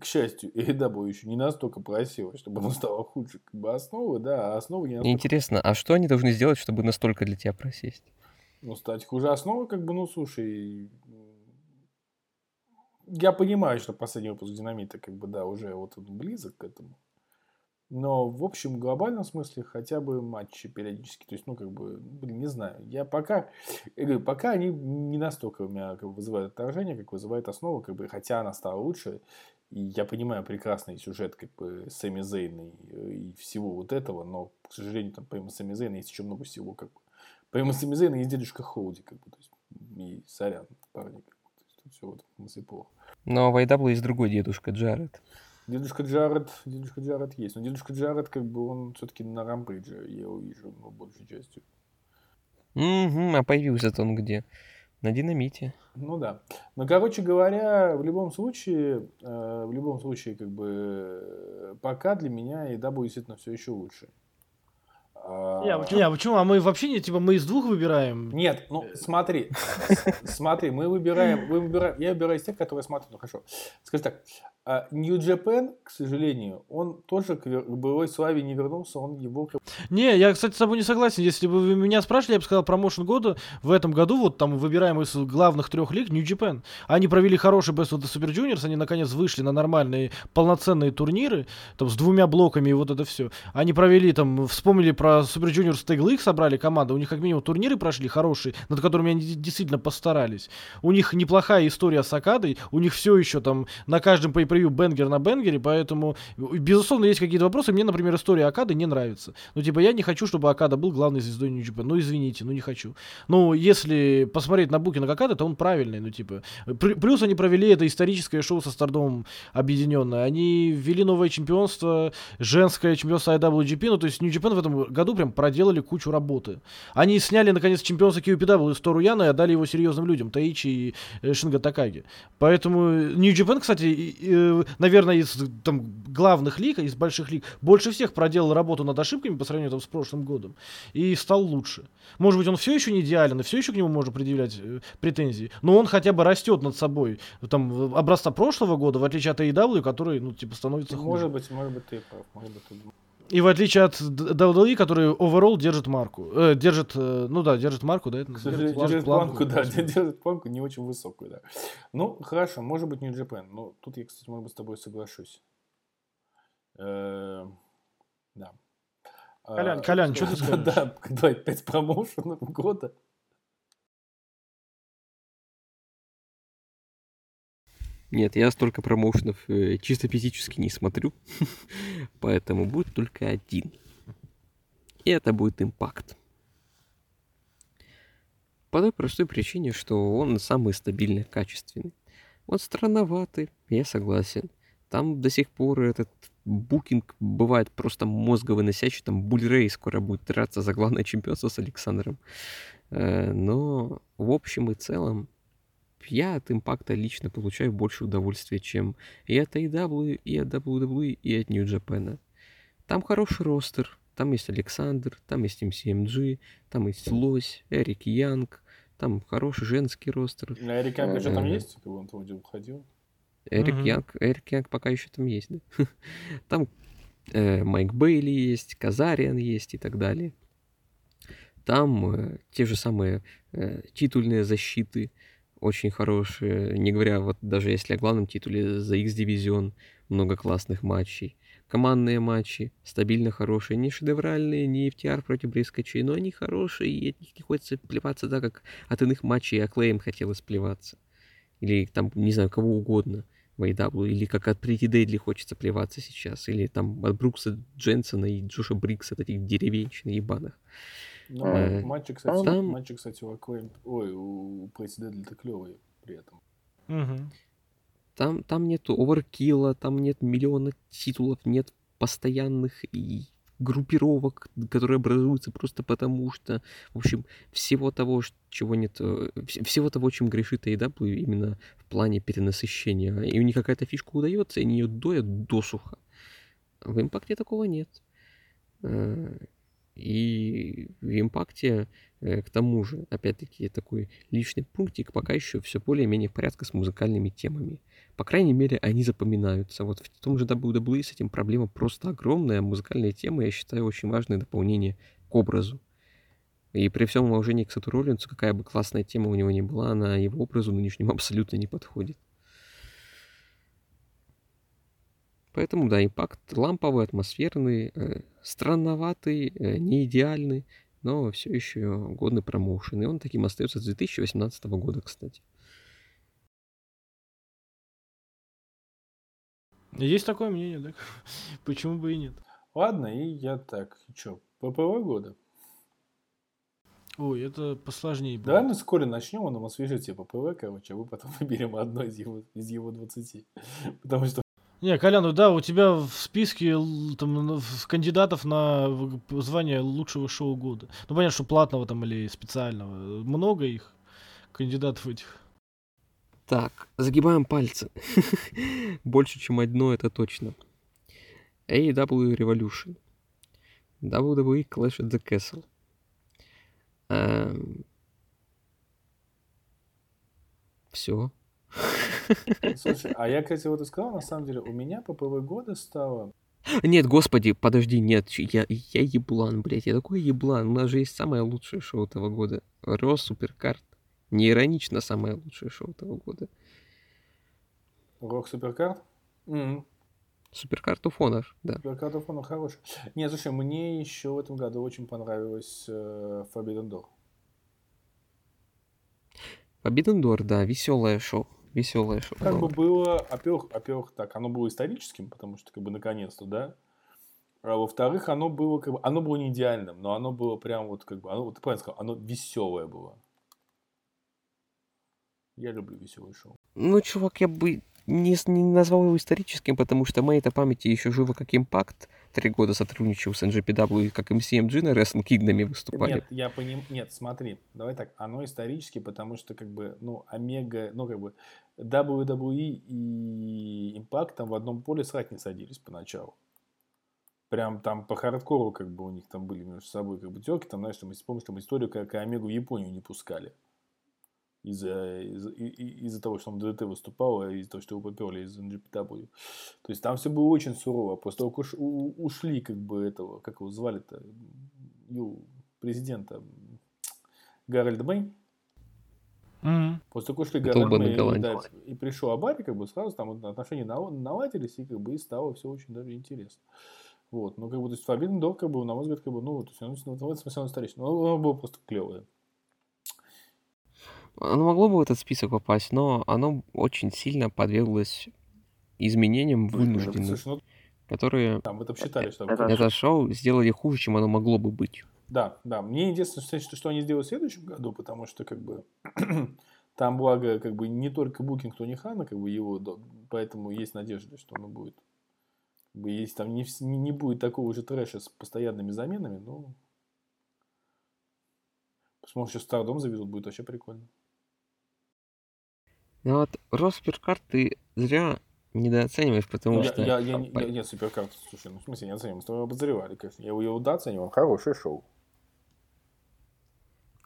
к счастью, AEW еще не настолько просила, чтобы оно стало хуже как бы основы, да, а основы не настолько интересно, а что они должны сделать, чтобы настолько для тебя просесть? Ну, стать хуже основы, как бы, ну, слушай, я понимаю, что последний выпуск Динамита, как бы, да, уже вот он близок к этому. Но в общем глобальном смысле хотя бы матчи периодически. То есть, ну, как бы, блин, не знаю. Я пока, я говорю, пока они не настолько у меня как бы, вызывают отторжение, как вызывает основа, как бы, хотя она стала лучше. И я понимаю прекрасный сюжет, как бы, Сэмми Зейна и, и всего вот этого, но, к сожалению, там, помимо Сэмми Зейна есть еще много всего, как бы. Помимо Сэмми Зейна есть дедушка Хоуди, как бы, то есть, и сорян, парни, как бы, то есть, все вот в смысле плохо. Но в AW есть другой дедушка, Джаред. Дедушка Джаред, дедушка Джаред есть. Но дедушка Джаред, как бы, он все-таки на Рамбридже, я его вижу, ну, большей частью. Угу, а появился-то он где? На динамите. Ну да. Но, короче говоря, в любом случае, э, в любом случае, как бы, э, пока для меня еда будет действительно все еще лучше. А, Не, а почему? Не, а почему? А мы вообще не, типа, мы из двух выбираем? Нет, ну смотри, *laughs* смотри, мы выбираем, мы выбираем, я выбираю из тех, которые смотрят, ну хорошо. Скажи так, а New Japan, к сожалению, он тоже к к былой славе не вернулся, он его Не, я, кстати, с тобой не согласен. Если бы вы меня спрашивали, я бы сказал, промоушен года в этом году, вот там выбираем из главных трех лиг New Japan. Они провели хороший Best of the Super Juniors, они наконец вышли на нормальные полноценные турниры, там с двумя блоками и вот это все. Они провели там, вспомнили про Super Juniors Tag League, собрали команду, у них как минимум турниры прошли хорошие, над которыми они действительно постарались. У них неплохая история с Акадой, у них все еще там на каждом pay бенгер на бенгере, поэтому, безусловно, есть какие-то вопросы. Мне, например, история Акады не нравится. Ну, типа, я не хочу, чтобы Акада был главной звездой Japan. Ну, извините, ну не хочу. Ну, если посмотреть на букинг Акады, то он правильный, ну, типа. Плюс они провели это историческое шоу со Стардомом объединенное. Они ввели новое чемпионство, женское чемпионство IWGP, ну, то есть Japan в этом году прям проделали кучу работы. Они сняли, наконец, чемпионство QPW из Торуяна и отдали его серьезным людям, Таичи и э, Шинга Такаги. Поэтому Japan, кстати, и, наверное, из там главных лиг, из больших лиг, больше всех проделал работу над ошибками по сравнению там, с прошлым годом и стал лучше. Может быть, он все еще не идеален, и все еще к нему можно предъявлять э, претензии, но он хотя бы растет над собой. Там образца прошлого года, в отличие от AEW, который, ну, типа, становится хуже. Может быть, может быть, ты прав, может быть, ты... И в отличие от WWE, который overall держит марку. Э, держит, э, ну да, держит марку, да? это К называется? держит планку, да, господи. *laughs* держит планку не очень высокую, да. Ну, хорошо, может быть, New Japan. Ну, тут я, кстати, может быть, с тобой соглашусь. Э, Да. А, Колян, Колян, что ты скажешь? *laughs* Да, давай, пять промоушенов года. Нет, я столько промоушенов э, чисто физически не смотрю, *laughs* поэтому будет только один. И это будет импакт. По той простой причине, что он самый стабильный, качественный. Вот странноватый, я согласен. Там до сих пор этот букинг бывает просто мозговыносящий. Там Бульрей скоро будет драться за главное чемпионство с Александром. Э, Но в общем и целом я от импакта лично получаю больше удовольствия, чем и от AEW, и от WWE, и от New Japan. Там хороший ростер, там есть Александр, там есть MCMG, там есть Лось, Эрик Янг, там хороший женский ростер. На Эрик Янга же там Э, есть? Он вроде уходил. Эрик. Янг, Эрик Янг пока еще там есть, да? *laughs* Там э, Майк Бейли есть, Казариан есть и так далее. Там э, те же самые э, титульные защиты очень хорошие, не говоря вот даже если о главном титуле за X-дивизион, много классных матчей. Командные матчи, стабильно хорошие, не шедевральные, не FTR против Брискачей, но они хорошие, и от них не хочется плеваться так, как от иных матчей Acclaim хотелось плеваться. Или там, не знаю, кого угодно в AEW, или как от Pretty Deadly хочется плеваться сейчас, или там от Брукса Дженсона и Джоша Брикса, от этих деревенщин ебаных. Ну, Э, матчи, кстати, там- матчи, кстати, у Acclaim, ой, у Председателя клевые при этом. Мгм. Там, там нет оверкилла, там нет миллиона титулов, нет постоянных и группировок, которые образуются просто потому, что, в общем, всего того, чего нет, э, вс- всего того, чем грешит AEW именно в плане перенасыщения. И у них какая-то фишка удается, и они ее доят досуха. В импакте такого нет. И в импакте, э, к тому же, опять-таки, такой лишний пунктик, пока еще все более-менее в порядке с музыкальными темами. По крайней мере, они запоминаются. Вот в том же WWE с этим проблема просто огромная. Музыкальные темы, я считаю, очень важное дополнение к образу. И при всем уважении к Сату Роллинсу, какая бы классная тема у него ни была, она его образу нынешнему *laughs* абсолютно не подходит. Поэтому, да, импакт ламповый, атмосферный, э, странноватый, э, не идеальный, но все еще годный промоушен. И он таким остается с 2018 года, кстати. Есть такое мнение, да? *laughs* Почему бы и нет? Ладно, и я так, что, ППВ года? Ой, это посложнее Давай будет. мы вскоре начнем, он нам освежит тебе ППВ, короче, а мы потом *laughs* выберем одно из его, из его 20. *laughs* Потому что Не, Колян, ну да, у тебя в списке там, кандидатов на звание лучшего шоу года. Ну, понятно, что платного там или специального. Много их, кандидатов этих. Так, загибаем пальцы. *laughs* Больше, чем одно, это точно. AEW Revolution. WWE Clash at the Castle. Все. *laughs* Слушай, а я, кстати, вот и сказал, на самом деле, у меня ППВ года стало... Нет, господи, подожди, нет, я, я еблан, блядь, я такой еблан. У нас же есть самое лучшее шоу этого года. Ро Суперкарт. Не иронично самое лучшее шоу этого года. Рок Суперкарт? М, Суперкарт Honor, да. Суперкарт Honor хороший. Не, слушай, мне еще в этом году очень понравилось э, Forbidden Door. Forbidden Door, да, веселое шоу. Веселое шоу. Как бы было. во-первых, во-первых, так, оно было историческим, потому что, как бы, наконец-то, да. А во-вторых, оно было, как бы, оно было не идеальным, но оно было прям вот, как бы, оно, вот ты правильно сказал, оно веселое было. Я люблю веселые шоу. Ну, чувак, я бы не, не назвал его историческим, потому что в моей-то памяти еще живо как Импакт. Три года сотрудничал с NGPW, и как MCMG на Wrestle Kingdom выступали. Нет, я поним... Нет, смотри, давай так, оно исторически, потому что, как бы, ну, Омега, ну, как бы, WWE и Impact там в одном поле срать не садились поначалу. Прям там по хардкору, как бы, у них там были между собой, как бы, терки, там, знаешь, там, если помнишь, там историю, как Омегу в Японию не пускали. Из-за из из того, что он в ДДТ выступал, а из-за того, что его поперли из NJPW. То есть там все было очень сурово. После того, как уш- у- ушли, как бы, этого, как его звали-то, ю, президента Гарольд Мэй, Мгм. После того, что ушли Гарольд и и, да, и пришел Обари, как бы сразу там отношения наладились, и как бы и стало все очень даже интересно. Вот, ну, как бы, то есть, Forbidden Door, как бы, на мой взгляд, как бы, ну, то есть, оно, ну, в этом смысле оно исторично. Но оно было просто клевое. Оно могло бы в этот список попасть, но оно очень сильно подверглось изменениям вынужденным, Слушай, ну, которые там, вы там считали, что... Это- это шоу сделали хуже, чем оно могло бы быть. Да, да. Мне единственное, что, что они сделают в следующем году, потому что, как бы, *clears throat* там, благо, как бы, не только букинг Тони Хана, как бы, его, да, поэтому есть надежда, что оно будет. Как бы, если там не, не, будет такого же трэша с постоянными заменами, ну... Посмотрим, что Стардом завезут, будет вообще прикольно. Но вот Росперкарт ты зря недооцениваешь, потому Ну, я, что... я, я, по- я- нет, суперкарт, слушай, ну, в смысле, не оцениваем, мы с тобой обозревали, конечно. Я его, его да оценивал, хорошее шоу.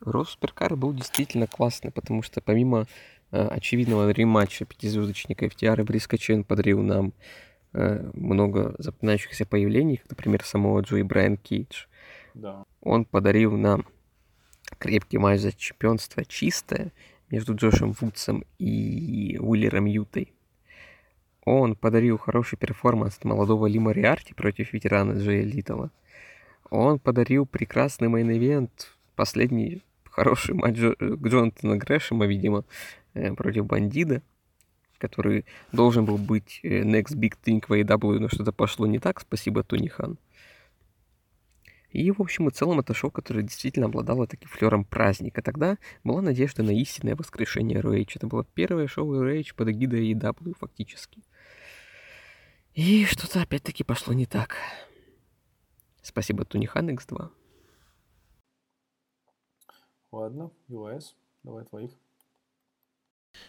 Росперкар был действительно классный, потому что помимо э, очевидного рематча пятизвездочника FTR и Бриска Чен подарил нам э, много запоминающихся появлений, как, например, самого Джо и Брайан Кейдж. Да. Он подарил нам крепкий матч за чемпионство чистое между Джошем Вудсом и Уиллером Ютой. Он подарил хороший перформанс молодого Ли Мориарти против ветерана Джея Литала. Он подарил прекрасный main event, последний хороший матч Джо- э, Джонатана Грэшема, видимо, э, против Бандида, который должен был быть э, next big thing в AEW, но что-то пошло не так, спасибо Тони Хан. И, в общем и целом, это шоу, которое действительно обладало таким флером праздника. Тогда была надежда на истинное воскрешение ROH. Это было первое шоу ROH под эгидой AEW, фактически. И что-то опять-таки пошло не так. Спасибо Тони Хан X2. Ладно, US, давай твоих.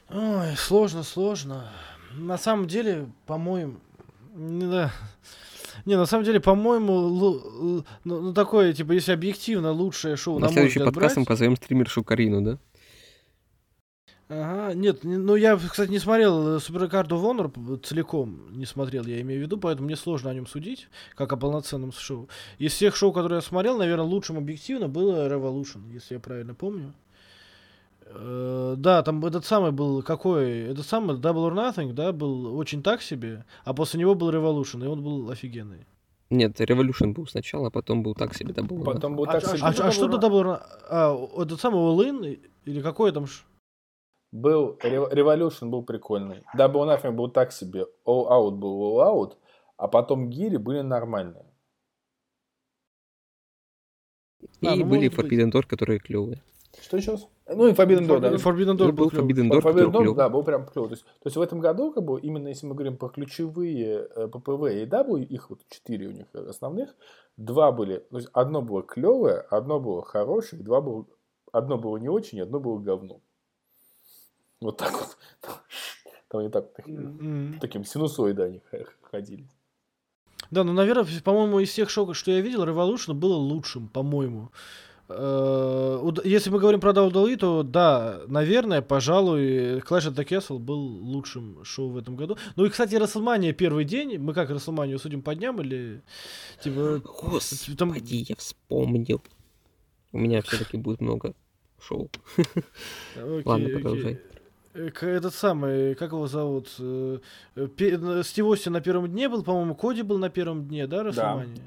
Ой, сложно, сложно. На самом деле, по-моему, не да. Не, на самом деле, по-моему, л- ну, ну, такое, типа, если объективно лучшее шоу, На на следующий подкаст мы брать- позовем стримершу Карину, да? Ага, нет, не- ну я, кстати, не смотрел э, Суперкарду of Honor п- целиком, не смотрел, я имею в виду, поэтому мне сложно о нем судить, как о полноценном шоу. Из всех шоу, которые я смотрел, наверное, лучшим объективно было Revolution, если я правильно помню. Э, Да, там этот самый был какой? Этот самый Double or Nothing, да, был очень так себе, а после него был Revolution, и он был офигенный. Нет, Revolution был сначала, а потом был так себе, был. Потом был А, так а- себе. а- а что это Double or Nothing? А, этот самый All In? Или какой там? ш- Был Revolution был прикольный. Double Nothing был так себе. All Out был All Out. А потом гири были нормальные. И А, ну, были. Forbidden Door, которые клевые. Что еще? раз? Ну и Forbidden Door, да. Forbidden И Door был был. Forbidden Door, Forbidden Door, да, был прям клево. То есть, то есть в этом году, как бы, именно если мы говорим про ключевые э, ППВ и W, их вот четыре у них основных, два были, то есть одно было клевое, одно было хорошее, два было, одно было не очень, одно было говно. Вот так вот. *laughs* Там они так, М. таким синусоидом они ходили. Да, ну, наверное, по-моему, из всех шоу, что я видел, Revolution было лучшим, по-моему. Э, Если мы говорим про WWE, то да, наверное, пожалуй, Clash at the Castle был лучшим шоу в этом году. Ну и, кстати, WrestleMania первый день, мы как WrestleMania судим по дням или типа... Господи, там- я вспомнил. У меня все-таки будет много шоу. Окей, Ладно, окей. продолжай. Э, к- Этот самый, как его зовут? э, э, э, Стив Остин на первом дне был, по-моему, Коди был на первом дне, да, WrestleMania?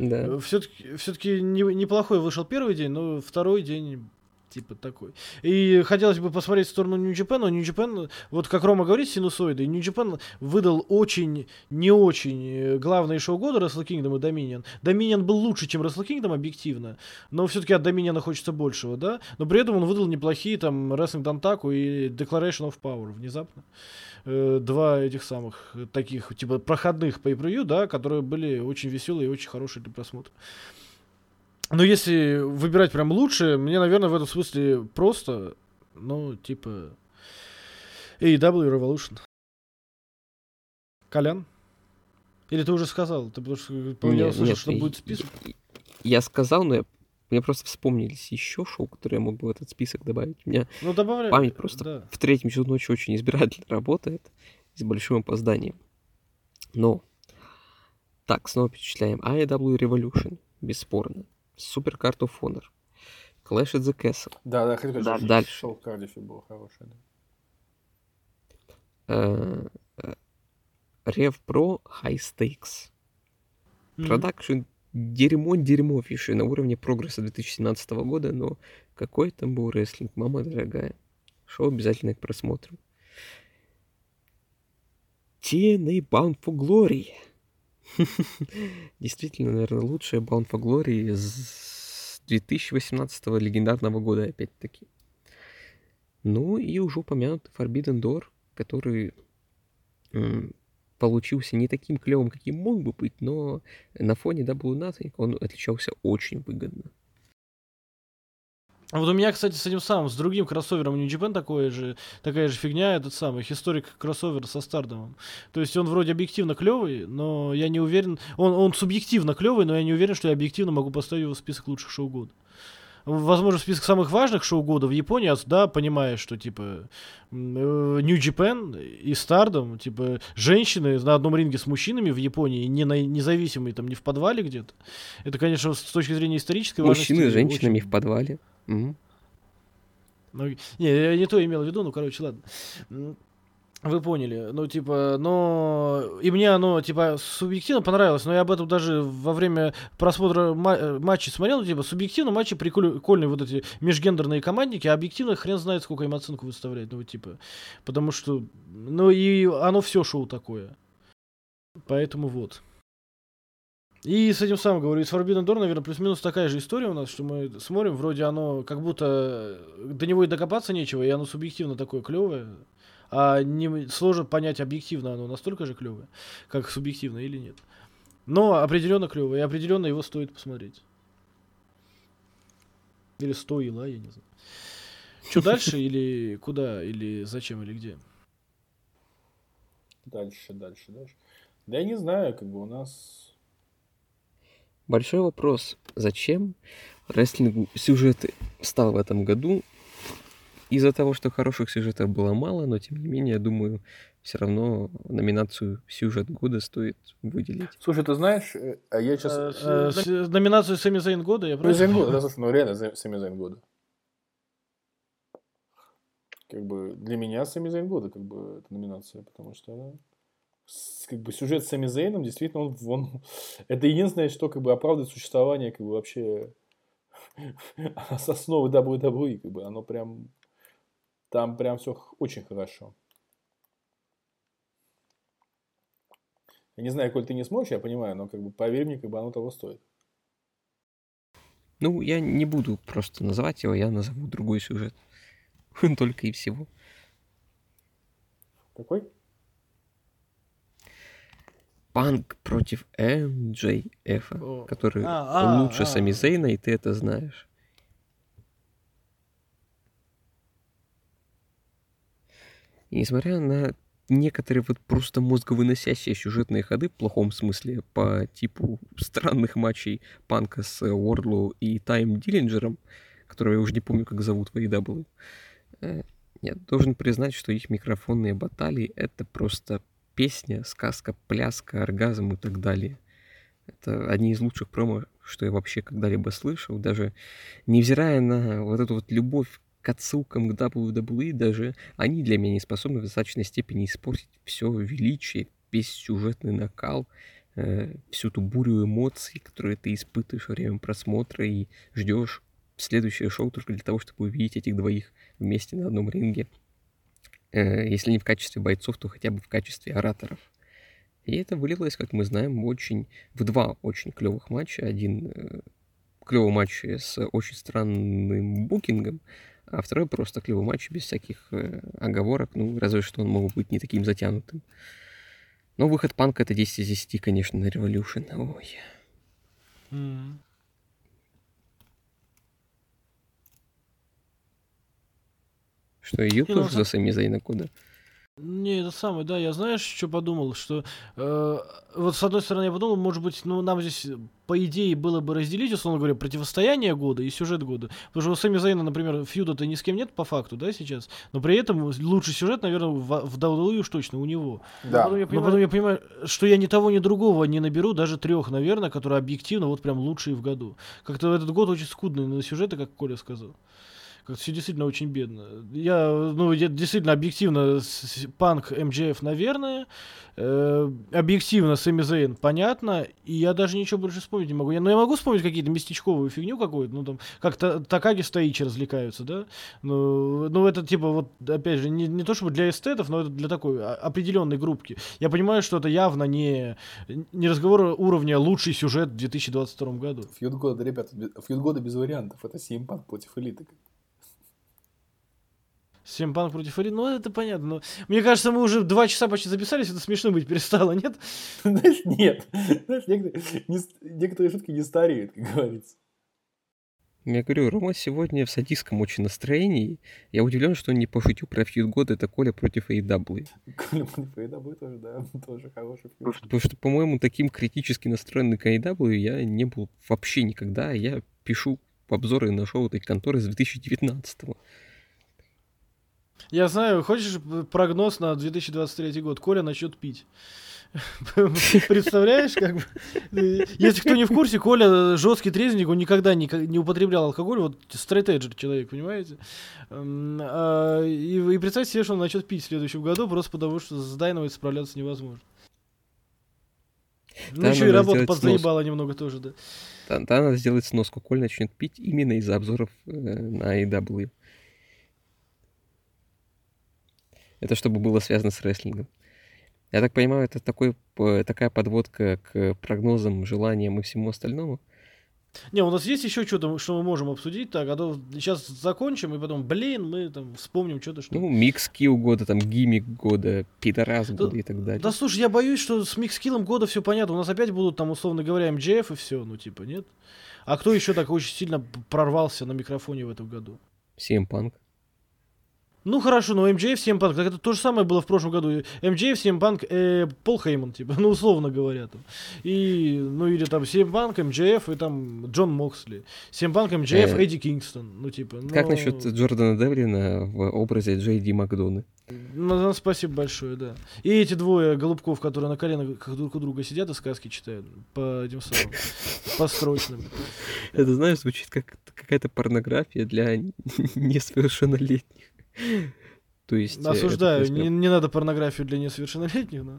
Да. Все-таки, все-таки неплохой вышел первый день, но второй день типа такой. И хотелось бы посмотреть в сторону New Japan, но New Japan, вот как Рома говорит, синусоиды, New Japan выдал очень, не очень э, главные шоу года Wrestle Kingdom и Dominion. Dominion был лучше, чем Wrestle Kingdom, объективно, но все-таки от Dominion хочется большего, да? Но при этом он выдал неплохие там Wrestling Dantaku и Declaration of Power внезапно. Э, Два этих самых таких, типа, проходных per да, которые были очень веселые и очень хорошие для просмотра. Но если выбирать прям лучше, мне, наверное, в этом смысле просто, ну, типа, AEW Revolution. Колян? Или ты уже сказал? Ты потому что по Не, услышал, нет, что я- будет список? Я, я сказал, но я, мне просто вспомнились еще шоу, которые я мог бы в этот список добавить. У меня Ну, добавляй. память просто Да. в третьем часу ночи очень избирательно работает с большим опозданием. Но так, снова перечисляем. AEW Revolution, бесспорно. Super Card of Honor. Clash at the Castle. Да, да, хотел Да, что дальше. шоу в Кардифе было хорошее. да. э, э, Rev Pro High Stakes. Production дерьмо дерьмовейшее на уровне Прогресса 2017 года, но какой там был рестлинг, мама дорогая. Шоу обязательно к просмотру. TNA Bound for Glory. *laughs* Действительно, наверное, лучшая Bound for Glory с 2018 легендарного года, опять-таки. Ну и уже упомянутый Forbidden Door, который получился не таким клевым, каким мог бы быть, но на фоне Double Nothing он отличался очень выгодно. Вот у меня, кстати, с этим самым, с другим кроссовером New Japan такое же, такая же фигня, этот самый, историк кроссовер со Стардомом. То есть он вроде объективно клевый, но я не уверен, он, он субъективно клевый, но я не уверен, что я объективно могу поставить его в список лучших шоу года. Возможно, в список самых важных шоу года в Японии, а да, понимаешь, что, типа, э, New Japan и Стардом, типа, женщины на одном ринге с мужчинами в Японии, не на, независимые, там, не в подвале где-то. Это, конечно, с точки зрения исторической важности Мужчины с женщинами очень- в подвале. Мгм. ну, не, я не то имел в виду, ну, короче, ладно. Вы поняли. Ну, типа, но... И мне оно, типа, субъективно понравилось, но я об этом даже во время просмотра ма- э, матчей смотрел, ну, типа, субъективно матчи приколь- прикольные вот эти межгендерные командники, а объективно хрен знает, сколько им оценку выставлять, ну, типа, потому что, ну, и оно все шоу такое. Поэтому вот. И с этим самым говорю, и с Forbidden Door, наверное, плюс-минус такая же история у нас, что мы смотрим, вроде оно как будто до него и докопаться нечего, и оно субъективно такое клевое, а не, сложно понять, объективно оно настолько же клевое, как субъективно или нет. Но определенно клевое, и определенно его стоит посмотреть. Или стоило, я не знаю. Что *laughs* дальше, или куда, или зачем, или где? Дальше, дальше, дальше. Да я не знаю, как бы у нас... Большой вопрос. Зачем рестлинг сюжеты стал в этом году? Из-за того, что хороших сюжетов было мало, но тем не менее, я думаю, все равно номинацию сюжет года стоит выделить. Слушай, ты знаешь, э, а я сейчас... Э, с- номинацию Сэмми Зейн года я Ну, просто... Зейн года, да, слушай, ну реально Сэмми Зейн года. как бы для меня Зейн года как бы эта номинация, потому что с- как бы сюжет с Сами Зейном действительно он, он это единственное, что как бы оправдывает существование как бы вообще *laughs* с основы WWE, как бы оно прям там прям все очень хорошо. Я не знаю, коль ты не сможешь, я понимаю, но как бы поверь мне, как бы оно того стоит. Ну, я не буду просто называть его, я назову другой сюжет. *laughs* Только и всего. Какой? Панк против О. который А, а, лучше а. Сами Зейна, и ты это знаешь. И несмотря на некоторые вот просто мозговыносящие сюжетные ходы, в плохом смысле, по типу странных матчей Панка с Уордлоу и Тайм Диллинджером, которого я уже не помню, как зовут в AEW, э, я должен признать, что их микрофонные баталии — это просто песня, сказка, пляска, оргазм и так далее. Это одни из лучших промо, что я вообще когда-либо слышал. Даже невзирая на вот эту вот любовь к отсылкам к WWE, даже они для меня не способны в достаточной степени испортить все величие, весь сюжетный накал, э, всю ту бурю эмоций, которые ты испытываешь во время просмотра и ждешь следующее шоу только для того, чтобы увидеть этих двоих вместе на одном ринге. Э, если не в качестве бойцов, то хотя бы в качестве ораторов. И это вылилось, как мы знаем, очень в два очень клевых матча. Один э, клевый матч с очень странным букингом, а второй просто клевый матч без всяких э, оговорок. Ну, разве что он мог быть не таким затянутым. Но выход панка это 10 из 10, конечно, на Revolution. Ой. М. Что, ее ну, тоже за Сами Зейна года? Не, это самое, да, я знаешь, что подумал, что э, вот с одной стороны я подумал, может быть, ну нам здесь по идее было бы разделить, условно говоря, противостояние года и сюжет года, потому что у Сами Зейна, например, фьюда-то ни с кем нет по факту, да, сейчас, но при этом лучший сюжет, наверное, в, в WWE уж точно у него. Но Да. потом, я понимаю, потом я понимаю, что я ни того, ни другого не наберу, даже трех, наверное, которые объективно вот прям лучшие в году. Как-то этот год очень скудный на сюжеты, как Коля сказал. Как-то все действительно очень бедно. Я, ну, я действительно объективно с- панк МДФ, наверное. Э, объективно Сэмми Зейн, понятно. И я даже ничего больше вспомнить не могу. Я, ну, я могу вспомнить какие-то местечковую фигню какую-то. Ну, там, как-то Такаги с Таичи развлекаются, да? Ну, ну, это типа вот, опять же, не, не то чтобы для эстетов, но это для такой определенной группки. Я понимаю, что это явно не, не разговор уровня лучший сюжет в 2022 году. Фьюд года, ребята, фьюд года без вариантов. Это Punk против элиты. Симпанк против Элиты, ну это понятно. Но мне кажется, мы уже два часа почти записались, это смешно быть перестало, нет? *laughs* Знаешь, нет. Знаешь, некоторые, не некоторые шутки не стареют, как говорится. Я говорю, Рома сегодня в садистском очень настроении. Я удивлен, что он не пошутил про фьюд года, это Коля против AEW. Коля против AEW тоже, да, тоже хороший фьюд. Потому что, по-моему, таким критически настроенный к AEW я не был вообще никогда. Я пишу обзоры на шоу этой конторы с 2019 -го. Я знаю, хочешь прогноз на 2023 год? Коля начнет пить. *laughs* Представляешь, как бы? Если кто не в курсе, Коля жесткий трезвенник, он никогда не, не употреблял алкоголь, вот стрейтеджер человек, понимаете? А, И, и представьте себе, что он начнет пить в следующем году, просто потому что с Дайновой справляться невозможно. Ну, еще и работа подзаебала немного тоже, да. Да, да, надо сделать сноску. Коль начнет пить именно из-за обзоров э, на AEW. Это чтобы было связано с рестлингом. Я так понимаю, это такой, п- такая подводка к прогнозам, желаниям и всему остальному. Не, у нас есть еще что-то, что мы можем обсудить, так, а то сейчас закончим, и потом, блин, мы там вспомним что-то, что... Ну, микс килл года, там, гиммик года, пидорас года и так далее. Да слушай, я боюсь, что с микскиллом года все понятно. У нас опять будут там, условно говоря, МДФ и все, ну типа, нет? А кто еще так очень сильно прорвался на микрофоне в этом году? CM Punk. Ну хорошо, но МДФ, CM Punk, так это то же самое было в прошлом году. МДФ, CM Punk, э, Пол Хейман, типа, *laughs* ну условно говоря. Там. И, ну или там CM Punk, МДФ и там Джон Моксли. CM Punk, Э, Эдди Кингстон. Ну типа, Как ну, насчет Джордана Девлина в образе Джей Ди Макдона? Ну, ну, спасибо большое, да. И эти двое голубков, которые на коленах друг у друга сидят и сказки читают по этим самым, *laughs* по строчным. Это, знаешь, звучит как какая-то порнография для *laughs* несовершеннолетних. То есть... э, Осуждаю, это, не, не надо порнографию для несовершеннолетних, но...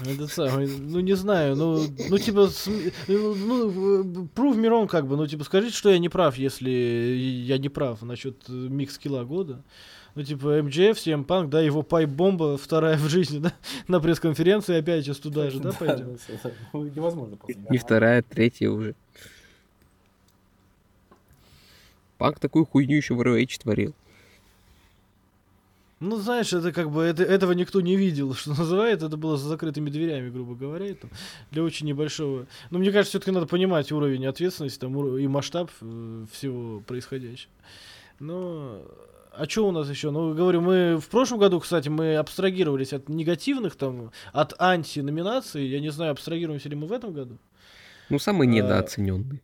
Это самое, ну не знаю, ну, ну типа, ну, ну, prove me wrong, как бы, ну типа, скажите, что я не прав, если я не прав насчет э, микс-скилла года. Ну типа, МДФ, CM Punk, да, его пайп-бомба, вторая в жизни, да, *laughs* на пресс-конференции опять сейчас туда же, да, пойдем? да, ну, невозможно просто. Не вторая, третья уже. Пак такую хуйню еще в ROH творил. Ну, знаешь, это как бы, это, этого никто не видел, *laughs* что называет, это было за закрытыми дверями, грубо говоря, и там, для очень небольшого. Но мне кажется, все-таки надо понимать уровень ответственности там, и масштаб э, всего происходящего. Но, а что у нас еще? Ну, говорю, мы в прошлом году, кстати, мы абстрагировались от негативных, там, от анти-номинаций, я не знаю, абстрагируемся ли мы в этом году. Ну, самый А, недооцененный.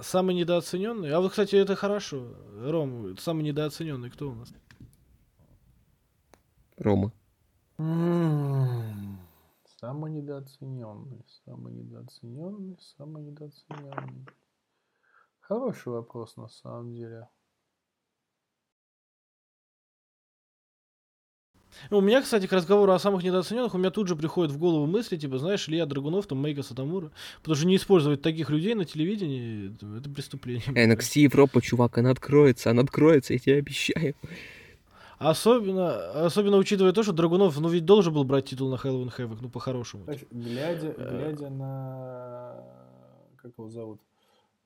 Самый недооцененный. А вот, кстати, это хорошо. Ром, самый недооцененный кто у нас? Рома. М, Самый недооцененный, самый недооцененный, самый недооцененный. Хороший вопрос на самом деле. У меня, кстати, к разговору о самых недооцененных, у меня тут же приходит в голову мысли, типа, знаешь, Илья Драгунов, там, Мейка Сатамура. Потому что не использовать таких людей на телевидении, это, преступление. NXT Европа, чувак, она откроется, она откроется, я тебе обещаю. Особенно, особенно учитывая то, что Драгунов, ну, ведь должен был брать титул на Hell in Havoc, ну, по-хорошему. Глядя, Э. глядя на... Как его зовут?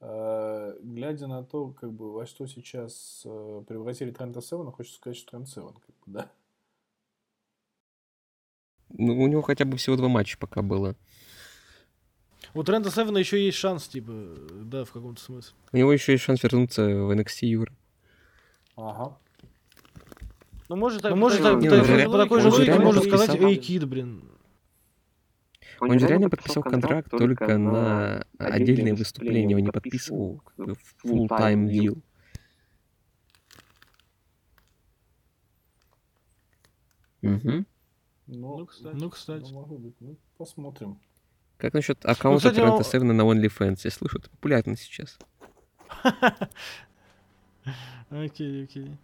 Э, Глядя на то, как бы, во что сейчас э, превратили Трента Севена, хочется сказать, что Трент Севен, как бы, да. Ну, у него хотя бы всего два матча пока было. У Трента Севена еще есть шанс, типа, да, в каком-то смысле. У него еще есть шанс вернуться в NXT Юра. Ага. Ну, может, так, Ну, может, так- так- не, так- же по такой же логике можно сказать, эй, Кид, блин. Он же реально подписал контракт только на отдельные выступления, он не подписывал как бы full-time deal. Мгм. Ну, Ну, кстати. Ну, кстати. ну, может быть. Ну, посмотрим. Как насчет аккаунта кстати, Трента он- Севена на OnlyFans? Я слышу, это популярно сейчас. *laughs* Окей, окей.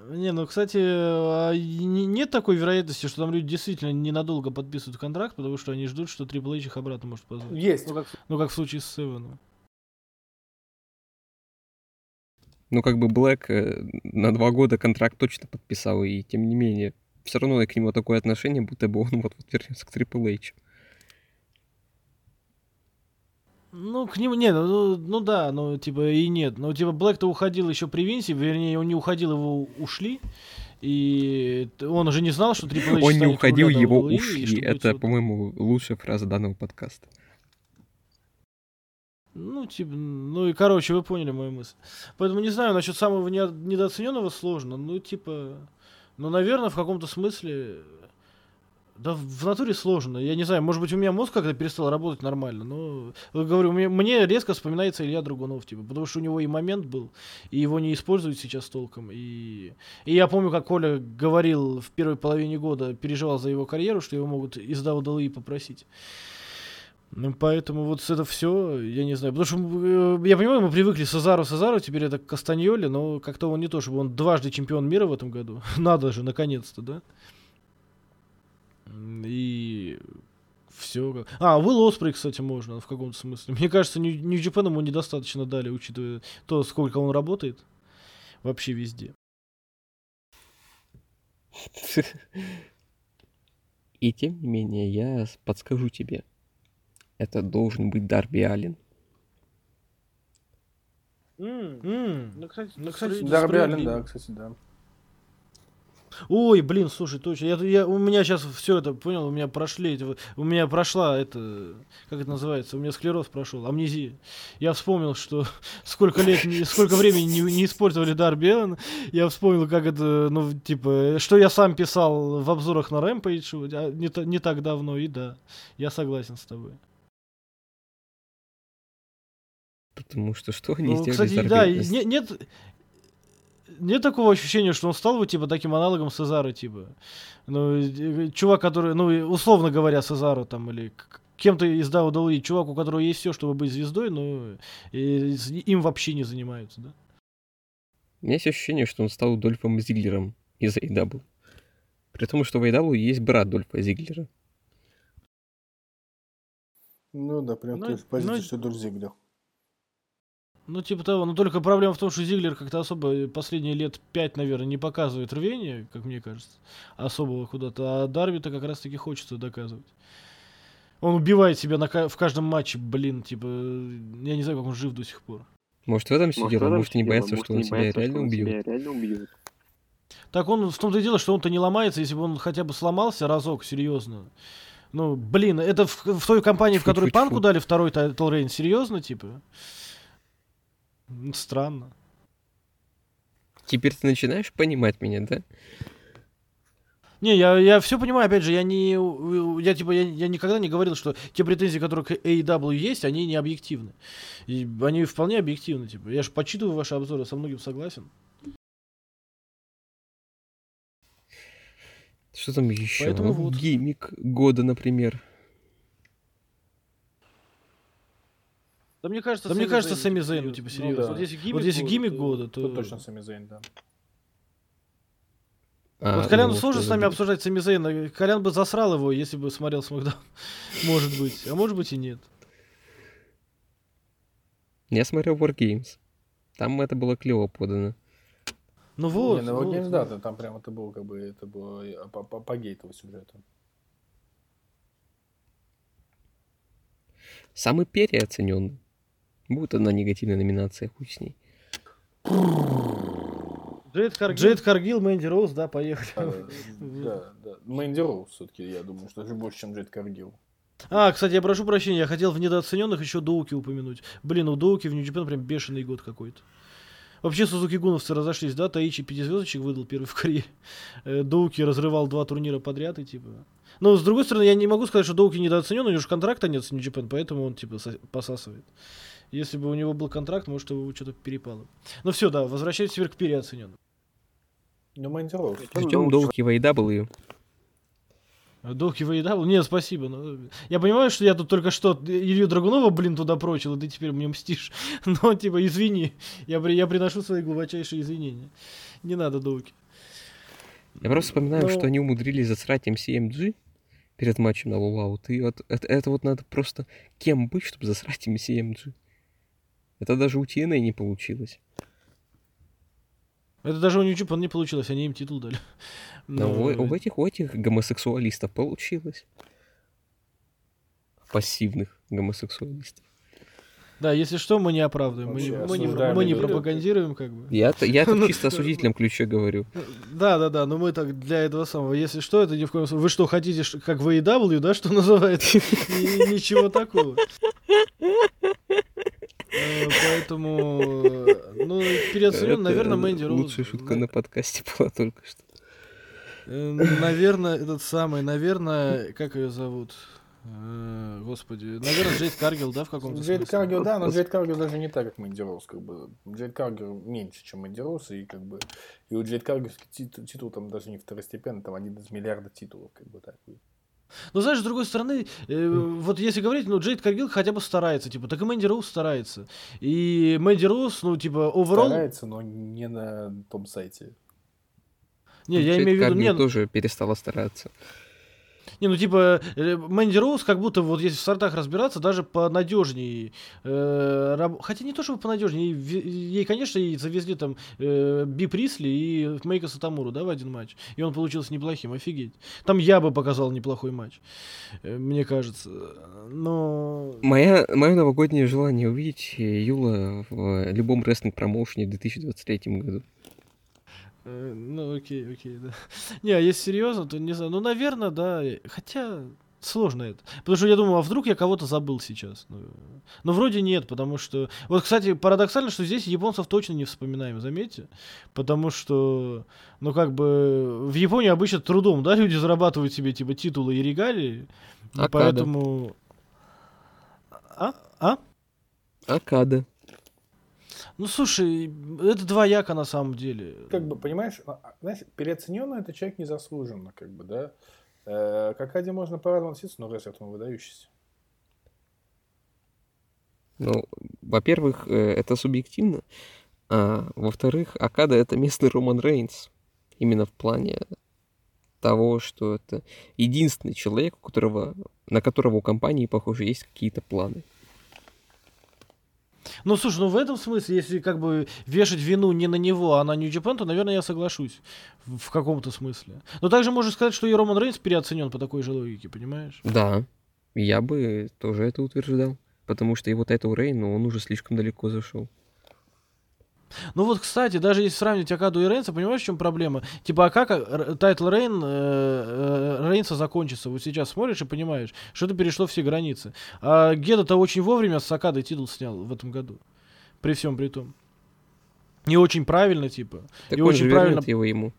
Не, ну, кстати, а нет такой вероятности, что там люди действительно ненадолго подписывают контракт, потому что они ждут, что Triple H их обратно может позвать. Есть. Ну, как, ну, как в случае с Севеном. Ну, как бы Блэк э, на два года контракт точно подписал, и тем не менее, все равно к нему такое отношение, будто бы он вот-вот вернется к Triple H. Ну, к нему, не, ну, ну, да, ну, типа, и нет. Ну, типа, Блэк-то уходил еще при Винсе, вернее, он не уходил, его ушли. И он уже не знал, что Triple H Он не уходил, его WWE, ушли. будет Это, вот- по-моему, лучшая фраза данного подкаста. Ну, типа, ну и, короче, вы поняли мою мысль. Поэтому не знаю, насчет самого не- недооцененного сложно. Ну, типа, ну, наверное, в каком-то смысле... Да, в натуре сложно. Я не знаю, может быть, у меня мозг как-то перестал работать нормально, но, говорю, мне, резко вспоминается Илья Другунов, типа, потому что у него и момент был, и его не используют сейчас толком. И, и я помню, как Коля говорил в первой половине года, переживал за его карьеру, что его могут из WWE попросить. Ну, поэтому вот это все, я не знаю. Потому что э, я понимаю, мы привыкли Сазару Сазару, теперь это Кастаньоли, но как-то он не то, чтобы он дважды чемпион мира в этом году. *laughs* Надо же, наконец-то, да? И все. А, Уилл Оспрей, кстати, можно в каком-то смысле. Мне кажется, Нью- Нью-Джапен ему недостаточно дали, учитывая то, сколько он работает. Вообще везде. И тем не менее, я подскажу тебе. Это должен быть Дарби Аллен. Ну, кстати, ну, кстати, Дарби Аллен, да, кстати, да. Ой, блин, слушай, точно. Я, я, у меня сейчас все это, понял, у меня прошли, эти у меня прошла это, как это называется, у меня склероз прошел, амнезия. Я вспомнил, что *laughs* сколько лет, сколько времени не, не использовали Дарби Аллен. Я вспомнил, как это, ну, типа, что я сам писал в обзорах на Rampage а, не, не так давно, и да, я согласен с тобой. Потому что что они Ну, сделали кстати, с Дарби да, не- нет, нет такого ощущения, что он стал вот типа таким аналогом Сезара, типа. Ну, э, чувак, который, ну, условно говоря, Сезару там, или кем-то из WWE, чувак, у которого есть все, чтобы быть звездой, но и с- им вообще не занимаются, да? У меня есть ощущение, что он стал Дольфом Зиглером из AEW. При том, что в AEW есть брат Дольфа Зиглера. Ну да, прям Ну, той же позиции, ну, что Дольф Зиглер. Ну, типа того. Но только проблема в том, что Зиглер как-то особо последние лет пять, наверное, не показывает рвения, как мне кажется, особого куда-то. А Дарби-то как раз-таки хочется доказывать. Он убивает себя на, в каждом матче, блин, типа, я не знаю, как он жив до сих пор. Может, в этом все Может, дело? Может, не боится, что он боится, реально убьет? Так он в том-то и дело, что он-то не ломается, если бы он хотя бы сломался разок, серьезно. Ну, блин, это в, в той компании, в которой Тьфу-тьфу-тьфу. Панку дали второй title reign, серьезно, типа? М, Странно. Теперь ты начинаешь понимать меня, да? Не, я, я все понимаю, опять же, я не, я типа, я, я никогда не говорил, что те претензии, которые к AEW есть, они не объективны. И они вполне объективны, типа. Я же почитываю ваши обзоры, со многим согласен. Что там еще? Поэтому вот. Гиммик года, например. Да мне кажется, да мне кажется, Сами Зейн, ну, типа, Ну серьезно. да. Вот если гиммик, Вот если года, гиммик то- года, то, то точно Сами Зейн, да. А, вот Коляну ну, сложно с нами за- обсуждать Сами Зейна. Колян бы засрал его, если бы смотрел Смакдаун. *laughs* Может быть. А может быть и нет. Я смотрел Wargames. Там это было клево подано. Ну вот. не, ну вот, вот. да, да, там прям это было как бы, это было и по, по, по гейтову сюжету. Самый переоцененный. Будет одна негативная номинация, хуй с ней. Джейд Каргил, Мэнди Роуз, да, поехали. А, Да, да. Мэнди Роуз все-таки, я думаю, что даже больше, чем Джейд Каргил. А, кстати, я прошу прощения, я хотел в недооцененных еще Доуки упомянуть. Блин, у Доуки в Нью-Джапан прям бешеный год какой-то. Вообще Сузуки Гуновцы разошлись, да? Таичи пятизвездочек выдал первый в карьере. Э, Доуки разрывал два турнира подряд и типа... Но, с другой стороны, я не могу сказать, что Доуки недооценен, у него же контракта нет с Нью-Джапан, поэтому он типа посасывает. Если бы у него был контракт, может, его что-то перепало. Ну все, да, возвращаясь теперь к переоцененным. Ну, Мэнди Роуз. Ждем долги в AEW. Доуки выедал? Нет, спасибо. но Я понимаю, что я тут только что Илью Драгунова, блин, туда прочил, и ты теперь мне мстишь. *laughs* Но, типа, извини. Я, при- я приношу свои глубочайшие извинения. Не надо, Доуки. Я просто вспоминаю, Ну- что они умудрились засрать MCMG перед матчем на Лулаут. И вот это, это вот надо просто кем быть, чтобы засрать MCMG. Это даже у TNA не получилось. Это даже у Нью-Джапан не получилось, они им титул дали. Но Но- у, у этих, у этих гомосексуалистов получилось. Пассивных гомосексуалистов. Да, если что, мы не оправдываем. Мы, Вообще мы не, мы не пропагандируем, как бы. Я, я тут *laughs* Ну, чисто осудительном ключе говорю. Да, да, да, но мы так для этого самого. Если что, это ни в коем случае. Вы что, хотите, как в AEW, да, что называется? *laughs* Ничего такого. Э, Поэтому, э, ну, переоценен, наверное, Мэнди Роуз. Лучшая шутка на подкасте была только что. Э, Наверное, этот самый, наверное, как ее зовут? Господи, наверное, Джейд Каргил, да, в каком-то Джейд смысле? Каргил, да, но Джейд Каргил даже не так, как Мэнди Роуз, как бы. Джейд Каргил меньше, чем Мэнди Роуз, и как бы... И у Джейд Каргил титул, титул там даже не второстепенный, там один из миллиарда титулов, как бы так. Ну, знаешь, с другой стороны, э, вот если говорить, ну, Джейд Каргил хотя бы старается, типа, так и Мэнди Роуз старается. И Мэнди Роуз, ну, типа, оверолл... Старается, но не на том сайте. Не, я Джейд имею в виду... Каргил Не, ну- тоже перестала стараться. Не, ну типа, э, Мэнди Роуз как будто вот если в стартах разбираться, даже понадежнее. э, раб- Хотя не то, чтобы понадежнее. Ей, конечно, и завезли там э, Би Присли и Мейка Сатамуру, да, в один матч. И он получился неплохим, офигеть. Там я бы показал неплохой матч, э, мне кажется. Но... Моя, мое новогоднее желание увидеть Юла в любом рестлинг промоушене в 2023 году. Э, Ну, окей, окей, да. *laughs* Не, а если серьезно, то не знаю. Ну, наверное, да. Хотя сложно это. Потому что я думаю, а вдруг я кого-то забыл сейчас? Ну, Но вроде нет, потому что... Вот, кстати, парадоксально, что здесь японцев точно не вспоминаем, заметьте. Потому что, ну, как бы, в Японии обычно трудом, да, *laughs* люди зарабатывают себе, типа, титулы и регалии. И Акада. Поэтому... А? А? Акада. Ну, слушай, это двояко на самом деле. Как бы, понимаешь, а, а, знаешь, переоцененный это человек незаслуженно, как бы, да. Э, Как Ади можно по-разному относиться, но рестлер он выдающийся. Ну, во-первых, э, это субъективно. А, во-вторых, Акада это местный Роман Рейнс. Именно в плане того, что это единственный человек, у которого, на которого у компании, похоже, есть какие-то планы. Ну, слушай, ну в этом смысле, если как бы вешать вину не на него, а на New Japan, то, наверное, я соглашусь в, каком-то смысле. Но также можно сказать, что и Роман Рейнс переоценен по такой же логике, понимаешь? Да, я бы тоже это утверждал. Потому что и вот title reign, ну, он уже слишком далеко зашел. Ну вот, кстати, даже если сравнить Окаду и Рейнса, понимаешь, в чем проблема? Типа, а как э, title reign, э, э, Рейнса закончится? Вот сейчас смотришь и понимаешь, что это перешло все границы. А Гедо-то очень вовремя с Окадой титул снял в этом году. При всем при том. Не очень правильно, типа. Так и он очень же правильно. вернет его ему.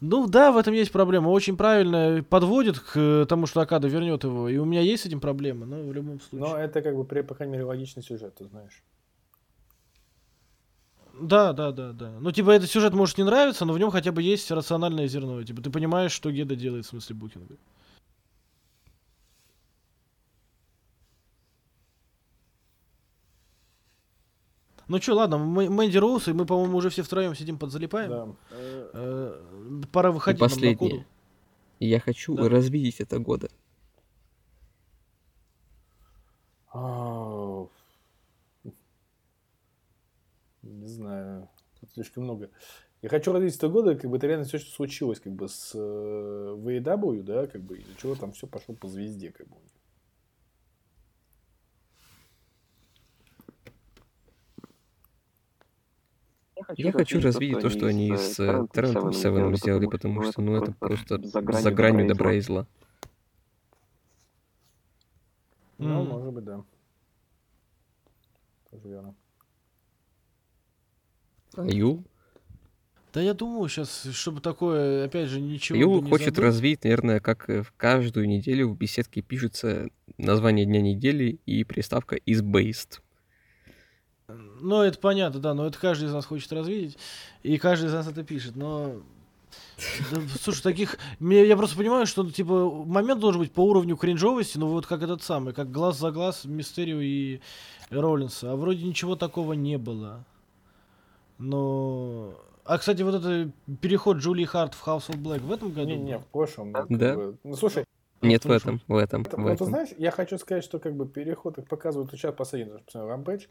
Ну да, в этом есть проблема. Очень правильно подводит к тому, что Окада вернет его. И у меня есть с этим проблемы, но в любом случае. Но это как бы, при- по крайней мере, логичный сюжет, ты знаешь. Да, да, да, да. Ну, типа, этот сюжет может не нравиться, но в нем хотя бы есть рациональное зерно. Типа, ты понимаешь, что Геда делает в смысле букинга. Ну что, ладно, Мэ- Мэнди Роуз, и мы, по-моему, уже все втроем сидим подзалипаем. Да. Э, Пора И выходить нам на последнее. коду. Я хочу Да. развидеть это года. а, Не знаю. Тут слишком много. Я хочу этого года, как бы это реально все, что случилось, как бы с э, VAW, да, как бы, из-за чего там все пошло по звезде, как бы. у них. Я хочу развидеть то, что они с э, Тарантом Севеном сделали, потому что, ну, это просто за гранью добра и зла. Ну, может быть, да. Тоже верно. А Юл? Да я думаю, сейчас, чтобы такое, опять же, ничего бы не хочет забыть. развить, наверное, как э, в каждую неделю в беседке пишется название дня недели и приставка is based. Ну, это понятно, да, но это каждый из нас хочет развидеть, и каждый из нас это пишет, но... Да, слушай, таких... мне- Я просто понимаю, что, типа, момент должен быть по уровню кринжовости, ну, вот как этот самый, как глаз за глаз Мистерио и Роллинса, а вроде ничего такого не было. Но... А, кстати, вот это переход Джулии Харт в House of Black в этом году? Не-не, в прошлом. ну, как Да. бы- Ну, слушай, Нет, в этом, в этом, Это- в ты этом. знаешь, я хочу сказать, что как бы переход, как показывают сейчас последний посмотрел Rampage,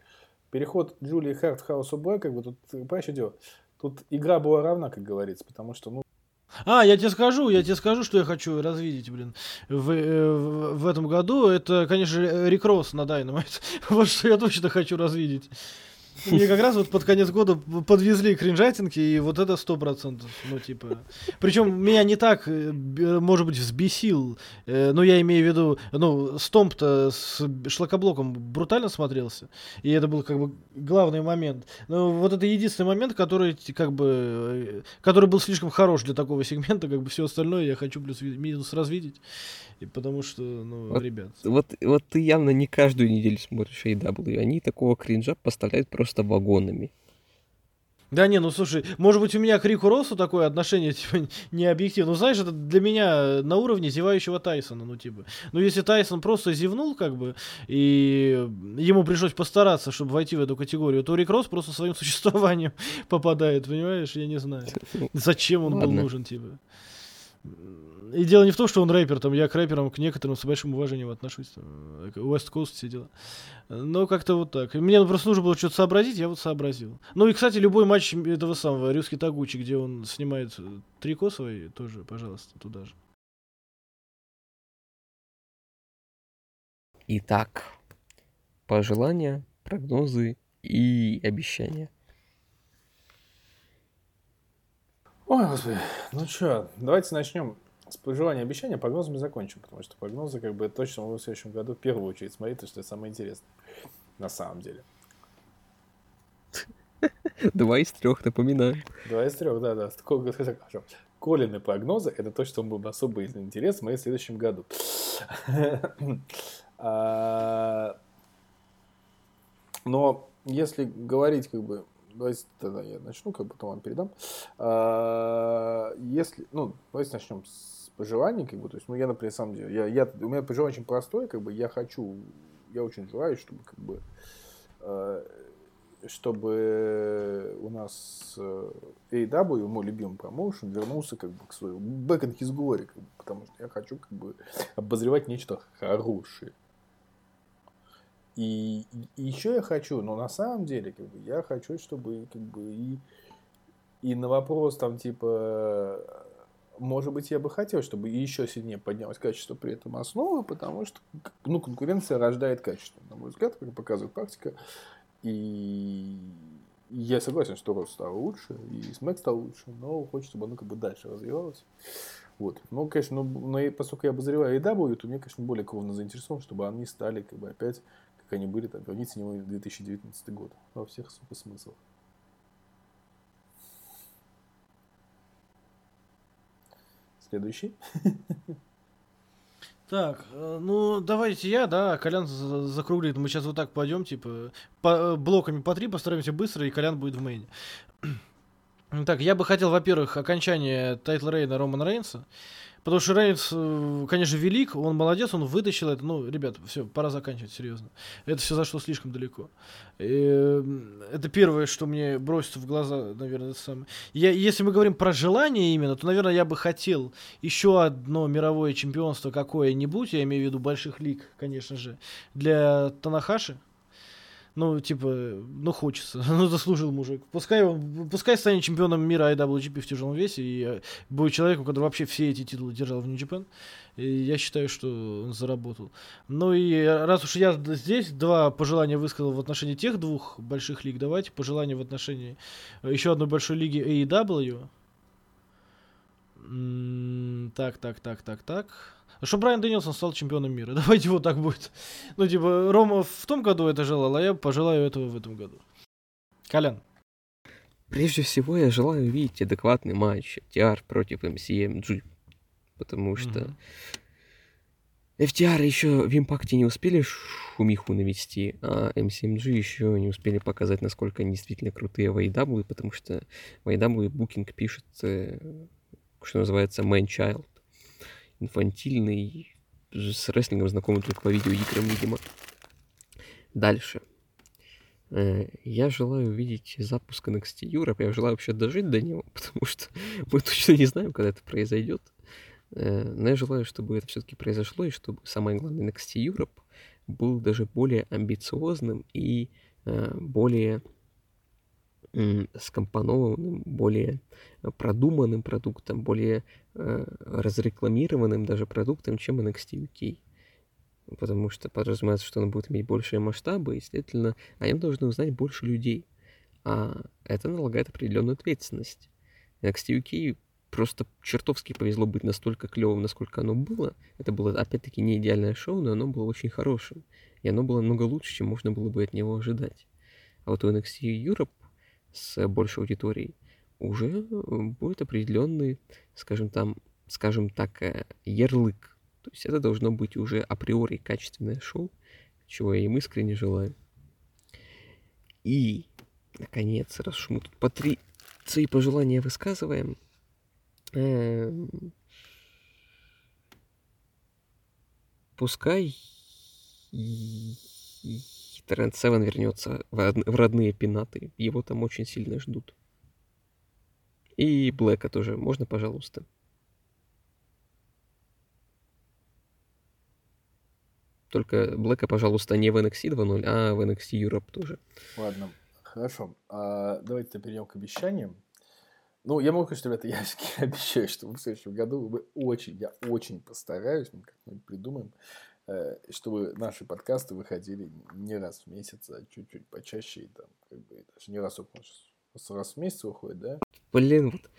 переход Джулии Харт в House of Black, как бы тут, понимаешь, что дело? Тут игра была равна, как говорится, потому что, ну, А, я тебе скажу, я тебе скажу, что я хочу развидеть, блин, в, э, в, в этом году. Это, конечно, же, Рик Росс на Dynamite. *laughs* вот что я точно хочу развидеть. Мне как раз вот под конец года подвезли кринжатинки, и вот это сто процентов, ну, типа... Причем меня не так, э, может быть, взбесил, э, но я имею в виду, ну, Стомп-то с шлакоблоком брутально смотрелся, и это был, как бы, главный момент. Но вот это единственный момент, который, как бы, э, который был слишком хорош для такого сегмента, как бы все остальное я хочу плюс-минус развидеть, и потому что, ну, Вот ребят... Вот, вот ты явно не каждую неделю смотришь AEW. Они такого кринжа поставляют просто вагонами. Да не, ну слушай, может быть у меня к Рику Россу такое отношение, *laughs* типа, не объективно. Ну знаешь, это для меня на уровне зевающего Тайсона, ну типа. Ну если Тайсон просто зевнул, как бы, и ему пришлось постараться, чтобы войти в эту категорию, то Рик Росс просто своим *laughs* существованием попадает, понимаешь, я не знаю. *laughs* Зачем он был Ладно. нужен, типа. И дело не в том, что он рэпер, там я к рэперам, к некоторым с большим уважением отношусь, там, э, West Coast все дела. Но как-то вот так. Мне просто нужно было что-то сообразить, я вот сообразил. Ну и, кстати, любой матч этого самого Рюски Тагучи, где он снимает э, трико свои, тоже, пожалуйста, туда же. Итак, пожелания, прогнозы и обещания. Ой, господи, ну что, давайте начнем с пожелания обещания, прогнозами закончим, потому что прогнозы, как бы, точно мы в следующем году в первую очередь смотреть, потому что это самое интересное, на самом деле. Два из трех, напоминаю. Два из трех, да, да. Хорошо. Колины прогнозы – это то, что был бы особый интерес смотреть в следующем году. *laughs* А, Но если говорить, как бы, давайте тогда я начну, как потом вам передам. А, Если, ну, давайте начнем с пожеланий, как бы, то есть, ну, я, например, самом деле, я, я, у меня пожелание очень простое, как бы, я хочу, я очень желаю, чтобы, как бы, э, чтобы у нас э, AEW, мой любимый промоушен, вернулся как бы к своему back in his glory, как бы, потому что я хочу как бы обозревать нечто хорошее. И, и еще я хочу, но на самом деле, как бы, я хочу, чтобы как бы и, и на вопрос там типа, может быть, я бы хотел, чтобы еще сильнее поднялось качество при этом основы, потому что ну, конкуренция рождает качество, на мой взгляд, как показывает практика. И я согласен, что рост стал лучше, и смэк стал лучше, но хочется, чтобы оно как бы дальше развивалось. Вот. Ну, конечно, ну, но поскольку я обозреваю AW, то мне, конечно, более кровно заинтересован, чтобы они стали как бы опять, как они были, там, верните него 2019 год во всех сука смыслах. Следующий. *laughs* Так, э, ну давайте я, да, Колян за- закруглит. Мы сейчас вот так пойдем, типа, по, э, блоками по три постараемся быстро, и Колян будет в main е. *clears throat* Так, я бы хотел, во-первых, окончание title reign а Романа Рейнса. Потому что Рейнс, э, конечно, велик, он молодец, он вытащил это. Ну, ребят, все, пора заканчивать, серьезно. Это все зашло слишком далеко. И, это первое, что мне бросится в глаза, наверное, это самое. Я, если мы говорим про желание именно, то, наверное, я бы хотел еще одно мировое чемпионство какое-нибудь, я имею в виду больших лиг, конечно же, для Танахаши. Ну, типа, ну хочется, *laughs* ну заслужил мужик. Пускай он, пускай станет чемпионом мира IWGP в тяжелом весе и э, будет человеком, который вообще все эти титулы держал в New Japan. И я считаю, что он заработал. Ну и э, раз уж я здесь два пожелания высказал в отношении тех двух больших лиг, давайте пожелания в отношении э, еще одной большой лиги AEW. Так, так, так, так, так. Что Брайан Дэнилсон стал чемпионом мира. *laughs* Давайте вот так будет. Ну, типа, Рома в том году это желал, а я пожелаю этого в этом году. Колян. Прежде всего, я желаю увидеть адекватный матч FTR против MCMG. Потому что Мгм. FTR еще в импакте не успели шумиху навести, а MCMG еще не успели показать, насколько они действительно крутые в AEW, потому что в AEW букинг пишет, э, что называется, man-child. Инфантильный, с рестлингом знакомый только по видеоиграм, видимо. Дальше. Э, Я желаю увидеть запуск NXT Europe. Я желаю вообще дожить до него, *laughs* потому что мы точно не знаем, когда это произойдет. Э, Но я желаю, чтобы это все-таки произошло, и чтобы самое главное NXT Europe был даже более амбициозным и э, более скомпонованным, более продуманным продуктом, более э, разрекламированным даже продуктом, чем NXT UK. Потому что подразумевается, что он будет иметь большие масштабы, и, следовательно, о нем должны узнать больше людей. А это налагает определенную ответственность. NXT UK просто чертовски повезло быть настолько клевым, насколько оно было. Это было, опять-таки, не идеальное шоу, но оно было очень хорошим. И оно было намного лучше, чем можно было бы от него ожидать. А вот у NXT Europe с большей аудиторией уже э, будет определенный, скажем там, скажем так, э, ярлык. То есть это должно быть уже априори качественное шоу, чего я им искренне желаю. И, наконец, раз уж мы тут по три свои пожелания высказываем, эм, пускай Тренд Севен вернется в род- в родные пенаты. Его там очень сильно ждут. И Блэка тоже. Можно, пожалуйста? Только Блэка, пожалуйста, не в NXT 2.0, а в NXT Europe тоже. Ладно, хорошо. А, давайте перейдем к обещаниям. Ну, я могу сказать, ребята, я *laughs* обещаю, что в следующем году мы очень, я очень постараюсь, мы как-нибудь придумаем, чтобы наши подкасты выходили не раз в месяц, а чуть-чуть почаще, и там, как бы, даже не раз, нас раз в месяц выходит, да? Блин, вот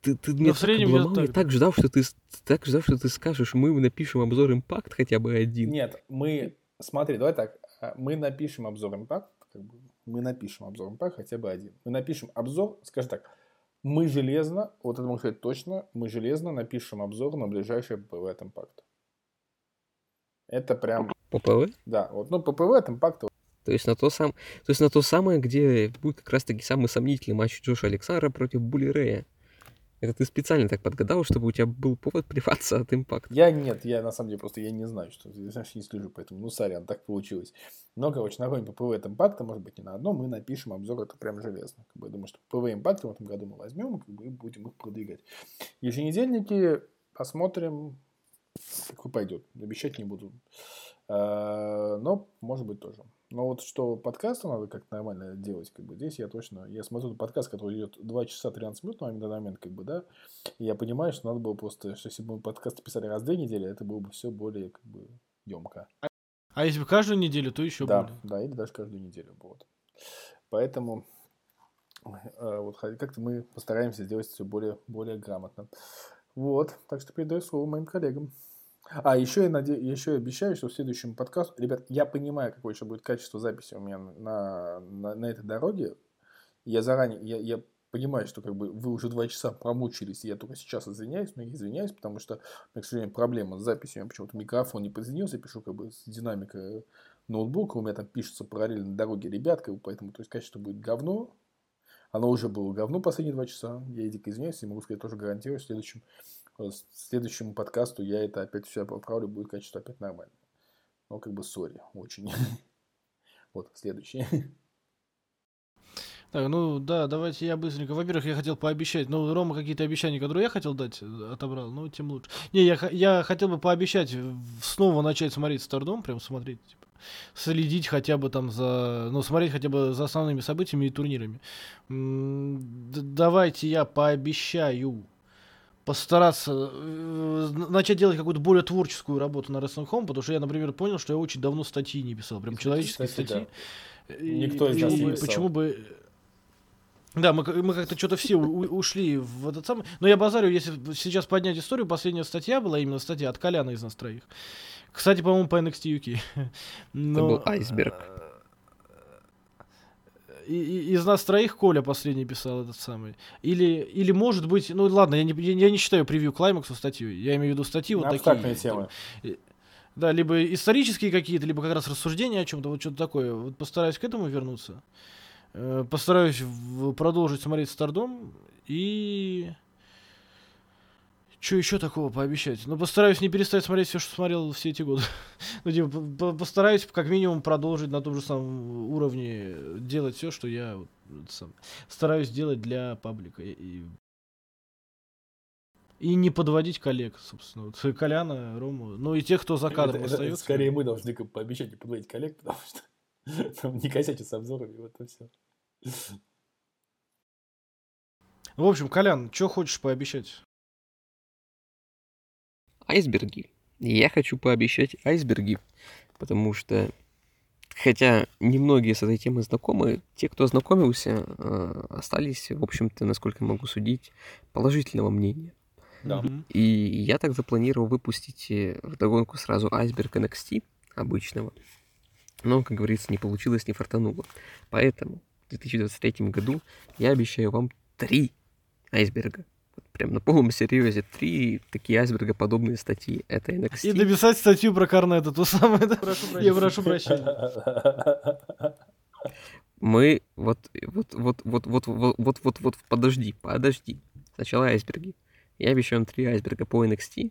ты, ты меня в среднем так я так. так ждал, что ты, так ждал, что ты скажешь, мы напишем обзор Импакт хотя бы один. Нет, мы, смотри, давай так, а, мы напишем обзор импакт, как бы, мы напишем обзор импакт хотя бы один. Мы напишем обзор, скажем так, мы железно, вот это могу сказать точно, мы железно напишем обзор на ближайший ППВ от импакта. Это прям, ППВ? да, вот, ну, ППВ от импакта, То есть на то, сам... то, есть на то самое, где будет как раз-таки самый сомнительный матч Джоша Александра против Були Рэя. Это ты специально так подгадал, чтобы у тебя был повод плеваться от Impact а. Я нет, я на самом деле просто я не знаю, что я знаешь, не слежу, поэтому, ну, сорян, так получилось. Но, короче, на одном PPV Impact а, может быть, не на одном, мы напишем обзор, это прям железно. Как бы, я думаю, что PPV Impact а в этом году мы возьмем как бы, и будем их продвигать. Еженедельники посмотрим, как пойдет. Обещать не буду. А, Но, может быть, тоже. Но вот что подкасту надо как нормально делать, как бы здесь я точно, я смотрю подкаст, который идет 2 часа 13 минут на данный момент, как бы, да, и я понимаю, что надо было просто, что если бы мы подкаст писали раз в две недели, это было бы все более, как бы, емко. А если бы каждую неделю, то еще Да, более. да, или даже каждую неделю, вот. Поэтому э, вот как-то мы постараемся сделать все более, более грамотно. Вот, так что передаю слово моим коллегам. А, еще я, наде... еще я обещаю, что в следующем подкасту... Ребят, я понимаю, какое еще будет качество записи у меня на, на, на этой дороге. Я заранее... Я, я понимаю, что как бы вы уже два часа промучились, и я только сейчас извиняюсь, но я извиняюсь, потому что, к сожалению, проблема с записью. У меня почему-то микрофон не подсоединился, я пишу как бы с динамика ноутбука, у меня там пишется параллельно на дороге ребят, как бы, поэтому то есть качество будет говно. Оно уже было говно последние два часа. Я дико извиняюсь, и могу сказать, тоже гарантирую, в следующем, следующему подкасту я это опять все поправлю, будет качество опять нормально. Но как бы сори, очень. *laughs* Вот, следующий. Так, ну да, давайте я быстренько. Во-первых, я хотел пообещать. Ну, Рома какие-то обещания, которые я хотел дать, э, отобрал. Ну, тем лучше. Не, я, я хотел бы пообещать в- снова начать смотреть Стардом, прям смотреть, типа, следить хотя бы там за, ну, смотреть хотя бы за основными событиями и турнирами. М, д- давайте я пообещаю постараться э, начать делать какую-то более творческую работу на Wrestling Home, потому что я, например, понял, что я очень давно статьи не писал, прям человеческие Кстати, статьи. И Никто из нас не писал. Почему бы... Да, мы, мы как-то что-то все у- у- ушли в этот самый... Но я базарю, если сейчас поднять историю, последняя статья была именно статья от Коляна из нас троих. Кстати, по-моему, по NXT UK. *laughs* Это Но, был айсберг. И- из нас троих Коля последний писал этот самый. Или, или может быть, ну ладно, я не, я не считаю превью Клаймаксу статью, я имею в виду статьи вот такие. темы. там, да, либо исторические какие-то, либо как раз рассуждения о чем-то, вот что-то такое. Вот постараюсь к этому вернуться. Э, Постараюсь продолжить смотреть Стардом и... Что еще такого пообещать? Ну, постараюсь не перестать смотреть все, что смотрел все эти годы. *laughs* ну, типа, по- по- постараюсь как минимум продолжить на том же самом уровне делать все, что я вот, сам, стараюсь делать для паблика. И, и- не подводить коллег, собственно. Вот *laughs* Коляна, Рому. Ну и тех, кто за кадром Это- это- это остается. скорее мы должны пообещать и подводить коллег, потому что *laughs* там не косячить с обзорами, вот и все. В общем, Колян, что хочешь пообещать? Айсберги. Я хочу пообещать айсберги, потому что, хотя немногие с этой темой знакомы, те, кто ознакомился, э, остались, в общем-то, насколько я могу судить, положительного мнения. Да. И я так запланировал выпустить э, вдогонку сразу айсберг NXT обычного. Но, как говорится, не получилось, не фартануло. Поэтому в 2023 году я обещаю вам три айсберга. Прям на полном серьезе три такие айсбергоподобные статьи. Это NXT. И написать статью про Корнета, самую, да? Я прошу прощения. Мы вот, вот, вот, вот, вот, вот, вот, вот, вот, подожди, подожди. Сначала айсберги. Я обещаю вам три айсберга по NXT,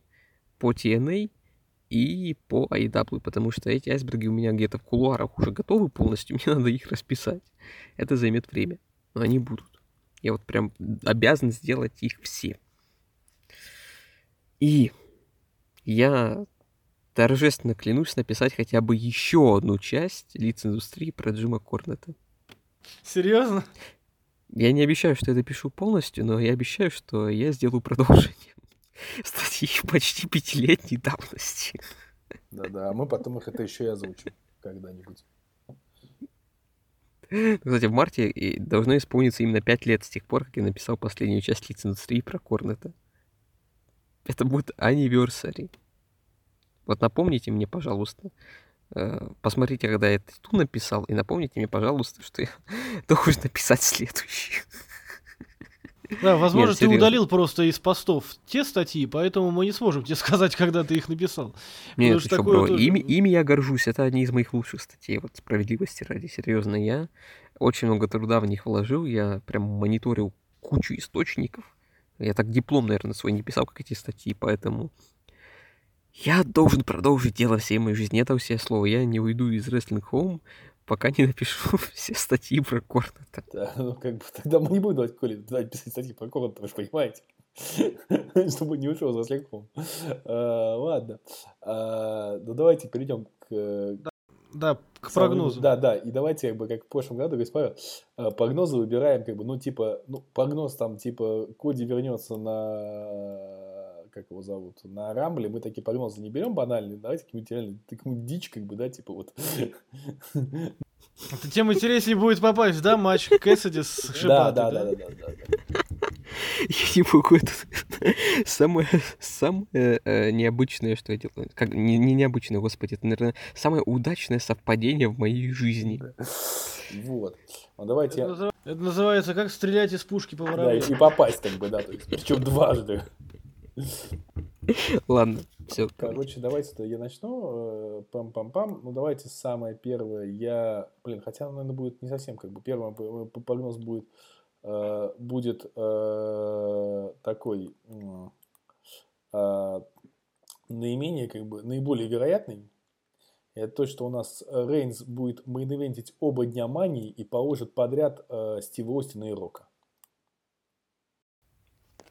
по TNA и по AEW, потому что эти айсберги у меня где-то в кулуарах уже готовы полностью, мне надо их расписать. Это займет время, но они будут. Я вот прям обязан сделать их все. И я торжественно клянусь написать хотя бы еще одну часть лиц индустрии про Джима Корнета. Серьезно? Я не обещаю, что я допишу полностью, но я обещаю, что я сделаю продолжение *laughs* статьи почти пятилетней давности. Да-да, а мы потом их это еще и озвучим когда-нибудь. *laughs* Кстати, в марте должно исполниться именно пять лет с тех пор, как я написал последнюю часть лиц индустрии про Корнета. Это будет anniversary. Вот напомните мне, пожалуйста, э, посмотрите, когда я ту написал, и напомните мне, пожалуйста, что я *laughs* должен написать следующий. Да, возможно, Нет, ты серьезно. удалил просто из постов те статьи, поэтому мы не сможем тебе *laughs* сказать, когда ты их написал. Нет, Потому что такое бро, тоже- ими, ими я горжусь, это одни из моих лучших статей, вот справедливости ради, серьезно, я очень много труда в них вложил, я прям мониторил кучу источников, Я так диплом, наверное, свой не писал, как эти статьи, поэтому... Я должен продолжить дело всей моей жизни. Это все слово. Я не уйду из Wrestling Home, пока не напишу *laughs* все статьи про Корнета. Да, ну, как бы, тогда мы не будем давать Коле давать писать статьи про Корнета, вы же понимаете. *laughs* Чтобы не ушел за слегком. А, Ладно. А, Ну, давайте перейдем к Да, к прогнозу. Да, да. И давайте, как бы, как в прошлом году, говорит Павел, э, прогнозы выбираем, как бы, ну, типа, ну, прогноз там, типа, Коди вернется на, как его зовут, на Рамбле, мы такие прогнозы не берем банальные, давайте какую-нибудь реально, какую-нибудь дичь, как бы, да, типа, вот. Это тем интереснее будет попасть, да, матч Кэссиди с Да, Шибатой, да, да, да, да, да. *laughs* Я не могу это... Самое, самое э, необычное, что я делаю. Как, не, не необычное, господи, это, наверное, самое удачное совпадение в моей жизни. Вот. Ну, давайте, Это, назыв- это называется как стрелять из пушки по да, воробью. и попасть, как бы, да, то есть, причем дважды. Ладно, все. Короче, давайте-то я начну. э, Пам-пам-пам. Ну, давайте самое первое. Я, блин, хотя, наверное, будет не совсем как бы. Первый п- п- прогноз будет, э, будет э, такой м, э, наименее, как бы, наиболее вероятный. Это то, что у нас Рейнс будет мейн-ивентить оба дня мании и положит подряд э, Стива Остина и Рока.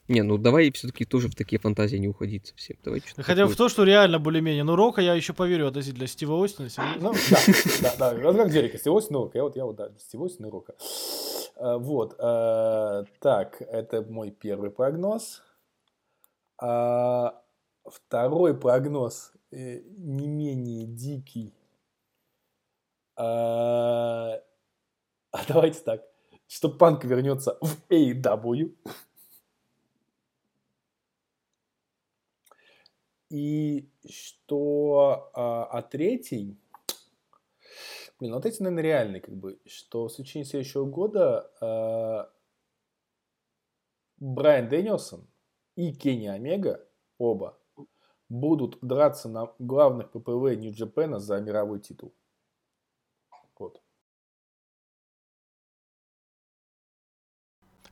Не, ну давай все-таки тоже в такие фантазии не уходить совсем. Давай что-то Хотя в такое. то, что реально более-менее. Ну, Рока я еще поверю относительно Стива Остина. Ну, да, да, да. Как Дерека, Стив Остин Рока. Я вот, я вот, да, Стив Остин и Рока. Э, Вот. э, Так, это мой первый прогноз. А, Второй прогноз э, не менее дикий. А, а Давайте так. Что Панк вернется в AEW. И что а, а третий, блин, вот эти, наверное, реальные, как бы, что в течение следующего года а, Брайан Дэнилсон и Кенни Омега, оба, будут драться на главных ППВ Нью-Джапена за мировой титул.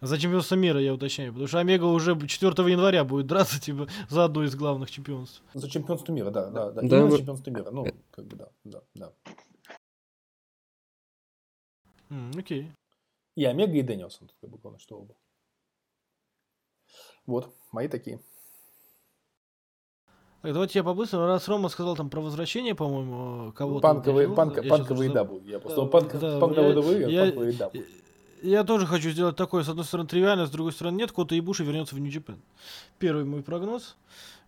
За чемпионство мира, я уточняю. Потому что Омега уже 4 января будет драться, типа, за одно из главных чемпионств. За чемпионство мира, да, да, да. Да, за чемпионство мира. Ну, как бы, да, да, да. М, окей. И Омега, и Дэнилсон, тут как бы главное, что оба. Вот, мои такие. Так, давайте я по-быстрому. Раз Рома сказал там про возвращение, по-моему, кого-то. Панковые, он панк, перевел, я щас панковые забыл. W. Я просто Да, панк, да, панк я- а я- тоже хочу сделать такое, с одной стороны, тривиально, с другой стороны, нет. Кота Ибуши вернется в Нью-Джапен. Первый мой прогноз.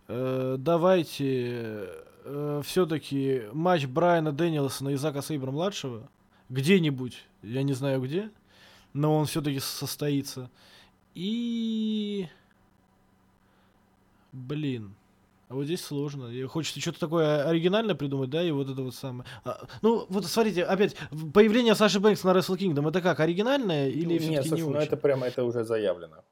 Э, давайте все-таки матч Брайана Дэнилсона и Зака Сейбра младшего где-нибудь, я не знаю где, но он все-таки состоится. И блин, а вот здесь сложно. И Хочется что-то такое оригинальное придумать, да, и вот это вот самое. А, ну, вот смотрите, опять, появление Саши Бэнкс на Wrestle Kingdom, это как, оригинальное или Нет, все-таки слушай, не ну очень? это прямо, это уже заявлено.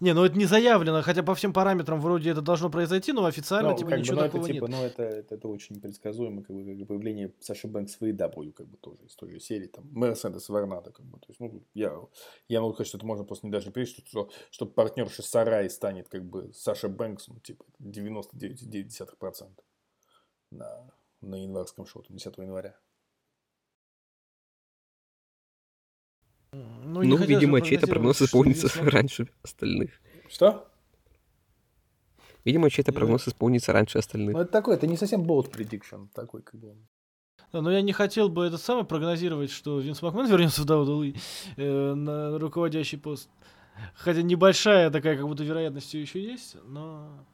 Не, ну это не заявлено, хотя по всем параметрам вроде это должно произойти, но официально Ну, типа как бы, ничего ну, это, такого типа, нет. ну, это, это, это очень непредсказуемо, как бы, как бы появление Саши Бэнкс в AEW, как бы, тоже из той же серии, там, Мерседес Варнадо, как бы, то есть, ну, я, я могу сказать, что это можно просто не даже не что, что, что партнерша Сарай станет, как бы, Саша Бэнкс, ну, типа, 99,9% на, на январском шоу, там, 10 января. Ну, Ну, видимо, чей-то прогноз что исполнится Мак- *laughs* раньше остальных. Что? Видимо, чей-то Ну, прогноз исполнится раньше Ну, остальных. это такой, это не совсем bold prediction, такой, как бы, Да, но я не хотел бы этот самый прогнозировать, что Винс Макмен вернется в WWE э, на руководящий пост. Хотя небольшая такая, как будто вероятность все еще есть, но...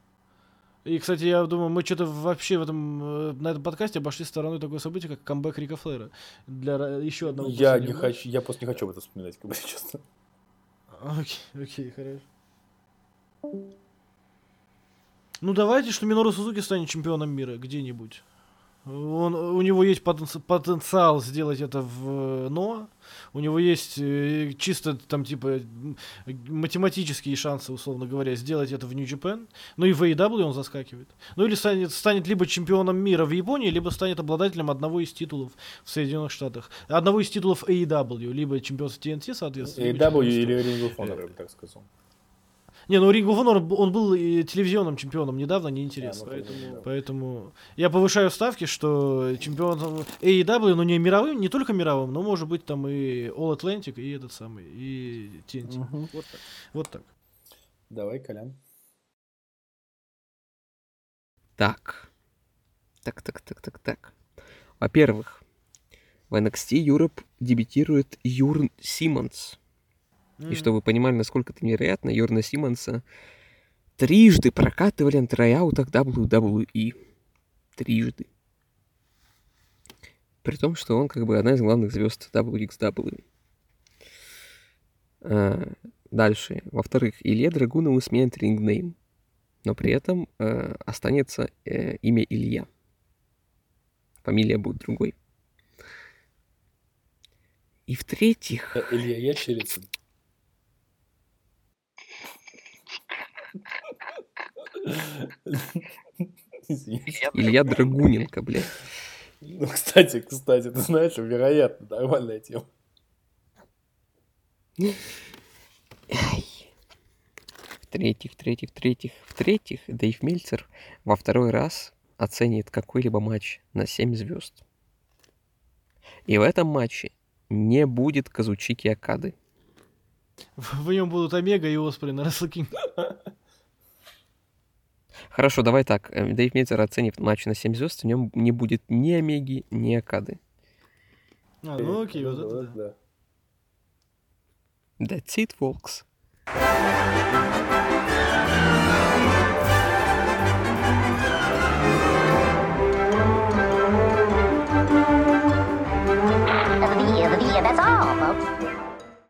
И, кстати, я думаю, мы что-то вообще в этом, э, на этом подкасте обошли стороной такое событие, как камбэк Рика Флэра. Для еще одного я не матча. хочу, я просто не хочу об этом вспоминать, как бы, *laughs* честно. Окей, окей, хорошо. Ну давайте, что Минору Сузуки станет чемпионом мира где-нибудь. Он, у него есть потенци- потенциал сделать это в НОА. У него есть э, чисто там типа математические шансы, условно говоря, сделать это в Нью-Джапен. Ну и в AEW он заскакивает. Ну или станет, станет либо чемпионом мира в Японии, либо станет обладателем одного из титулов в Соединенных Штатах. Одного из титулов AEW, либо чемпионства TNT, соответственно. AEW или Ring of Honor, я бы так сказал. Не, ну Ring of Honor, он был и телевизионным чемпионом недавно, неинтересно. Да, ну, поэтому, поэтому я повышаю ставки, что чемпион AEW, ну не мировым, не только мировым, но может быть там и All Atlantic, и этот самый, и TNT. Мгм. Вот так. Вот так. Давай, Колян. Так. Так, так, так, так, так. Во-первых, в NXT Europe дебютирует Юрн Симмонс. И чтобы вы понимали, насколько это невероятно, Юрна Симмонса трижды прокатывали на трояутах WWE. Трижды. При том, что он как бы одна из главных звезд WXW. А, дальше. Во-вторых, Илья Драгунов сменит рингнейм. Но при этом э, останется э, имя Илья. Фамилия будет другой. И в-третьих, Э, Илья Ящерицын. Илья Драгуненко, блядь. Ну, кстати, кстати, ты знаешь, вероятно, нормальная тема. В-третьих, в-третьих, в-третьих, в-третьих, Дэйв Мельцер во второй раз оценит какой-либо матч на 7 звезд. И в этом матче не будет Казучики Акады. В нем будут Омега и Wrestle *laughs* Kingdom. Хорошо, давай так. э, Дэйв Мельцер оценит матч на 7 звезд, в нем не будет ни Омеги, ни Акады. А, ну окей, вот Ну, это да. That's it, folks.